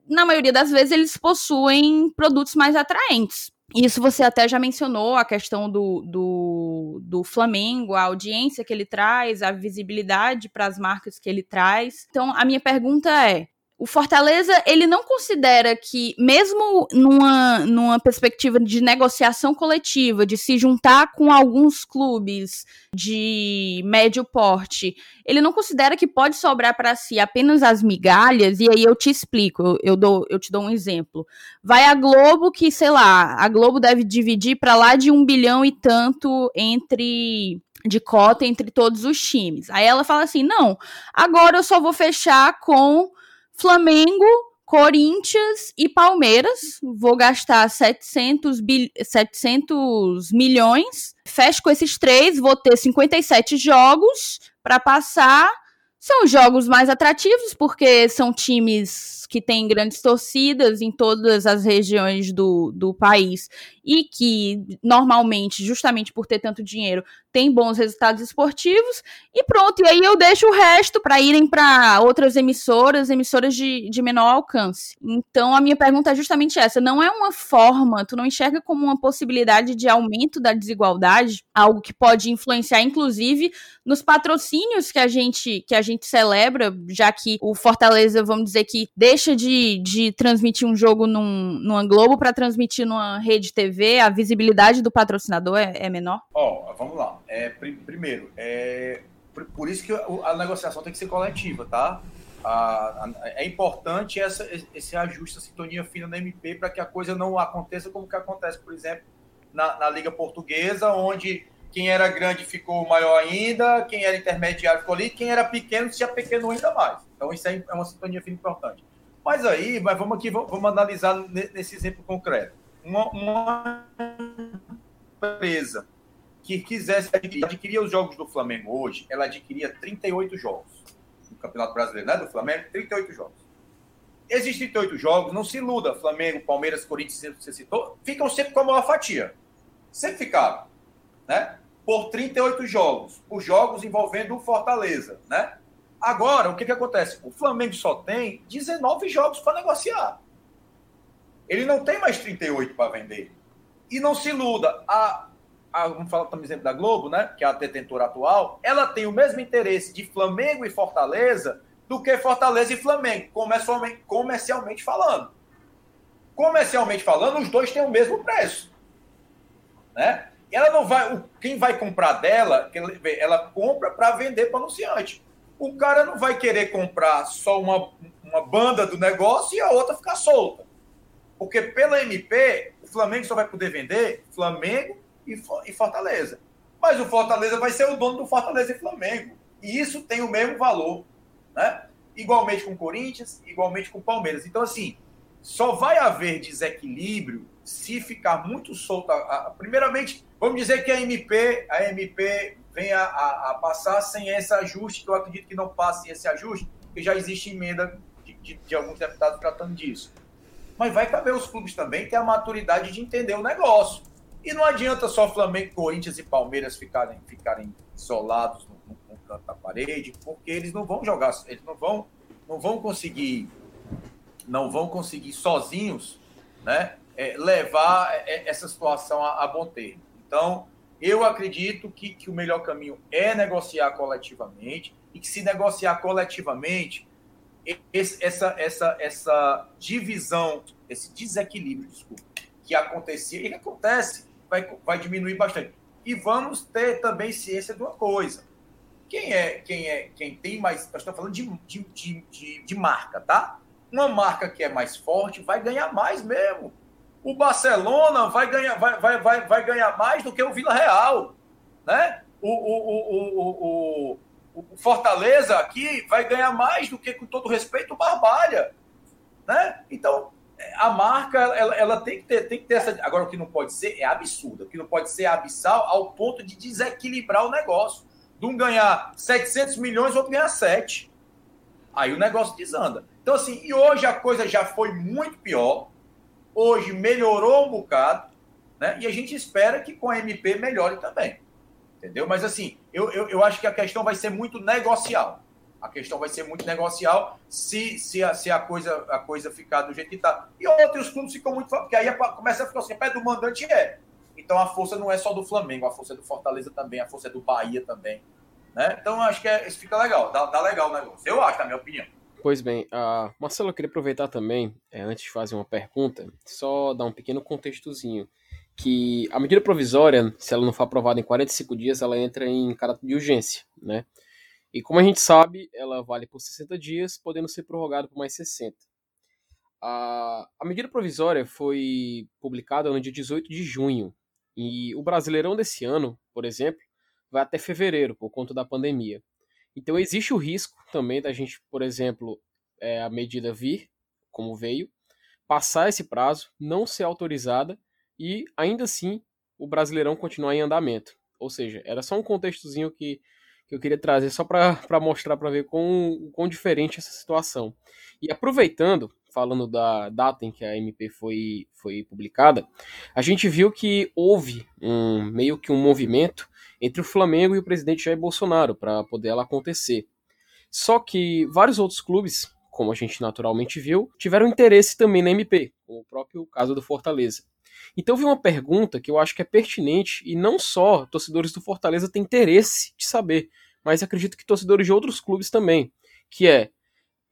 na maioria das vezes, eles possuem produtos mais atraentes. Isso você até já mencionou, a questão do, do, do Flamengo, a audiência que ele traz, a visibilidade para as marcas que ele traz. Então, a minha pergunta é: o Fortaleza, ele não considera que, mesmo numa, numa perspectiva de negociação coletiva, de se juntar com alguns clubes de médio porte, ele não considera que pode sobrar para si apenas as migalhas, e aí eu te explico, eu, dou, eu te dou um exemplo. Vai a Globo, que, sei lá, a Globo deve dividir para lá de um bilhão e tanto entre de cota entre todos os times. Aí ela fala assim: não, agora eu só vou fechar com Flamengo, Corinthians e Palmeiras. Vou gastar 700, bil 700 milhões. Fecho com esses três, vou ter 57 jogos para passar. São jogos mais atrativos, porque são times que têm grandes torcidas em todas as regiões do, do país e que normalmente, justamente por ter tanto dinheiro, tem bons resultados esportivos e pronto. E aí eu deixo o resto para irem para outras emissoras, emissoras de, de menor alcance. Então a minha pergunta é justamente essa: não é uma forma, tu não enxerga como uma possibilidade de aumento da desigualdade, algo que pode influenciar, inclusive, nos patrocínios que a gente que a gente celebra, já que o Fortaleza, vamos dizer que deixa de, de transmitir um jogo num, numa Globo para transmitir numa rede TV, a visibilidade do patrocinador é, é menor? Ó, oh, vamos lá. É, pr primeiro, é, por, por, isso que a negociação tem que ser coletiva, tá? A, a, é importante essa, esse ajuste, a sintonia fina na MP para que a coisa não aconteça como que acontece, por exemplo, na, na Liga Portuguesa, onde quem era grande ficou maior ainda, quem era intermediário ficou ali, quem era pequeno se apequenou ainda mais. Então isso é uma sintonia fina importante. Mas aí, mas vamos aqui, vamos analisar nesse exemplo concreto. Uma, uma empresa que quisesse adquirir os jogos do Flamengo hoje, ela adquiria 38 jogos no Campeonato Brasileiro, né? Do Flamengo, 38 jogos. Esses 38 jogos, não se iluda, Flamengo, Palmeiras, Corinthians, você citou, ficam sempre com a maior fatia. Sempre ficaram, né? Por 38 jogos, os jogos envolvendo o Fortaleza, né? Agora, o que, que acontece? O Flamengo só tem 19 jogos para negociar. Ele não tem mais 38 para vender. E não se iluda, a a, vamos falar também exemplo da Globo, né, que é a detentora atual, ela tem o mesmo interesse de Flamengo e Fortaleza do que Fortaleza e Flamengo, comercialmente, comercialmente falando. Comercialmente falando, os dois têm o mesmo preço. Né? E ela não vai. Quem vai comprar dela, ela compra para vender para anunciante. O cara não vai querer comprar só uma, uma banda do negócio e a outra ficar solta. Porque pela MP, o Flamengo só vai poder vender Flamengo e Fortaleza. Mas o Fortaleza vai ser o dono do Fortaleza e Flamengo. E isso tem o mesmo valor, né? Igualmente com o Corinthians, igualmente com o Palmeiras. Então, assim, só vai haver desequilíbrio se ficar muito solta. Primeiramente, vamos dizer que a MP, a MP venha a, a, passar sem esse ajuste, que eu acredito que não passe esse ajuste, porque já existe emenda de, de, de alguns deputados tratando disso. Mas vai caber os clubes também ter a maturidade de entender o negócio. E não adianta só Flamengo, Corinthians e Palmeiras ficarem, ficarem isolados no, no, canto da parede, porque eles não vão jogar, eles não vão, não vão conseguir, não vão conseguir sozinhos, né, é, levar é, é, essa situação a, a, bom termo. Então, eu acredito que, que o melhor caminho é negociar coletivamente e que se negociar coletivamente, esse, essa, essa, essa divisão, esse desequilíbrio, desculpa, que acontecia e acontece vai, vai diminuir bastante. E vamos ter também ciência de uma coisa. Quem é quem é quem tem mais. Nós estamos falando de, de, de, de, marca, tá? Uma marca que é mais forte vai ganhar mais mesmo. O Barcelona vai ganhar, vai, vai, vai, vai ganhar mais do que o Vila Real. Né? O, o, o, o, o, o Fortaleza aqui vai ganhar mais do que, com todo respeito, o Barbalha. Né? Então, a marca ela, ela, tem, que ter, tem que ter essa. Agora, o que não pode ser é absurdo. O que não pode ser abissal ao ponto de desequilibrar o negócio. De um ganhar 700 milhões, outro ganhar 7. Aí o negócio desanda. Então, assim, e hoje a coisa já foi muito pior. Hoje melhorou um bocado. Né? E a gente espera que com a MP melhore também. Entendeu? Mas, assim, eu, eu, eu acho que a questão vai ser muito negocial. A questão vai ser muito negocial se, se, a, se a, coisa, a coisa ficar do jeito que está. E outros clubes ficam muito. Porque aí começa a ficar assim: pé do mandante é. Então a força não é só do Flamengo, a força é do Fortaleza também, a força é do Bahia também. Né? Então acho que é, isso fica legal, dá, dá legal o negócio. Eu acho, na minha opinião. Pois bem, uh, Marcelo, eu queria aproveitar também, é, antes de fazer uma pergunta, só dar um pequeno contextozinho. Que a medida provisória, se ela não for aprovada em 45 dias, ela entra em caráter de urgência, né? E como a gente sabe, ela vale por 60 dias, podendo ser prorrogada por mais 60. A, a medida provisória foi publicada no dia 18 de junho. E o Brasileirão desse ano, por exemplo, vai até fevereiro, por conta da pandemia. Então existe o risco também da gente, por exemplo, é, a medida vir, como veio, passar esse prazo, não ser autorizada e ainda assim o Brasileirão continuar em andamento. Ou seja, era só um contextozinho que que eu queria trazer só para mostrar, para ver quão, quão diferente essa situação. E aproveitando, falando da data em que a MP foi, foi publicada, a gente viu que houve um meio que um movimento entre o Flamengo e o presidente Jair Bolsonaro para poder ela acontecer. Só que vários outros clubes, como a gente naturalmente viu, tiveram interesse também na MP, como o próprio caso do Fortaleza. Então vi uma pergunta que eu acho que é pertinente e não só torcedores do Fortaleza têm interesse de saber, mas acredito que torcedores de outros clubes também, que é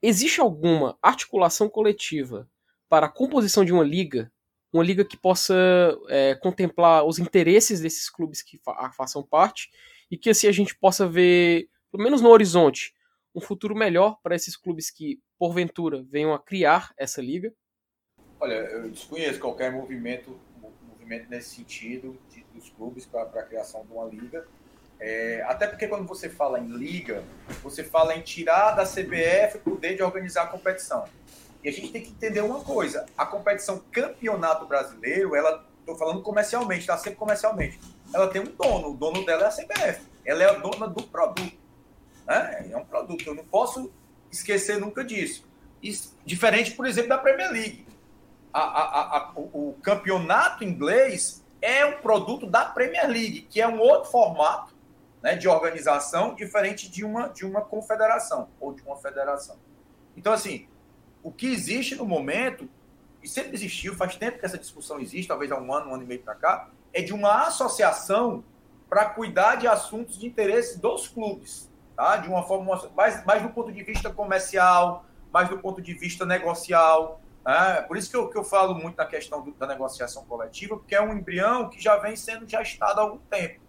existe alguma articulação coletiva para a composição de uma liga, uma liga que possa é, contemplar os interesses desses clubes que fa façam parte e que assim a gente possa ver, pelo menos no horizonte, um futuro melhor para esses clubes que porventura venham a criar essa liga? Olha, eu desconheço qualquer movimento, movimento nesse sentido de, dos clubes para a criação de uma liga. É, até porque quando você fala em liga, você fala em tirar da CBF o poder de organizar a competição. E a gente tem que entender uma coisa: a competição campeonato brasileiro, ela, estou falando comercialmente, está sempre comercialmente, ela tem um dono, o dono dela é a CBF, ela é a dona do produto. Né? É um produto, eu não posso esquecer nunca disso. Isso, diferente, por exemplo, da Premier League. A, a, a, o, campeonato inglês é um produto da Premier League, que é um outro formato né, de organização diferente de uma, de uma confederação ou de uma federação. Então, assim, o que existe no momento, e sempre existiu, faz tempo que essa discussão existe, talvez há um ano, um ano e meio para cá, é de uma associação para cuidar de assuntos de interesse dos clubes, tá? de uma forma mais, mais do ponto de vista comercial, mais do ponto de vista negocial. Né? Por isso que eu, que eu falo muito na questão do, da negociação coletiva, porque é um embrião que já vem sendo gestado há algum tempo.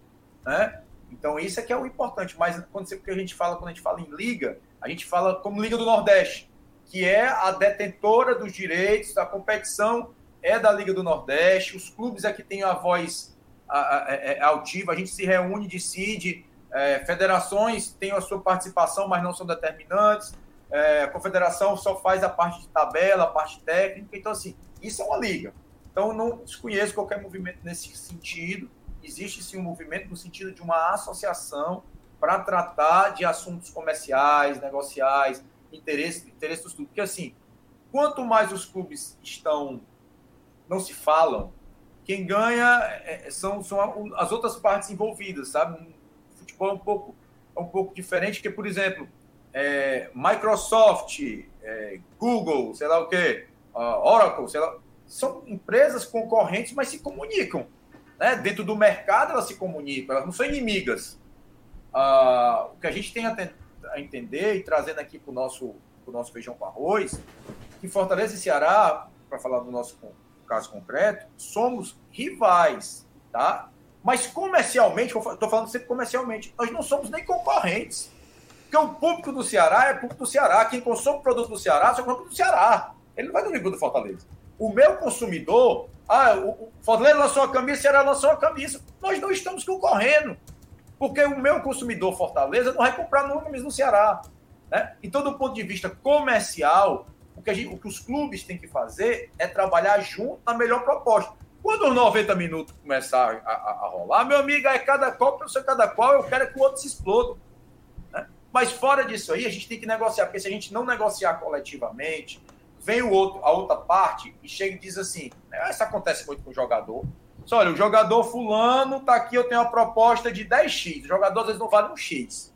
Né? Então, isso é que é o importante. Mas quando você, porque a gente fala, quando a gente fala em liga, a gente fala como Liga do Nordeste, que é a detentora dos direitos, da competição é da Liga do Nordeste, os clubes aqui têm a voz a, a, a, é, é altiva, a gente se reúne, decide, é, federações têm a sua participação, mas não são determinantes, é, a confederação só faz a parte de tabela, a parte técnica, então assim, isso é uma liga. Então não desconheço qualquer movimento nesse sentido, existe sim um movimento no sentido de uma associação para tratar de assuntos comerciais, negociais, interesse, interesse dos clubes. Porque, assim, quanto mais os clubes estão, não se falam, quem ganha é, são, são as outras partes envolvidas, sabe? O futebol é um pouco, é um pouco diferente, porque, por exemplo, é, Microsoft, é, Google, sei lá o quê, Oracle, sei lá, são empresas concorrentes, mas se comunicam né, dentro do mercado elas se comunicam, elas não são inimigas. Ah, o que a gente tem a, a entender e trazendo aqui para o nosso, nosso feijão com arroz, que Fortaleza e Ceará, para falar do nosso caso concreto, somos rivais, tá? Mas comercialmente, estou falando sempre comercialmente, nós não somos nem concorrentes. Porque o público do Ceará é público do Ceará. Quem consome o produto do Ceará, só compra do Ceará. Ele não vai do nível do Fortaleza. O meu consumidor, ah, o Fortaleza lançou a camisa, o Ceará lançou a camisa. Nós não estamos concorrendo. Porque o meu consumidor Fortaleza não vai comprar no camisa no Ceará. Né? Então, do ponto de vista comercial, o que, gente, o que os clubes têm que fazer é trabalhar junto na melhor proposta. Quando os 90 minutos começar a, a, a rolar, meu amigo, é cada qual, para ser cada qual, eu quero que o outro se exploda. Mas fora disso aí, a gente tem que negociar, porque se a gente não negociar coletivamente, vem o outro, a outra parte e chega e diz assim: né, isso acontece muito com o jogador. Só, olha, o jogador fulano tá aqui, eu tenho uma proposta de 10x. O jogador às vezes não vale um X.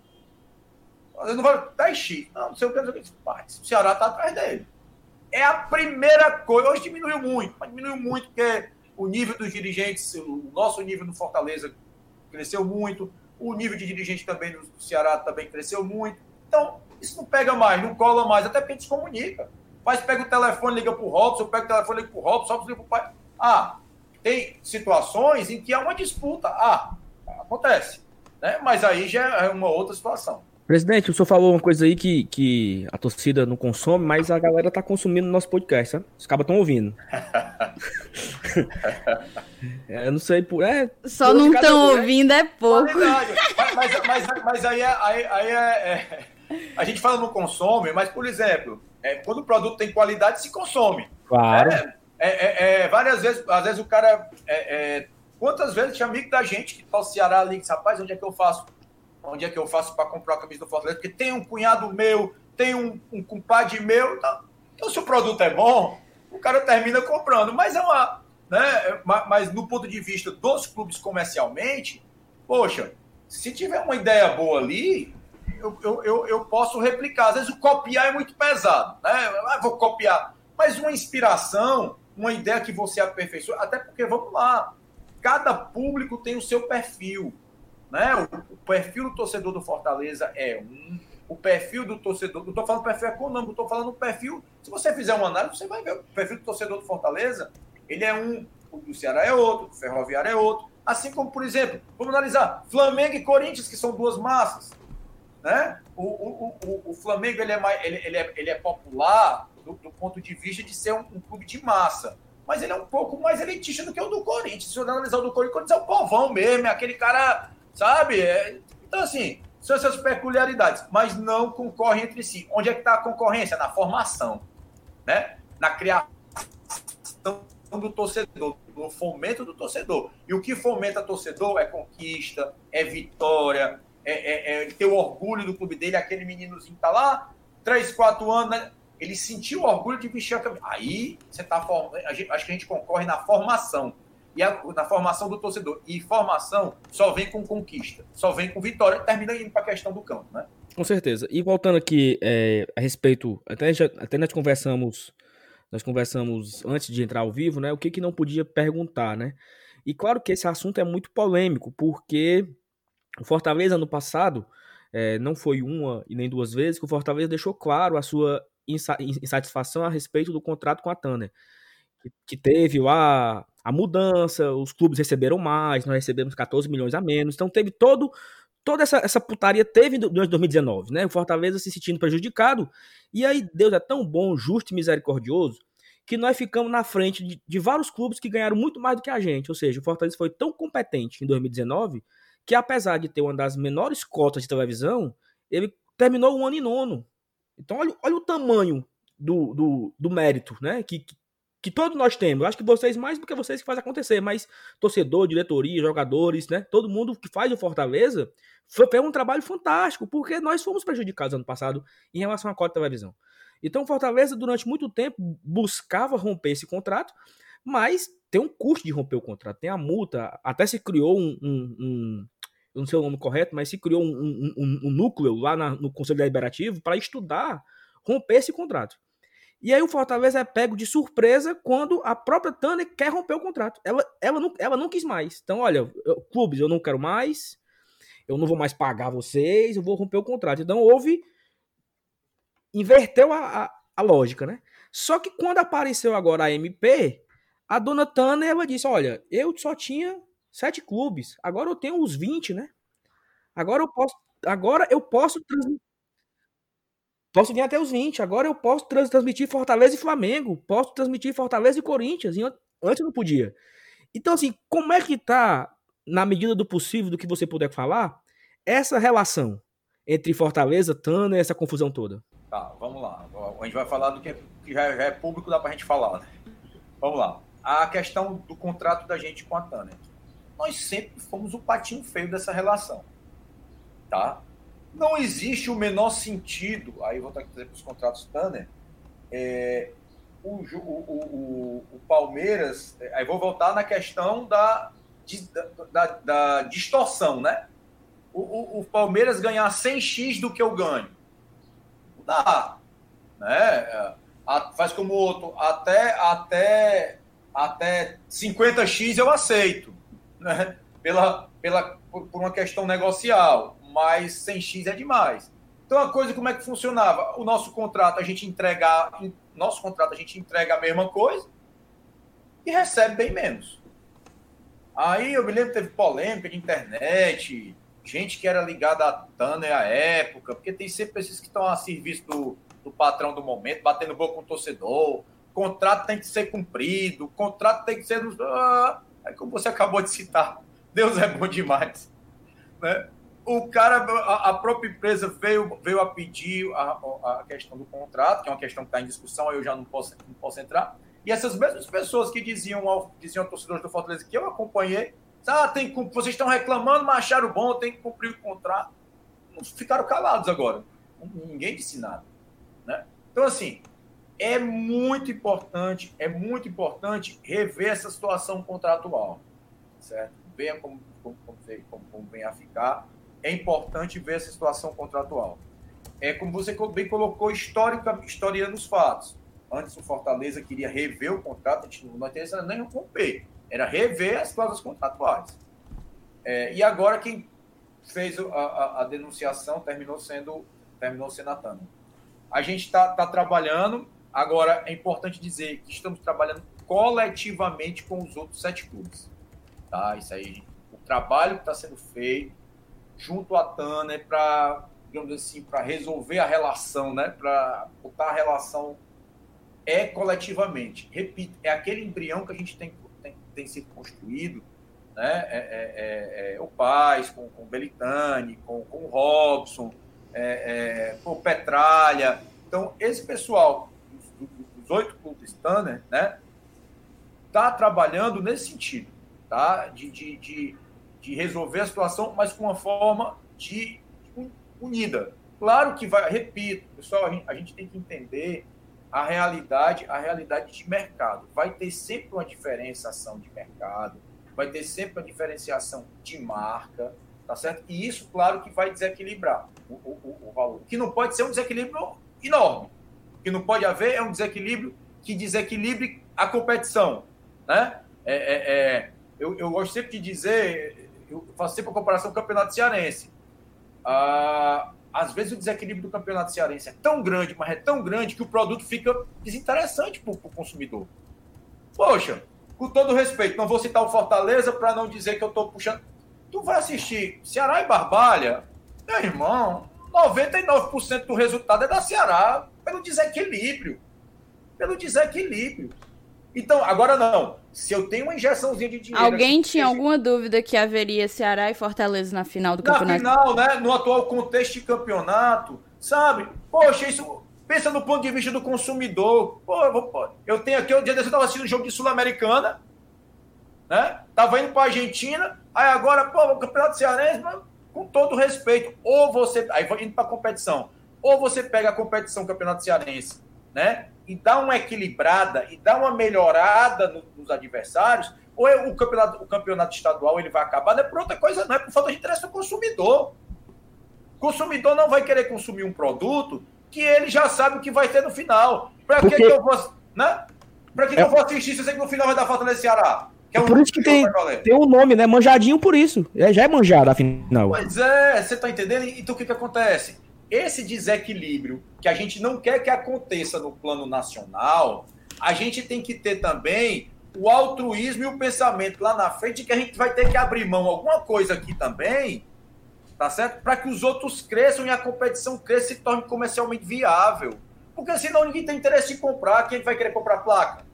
Às vezes não vale 10x. Não, não sei o que, não sei o que. O Ceará tá atrás dele. É a primeira coisa. Hoje diminuiu muito, mas diminuiu muito porque o nível dos dirigentes, o nosso nível no Fortaleza cresceu muito, o nível de dirigente também do Ceará também cresceu muito. Então, isso não pega mais, não cola mais, até porque a gente se comunica. Mas pega o telefone, liga pro Robson, pega o telefone, liga pro Robson, Robson liga pro pai. Ah, tem situações em que há uma disputa. Ah, acontece. Né? Mas aí já é uma outra situação. Presidente, o senhor falou uma coisa aí que, que a torcida não consome, mas a galera tá consumindo o nosso podcast, sabe? Os cabas estão ouvindo. é, eu não sei por. É, Só não estão ouvindo, é pouco. Mas, mas, mas, mas, aí, é, aí, aí é, é, A gente fala no consome, mas, por exemplo, é, quando o produto tem qualidade, se consome. Claro. É, é, é, é várias vezes, às vezes o cara. É, quantas vezes tinha amigo da gente que tá o Ceará ali, disse, rapaz, onde é que eu faço? Onde é que eu faço para comprar a camisa do Fortaleza? Porque tem um cunhado meu, tem um, um compadre meu. Então, Então, se o produto é bom, o cara termina comprando. Mas é uma. Né? Mas no ponto de vista dos clubes comercialmente, poxa, se tiver uma ideia boa ali, eu, eu, eu, eu posso replicar. Às vezes o copiar é muito pesado, né? Ah, vou copiar. Mas uma inspiração, uma ideia que você aperfeiçoa, até porque, vamos lá, cada público tem o seu perfil. Né? O, o perfil do torcedor do Fortaleza é um, o perfil do torcedor, não estou falando perfil econômico, estou falando perfil. Se você fizer uma análise, você vai ver o perfil do torcedor do Fortaleza, ele é um, o do Ceará é outro, o Ferroviário é outro. Assim como, por exemplo, vamos analisar Flamengo e Corinthians, que são duas massas. Né? O, o, o, o Flamengo ele é, mais, ele, ele, é, ele é popular do, do, ponto de vista de ser um, um, clube de massa. Mas ele é um pouco mais elitista do que o do Corinthians. Se você analisar o do Corinthians, o Corinthians é o povão mesmo, é aquele cara, sabe? É, então, assim, são essas peculiaridades, mas não concorrem entre si. Onde é que está a concorrência? Na formação, né? na criação do torcedor, no fomento do torcedor. E o que fomenta torcedor é conquista, é vitória, é, é, é ter o orgulho do clube dele, aquele meninozinho que tá lá, 3, 4 anos, né? ele sentiu o orgulho de vestir a camisa. Aí você formando. Acho que a gente concorre na formação e a, na formação do torcedor. E formação só vem com conquista, só vem com vitória, termina indo para a questão do campo, né? Com certeza. E voltando aqui é, a respeito, até, já, até nós conversamos, nós conversamos antes de entrar ao vivo, né? O que que não podia perguntar, né? E claro que esse assunto é muito polêmico, porque o Fortaleza no passado é, não foi uma e nem duas vezes que o Fortaleza deixou claro a sua insatisfação a respeito do contrato com a Tanner. Que, que teve lá a mudança, os clubes receberam mais, nós recebemos 14 milhões a menos, então teve todo toda essa, essa putaria teve durante 2019, né? O Fortaleza se sentindo prejudicado, e aí Deus é tão bom, justo e misericordioso, que nós ficamos na frente de, de, vários clubes que ganharam muito mais do que a gente, ou seja, o Fortaleza foi tão competente em 2019 que apesar de ter uma das menores cotas de televisão, ele terminou o ano em nono. Então olha, olha o tamanho do, do, do mérito, né? Que, que todos nós temos. Acho que vocês mais do que vocês que fazem acontecer, mas torcedor, diretoria, jogadores, né? Todo mundo que faz o Fortaleza foi, foi um trabalho fantástico, porque nós fomos prejudicados ano passado em relação à cota de televisão. Então, Fortaleza, durante muito tempo, buscava romper esse contrato, mas tem um custo de romper o contrato, tem a multa, até se criou um. um, um eu não sei o nome correto, mas se criou um, um, um núcleo lá na, no Conselho Deliberativo para estudar romper esse contrato. E aí o Fortaleza é pego de surpresa quando a própria Tanner quer romper o contrato. Ela, ela, não, ela não quis mais. Então, olha, eu, clubes, eu não quero mais, eu não vou mais pagar vocês, eu vou romper o contrato. Então houve. Inverteu a, a, a lógica, né? Só que quando apareceu agora a MP, a dona Tanner ela disse: Olha, eu só tinha sete clubes, agora eu tenho os 20, né? Agora eu posso, agora eu posso transmitir Posso vir até os 20. Agora eu posso trans transmitir Fortaleza e Flamengo. Posso transmitir Fortaleza e Corinthians. E antes eu não podia. Então, assim, como é que tá, na medida do possível, do que você puder falar, essa relação entre Fortaleza, Tana essa confusão toda? Tá, vamos lá. A gente vai falar do que, que já, já, é público, dá pra gente falar, né? Vamos lá. A questão do contrato da gente com a Tana. Nós sempre fomos o patinho feio dessa relação. Tá? Não existe o menor sentido, aí vou estar aqui para os contratos Tanner, é, o, o, o, o, Palmeiras, aí vou voltar na questão da, da, da, distorção, né? O, Palmeiras ganhar 100x do que eu ganho. Não dá. Né? faz como o outro, até, até, até 50x eu aceito. Né? Pela, pela, por uma questão negocial mas 100x é demais. Então a coisa como é que funcionava? O nosso contrato a gente entrega, nosso contrato a gente entrega a mesma coisa e recebe bem menos. Aí eu me lembro teve polêmica de internet, gente que era ligada à Tanner à época, porque tem sempre esses que estão a serviço do, do patrão do momento, batendo boca com o torcedor. contrato tem que ser cumprido, contrato tem que ser. Ah, é como você acabou de citar. Deus é bom demais. Né? O cara, a, própria empresa veio, veio a pedir a, a questão do contrato, que é uma questão que está em discussão, eu já não posso, não posso entrar. E essas mesmas pessoas que diziam ao, diziam ao torcedores do Fortaleza que eu acompanhei, ah, tem, vocês estão reclamando, mas acharam bom, tem que cumprir o contrato. Ficaram calados agora. Ninguém disse nada. Né? Então, assim, é muito importante, é muito importante rever essa situação contratual, certo? Venha como, como, como, como vem a ficar, é importante ver essa situação contratual. É como você bem colocou, histórica, historiando os fatos. Antes o Fortaleza queria rever o contrato, a gente não interessa nem romper, era rever as cláusulas contratuais. É, e agora quem fez a, a, a, denunciação terminou sendo terminou sendo a. A gente está tá trabalhando, agora é importante dizer que estamos trabalhando coletivamente com os outros sete clubes. Tá? Isso aí, o trabalho que está sendo feito junto à Tânia é para digamos assim, para resolver a relação, né? Para botar a relação é coletivamente. Repito, é aquele embrião que a gente tem, tem, tem sido construído, né? É, é, é, é o Paz, com, com o Belitani, com, com o Robson, é, é, com o Petralha. Então, esse pessoal, dos oito clubes Tanner, né? Tá trabalhando nesse sentido, tá? De, de, de, de resolver a situação, mas com uma forma de unida. Claro que vai, repito, pessoal, a gente, a gente tem que entender a realidade, a realidade de mercado. Vai ter sempre uma diferenciação de mercado, vai ter sempre uma diferenciação de marca, tá certo? E isso, claro, que vai desequilibrar o, o, o valor. Que não pode ser um desequilíbrio enorme. O que não pode haver é um desequilíbrio que desequilibre a competição, né? É, é, é, eu, eu gosto sempre de dizer, eu faço sempre a comparação com o campeonato cearense. Ah, às vezes o desequilíbrio do campeonato cearense é tão grande, mas é tão grande que o produto fica desinteressante para o consumidor. Poxa, com todo respeito, não vou citar o Fortaleza para não dizer que eu estou puxando. Tu vai assistir Ceará e Barbalha, meu irmão, 99% do resultado é da Ceará, pelo desequilíbrio. Pelo desequilíbrio. Então, agora não. Se eu tenho uma injeçãozinha de dinheiro. Alguém tinha alguma dúvida que haveria Ceará e Fortaleza na final do na campeonato? Na final, né? No atual contexto de campeonato, sabe? Poxa, isso. Pensa no ponto de vista do consumidor. Pô, pô, eu tenho aqui, o dia desse eu estava assistindo um jogo de Sul-Americana, né? Tava indo para Argentina, aí agora, pô, o campeonato cearense, mano, com todo respeito, ou você. Aí indo para competição. Ou você pega a competição campeonato cearense, né? e dá uma equilibrada e dá uma melhorada no, nos adversários, ou é o campeonato, o campeonato estadual ele vai acabar, não é por outra coisa, não é por falta de interesse do consumidor. O consumidor não vai querer consumir um produto que ele já sabe o que vai ter no final. Para Porque... que, que eu vou. Né? Para que, é... que eu vou assistir se eu sei que no final vai dar falta nesse Ceará? É, um por isso que tem, tem um nome, né? Manjadinho por isso. É, já é manjado, afinal. Pois é, você tá entendendo? Então o que, que acontece? Esse desequilíbrio que a gente não quer que aconteça no plano nacional, a gente tem que ter também o altruísmo e o pensamento lá na frente que a gente vai ter que abrir mão alguma coisa aqui também, tá certo? Para que os outros cresçam e a competição cresça e se torne comercialmente viável. Porque senão ninguém tem interesse em comprar. Quem vai querer comprar placa?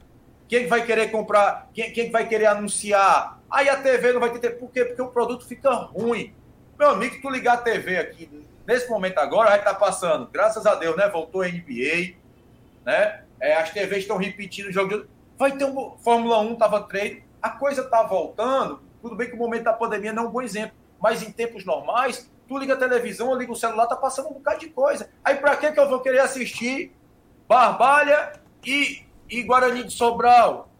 Quem vai querer comprar? Quem, quem vai querer anunciar? Aí a TV não vai ter. Por quê? Porque o produto fica ruim. Meu amigo, tu ligar a TV aqui Nesse momento agora, vai estar passando, graças a Deus, né? Voltou a NBA, né? É, as TVs estão repetindo o jogo de... Vai ter um Fórmula 1, estava treino. A coisa está voltando. Tudo bem que o momento da pandemia não é um bom exemplo, mas em tempos normais, tu liga a televisão, eu ligo o celular, tá passando um bocado de coisa. Aí para que que eu vou querer assistir Barbalha e, e Guarani de Sobral?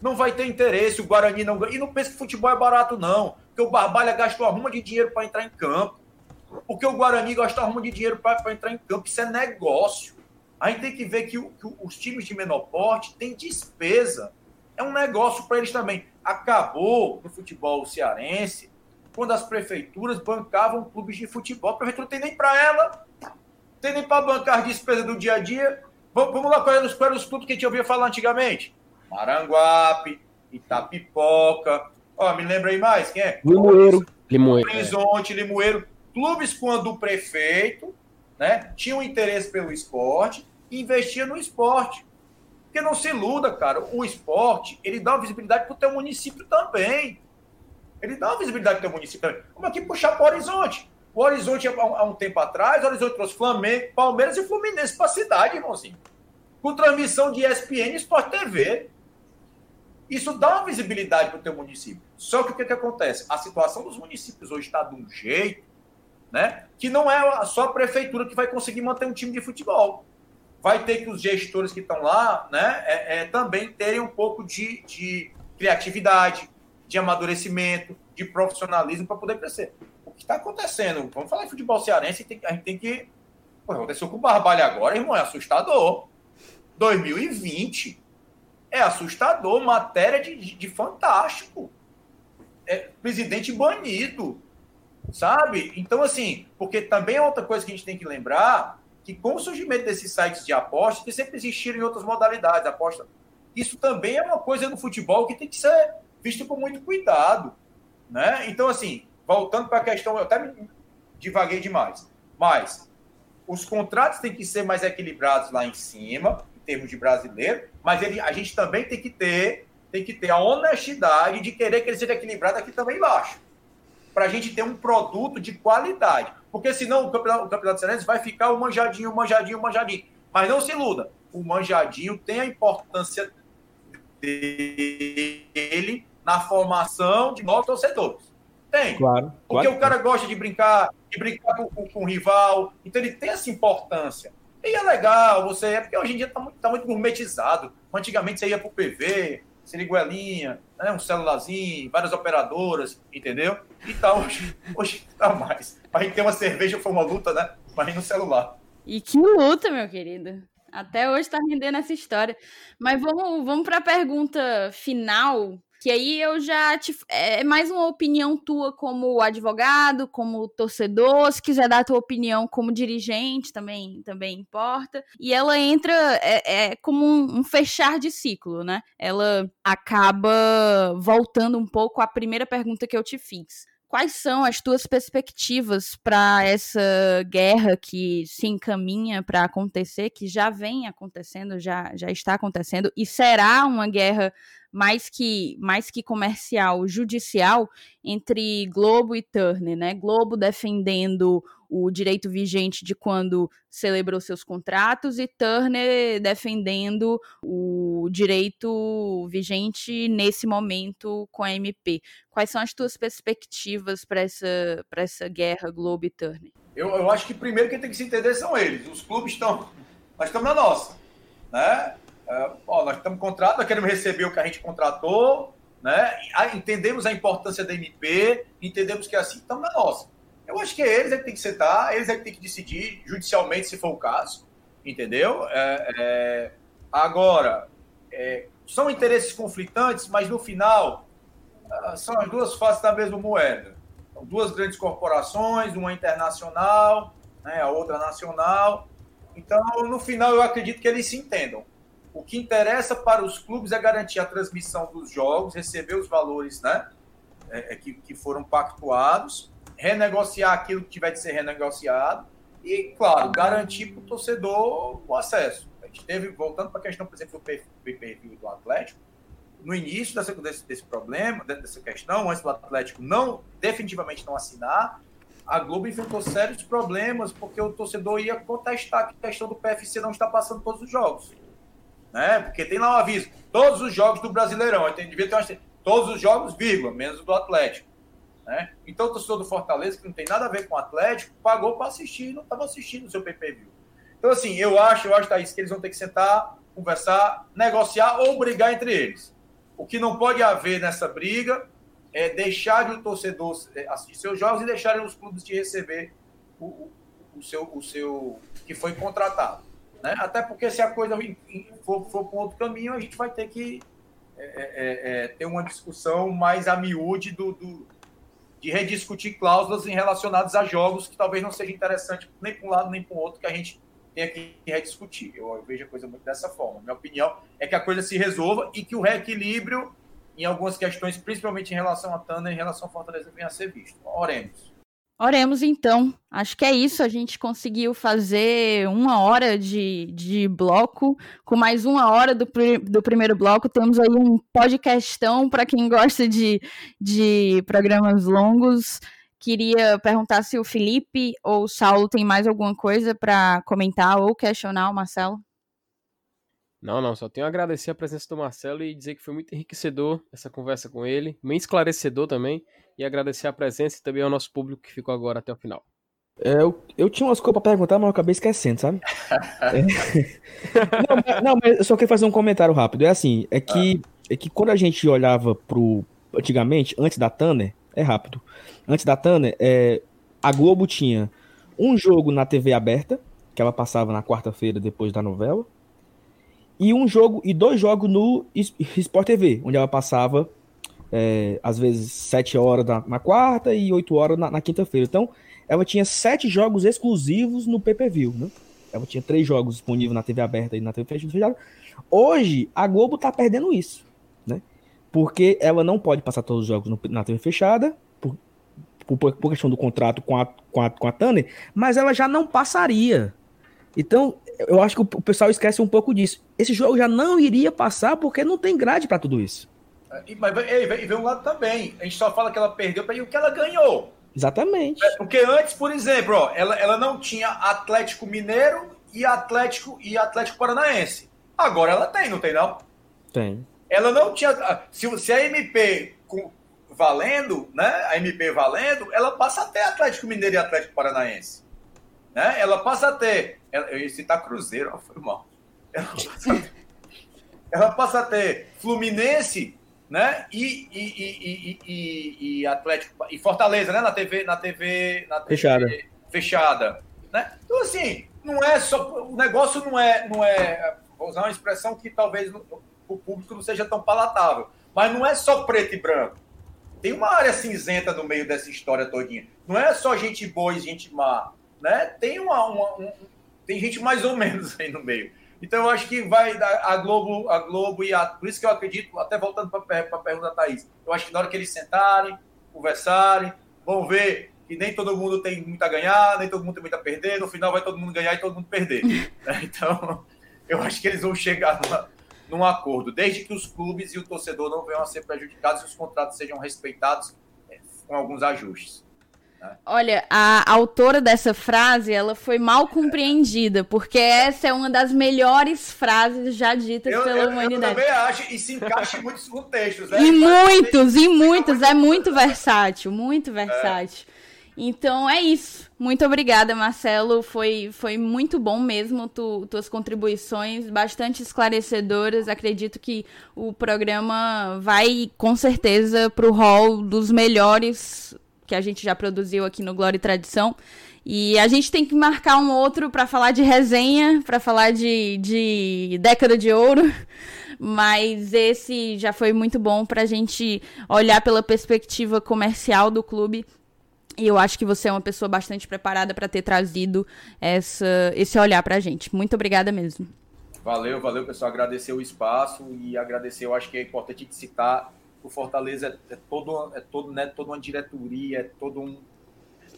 Não vai ter interesse, o Guarani não ganha. E não pensa que futebol é barato, não. Porque o Barbalha gastou uma ruma de dinheiro para entrar em campo. Porque o Guarani gosta muito de dinheiro para entrar em campo. Isso é negócio. A gente tem que ver que, o, que os times de menor porte têm despesa. É um negócio para eles também. Acabou no futebol cearense quando as prefeituras bancavam clubes de futebol. A prefeitura não tem nem para ela, tem nem para bancar as despesas do dia a dia. Vamos lá, quais eram os, quais os clubes que a gente ouvia falar antigamente? Maranguape, Itapipoca. Ó, me lembra aí mais, quem é? Limoeiro. Limoeiro. Horizonte, Limoeiro clubes, quando o prefeito né, tinha um interesse pelo esporte, investia no esporte. Porque não se iluda, cara, o esporte, ele dá uma visibilidade para o teu município também. Ele dá uma visibilidade para o teu município também. Como aqui puxar para o Horizonte. O Horizonte, há um tempo atrás, o Horizonte trouxe Flamengo, Palmeiras e Fluminense para a cidade, irmãozinho. Com transmissão de ESPN e Sport TV. Isso dá uma visibilidade para o teu município. Só que o que, que acontece? A situação dos municípios hoje está de um jeito né? Que não é só a prefeitura que vai conseguir manter um time de futebol. vai ter que os gestores que estão lá né, é, é, também terem um pouco de, de criatividade, de amadurecimento, de profissionalismo para poder crescer. O que está acontecendo? Vamos falar em futebol cearense, tem, a gente tem que. Pô, aconteceu com o Barbalho agora, irmão, é assustador. 2020 é assustador, matéria de, de, de fantástico. É, presidente banido, sabe? Então, assim, porque também é outra coisa que a gente tem que lembrar que com o surgimento desses sites de aposta, que sempre existiram em outras modalidades, aposta, isso também é uma coisa no futebol que tem que ser visto com muito cuidado, né? Então, assim, voltando para a questão, eu até me divaguei demais, mas os contratos têm que ser mais equilibrados lá em cima, em termos de brasileiro, mas ele, a gente também tem que ter tem que ter a honestidade de querer que ele seja equilibrado aqui também embaixo para a gente ter um produto de qualidade. Porque senão o campeonato, o campeonato Cearense vai ficar o manjadinho, o manjadinho, o manjadinho. Mas não se iluda, o manjadinho tem a importância dele na formação de novos torcedores. Tem. Claro. Porque claro. o cara gosta de brincar, de brincar com, com, com, o rival. Então ele tem essa importância. E é legal, você. É porque hoje em dia está muito, tá muito gourmetizado. Antigamente você ia para o PV, Siriguelinha, né, um celularzinho, várias operadoras, entendeu? E tal, hoje, hoje tá mais. A gente tem uma cerveja, foi uma luta, né? Mas no celular. E que luta, meu querido. Até hoje tá rendendo essa história. Mas vamos, vamos para a pergunta final que aí eu já te. É mais uma opinião tua como advogado, como torcedor. Se quiser dar a tua opinião como dirigente, também, também importa. E ela entra. É, é como um, um, fechar de ciclo, né? Ela acaba voltando um pouco à primeira pergunta que eu te fiz. Quais são as tuas perspectivas para essa guerra que se encaminha para acontecer, que já vem acontecendo, já, já está acontecendo, e será uma guerra mais que, mais que comercial, judicial, entre Globo e Turner, né? Globo defendendo o direito vigente de quando celebrou seus contratos e Turner defendendo o direito vigente nesse momento com a MP. Quais são as tuas perspectivas para essa, essa guerra Globo e Turner? Eu, eu acho que primeiro quem tem que se entender são eles. Os clubes estão. Nós estamos na nossa. Né? É, ó, nós estamos contratados, queremos receber o que a gente contratou, né? entendemos a importância da MP, entendemos que é assim, estamos na nossa. Eu acho que é eles é que tem que sentar, eles é que tem que decidir judicialmente se for o caso, entendeu? É, é, agora, é, são interesses conflitantes, mas no final ah, são as duas faces da mesma moeda. São duas grandes corporações, uma internacional, né, a outra nacional. Então, no final, eu acredito que eles se entendam. O que interessa para os clubes é garantir a transmissão dos jogos, receber os valores né, é, é que, que foram pactuados, renegociar aquilo que tiver de ser renegociado e, claro, garantir para o torcedor o acesso. A gente teve, voltando para a questão, por exemplo, do pay-per-view do Atlético, no início dessa, desse, desse problema, dessa questão, antes do Atlético não definitivamente não assinar, a Globo enfrentou sérios problemas porque o torcedor ia contestar que a questão do PFC não está passando todos os jogos né? Porque tem lá um aviso, todos os jogos do Brasileirão, tem, devia ter todos os jogos, vírgula, menos do Atlético. Né? Então o torcedor do Fortaleza, que não tem nada a ver com o Atlético, pagou para assistir não estava assistindo o seu PPV. Então, assim, eu acho, eu acho, Thaís, que eles vão ter que sentar, conversar, negociar ou brigar entre eles. O que não pode haver nessa briga é deixar o torcedor é, assistir seus jogos e deixarem os clubes de receber o, o, o seu, o seu que foi contratado. Né? Até porque se a coisa for, for para outro caminho, a gente vai ter que é, é, é, é, ter uma discussão mais a miúde do, do, de rediscutir cláusulas em relacionadas a jogos que talvez não seja interessante nem para um lado nem para o outro que a gente tenha que rediscutir. Eu, eu, vejo a coisa muito dessa forma. Minha opinião é que a coisa se resolva e que o reequilíbrio em algumas questões, principalmente em relação a Tana, em relação a Fortaleza, venha a ser visto. Oremos. Oremos então. Acho que é isso. A gente conseguiu fazer uma hora de, de bloco. Com mais uma hora do, do primeiro bloco, temos aí um podcastão para quem gosta de, de programas longos. Queria perguntar se o Felipe ou o Saulo tem mais alguma coisa para comentar ou questionar o Marcelo. Não, não, só tenho a agradecer a presença do Marcelo e dizer que foi muito enriquecedor essa conversa com ele, bem esclarecedor também, e agradecer a presença e também ao nosso público que ficou agora até o final. É, eu, eu tinha umas coisas pra perguntar, mas eu acabei esquecendo, sabe? É. não, mas, não, mas eu só queria fazer um comentário rápido. É assim, é que, é que quando a gente olhava pro. Antigamente, antes da Tanner, é rápido. Antes da Tanner, é, a Globo tinha um jogo na TV aberta, que ela passava na quarta-feira depois da novela, e um jogo e dois jogos no Sport TV, onde ela passava é, às vezes sete horas na, na, quarta e oito horas na, na quinta-feira. Então, ela tinha sete jogos exclusivos no pay-per-view, né? Ela tinha três jogos disponíveis na TV aberta e na TV fechada. Hoje, a Globo tá perdendo isso, né? Porque ela não pode passar todos os jogos no, na TV fechada, por, por, por, questão do contrato com a, com, a, com a Tanner, mas ela já não passaria. Então, eu acho que o pessoal esquece um pouco disso. Esse jogo já não iria passar porque não tem grade para tudo isso. E, mas e, vem um lado também. A gente só fala que ela perdeu para o que ela ganhou. Exatamente. É, porque antes, por exemplo, ó, ela, ela não tinha Atlético Mineiro e Atlético e Atlético Paranaense. Agora ela tem, não tem não? Tem. Ela não tinha. Ah, se, se a MP com, valendo, né? A MP valendo, ela passa a ter Atlético Mineiro e Atlético Paranaense. Né? Ela passa a ter. Ela, eu ia citar Cruzeiro, ó, foi mal. Ela passa, ter, ela passa a ter Fluminense né? E, e, e, e, Atlético e Fortaleza, né? Na TV, na TV, na TV fechada, fechada, né? Então assim, não é só o negócio não é não é vou usar uma expressão que talvez o público não seja tão palatável, mas não é só preto e branco. Tem uma área cinzenta no meio dessa história todinha. Não é só gente boa e gente má, né? Tem uma, uma um, tem gente mais ou menos aí no meio. Então, eu acho que vai a Globo, a Globo e a. Por isso que eu acredito, até voltando para a pergunta da Thaís, eu acho que na hora que eles sentarem, conversarem, vão ver que nem todo mundo tem muito a ganhar, nem todo mundo tem muito a perder, no final vai todo mundo ganhar e todo mundo perder. Né? então, eu acho que eles vão chegar numa, num acordo, desde que os clubes e o torcedor não venham a ser prejudicados e os contratos sejam respeitados é, com alguns ajustes. Olha, a autora dessa frase, ela foi mal compreendida, porque essa é uma das melhores frases já ditas eu, pela eu, humanidade. Eu também acho, e se encaixa em muitos contextos, né? E muitos, e muitos, é muito versátil, muito versátil. É. Então é isso. Muito obrigada, Marcelo. Foi, foi muito bom mesmo tu, tuas contribuições, bastante esclarecedoras. Acredito que o programa vai com certeza para o hall dos melhores que a gente já produziu aqui no Glória e Tradição. E a gente tem que marcar um outro para falar de resenha, para falar de, de década de ouro. Mas esse já foi muito bom para a gente olhar pela perspectiva comercial do clube. E eu acho que você é uma pessoa bastante preparada para ter trazido essa, esse olhar para a gente. Muito obrigada mesmo. Valeu, valeu, pessoal. Agradecer o espaço e agradecer, eu acho que é importante citar o Fortaleza é, é todo, é todo, né, toda uma diretoria, é todo um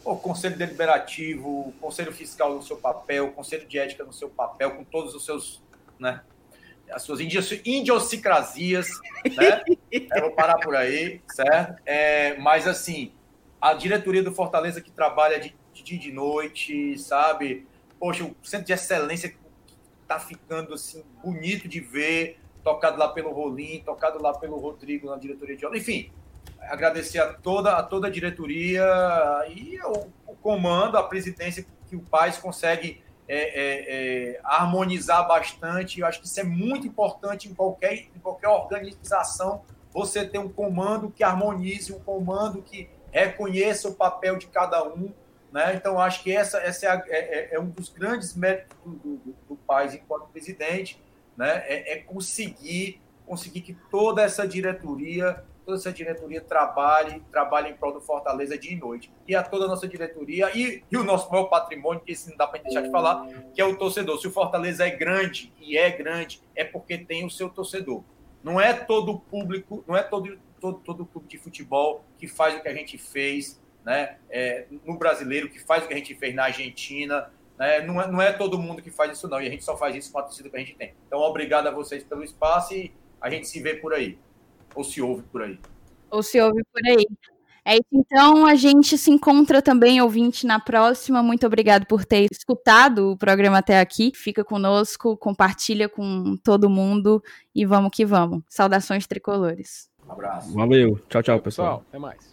o conselho deliberativo, o conselho fiscal no seu papel, o conselho de ética no seu papel, com todos os seus, né, as suas idiosincrasias, né? Eu vou parar por aí, certo? É, mas assim, a diretoria do Fortaleza que trabalha de, dia e de noite, sabe? Poxa, o centro de excelência tá ficando assim bonito de ver, tocado lá pelo Rolim, tocado lá pelo Rodrigo na diretoria de aula. Enfim, agradecer a toda, a toda a diretoria e o, o comando, a presidência que o Paz consegue é, é, é, harmonizar bastante. Eu acho que isso é muito importante em qualquer, em qualquer organização, você ter um comando que harmonize, um comando que reconheça o papel de cada um. Né? Então, acho que essa, essa é, a, é, é, é um dos grandes méritos do, do, do Paz enquanto presidente né, é, é conseguir, conseguir que toda essa diretoria, toda essa diretoria trabalhe, trabalhe em prol do Fortaleza dia e noite. E a toda a nossa diretoria e, e o nosso maior patrimônio, que isso não dá para deixar de falar, que é o torcedor. Se o Fortaleza é grande, e é grande, é porque tem o seu torcedor. Não é todo público, não é todo, todo, todo clube de futebol que faz o que a gente fez né, é, no brasileiro, que faz o que a gente fez na Argentina, né? Não, é, não é todo mundo que faz isso, não. E a gente só faz isso com a torcida que a gente tem. Então, obrigado a vocês pelo espaço e a gente se vê por aí. Ou se ouve por aí. Ou se ouve por aí. É isso, então a gente se encontra também, ouvinte, na próxima. Muito obrigado por ter escutado o programa até aqui. Fica conosco, compartilha com todo mundo e vamos que vamos. Saudações tricolores. Um abraço. Valeu. Tchau, tchau, pessoal. pessoal até mais.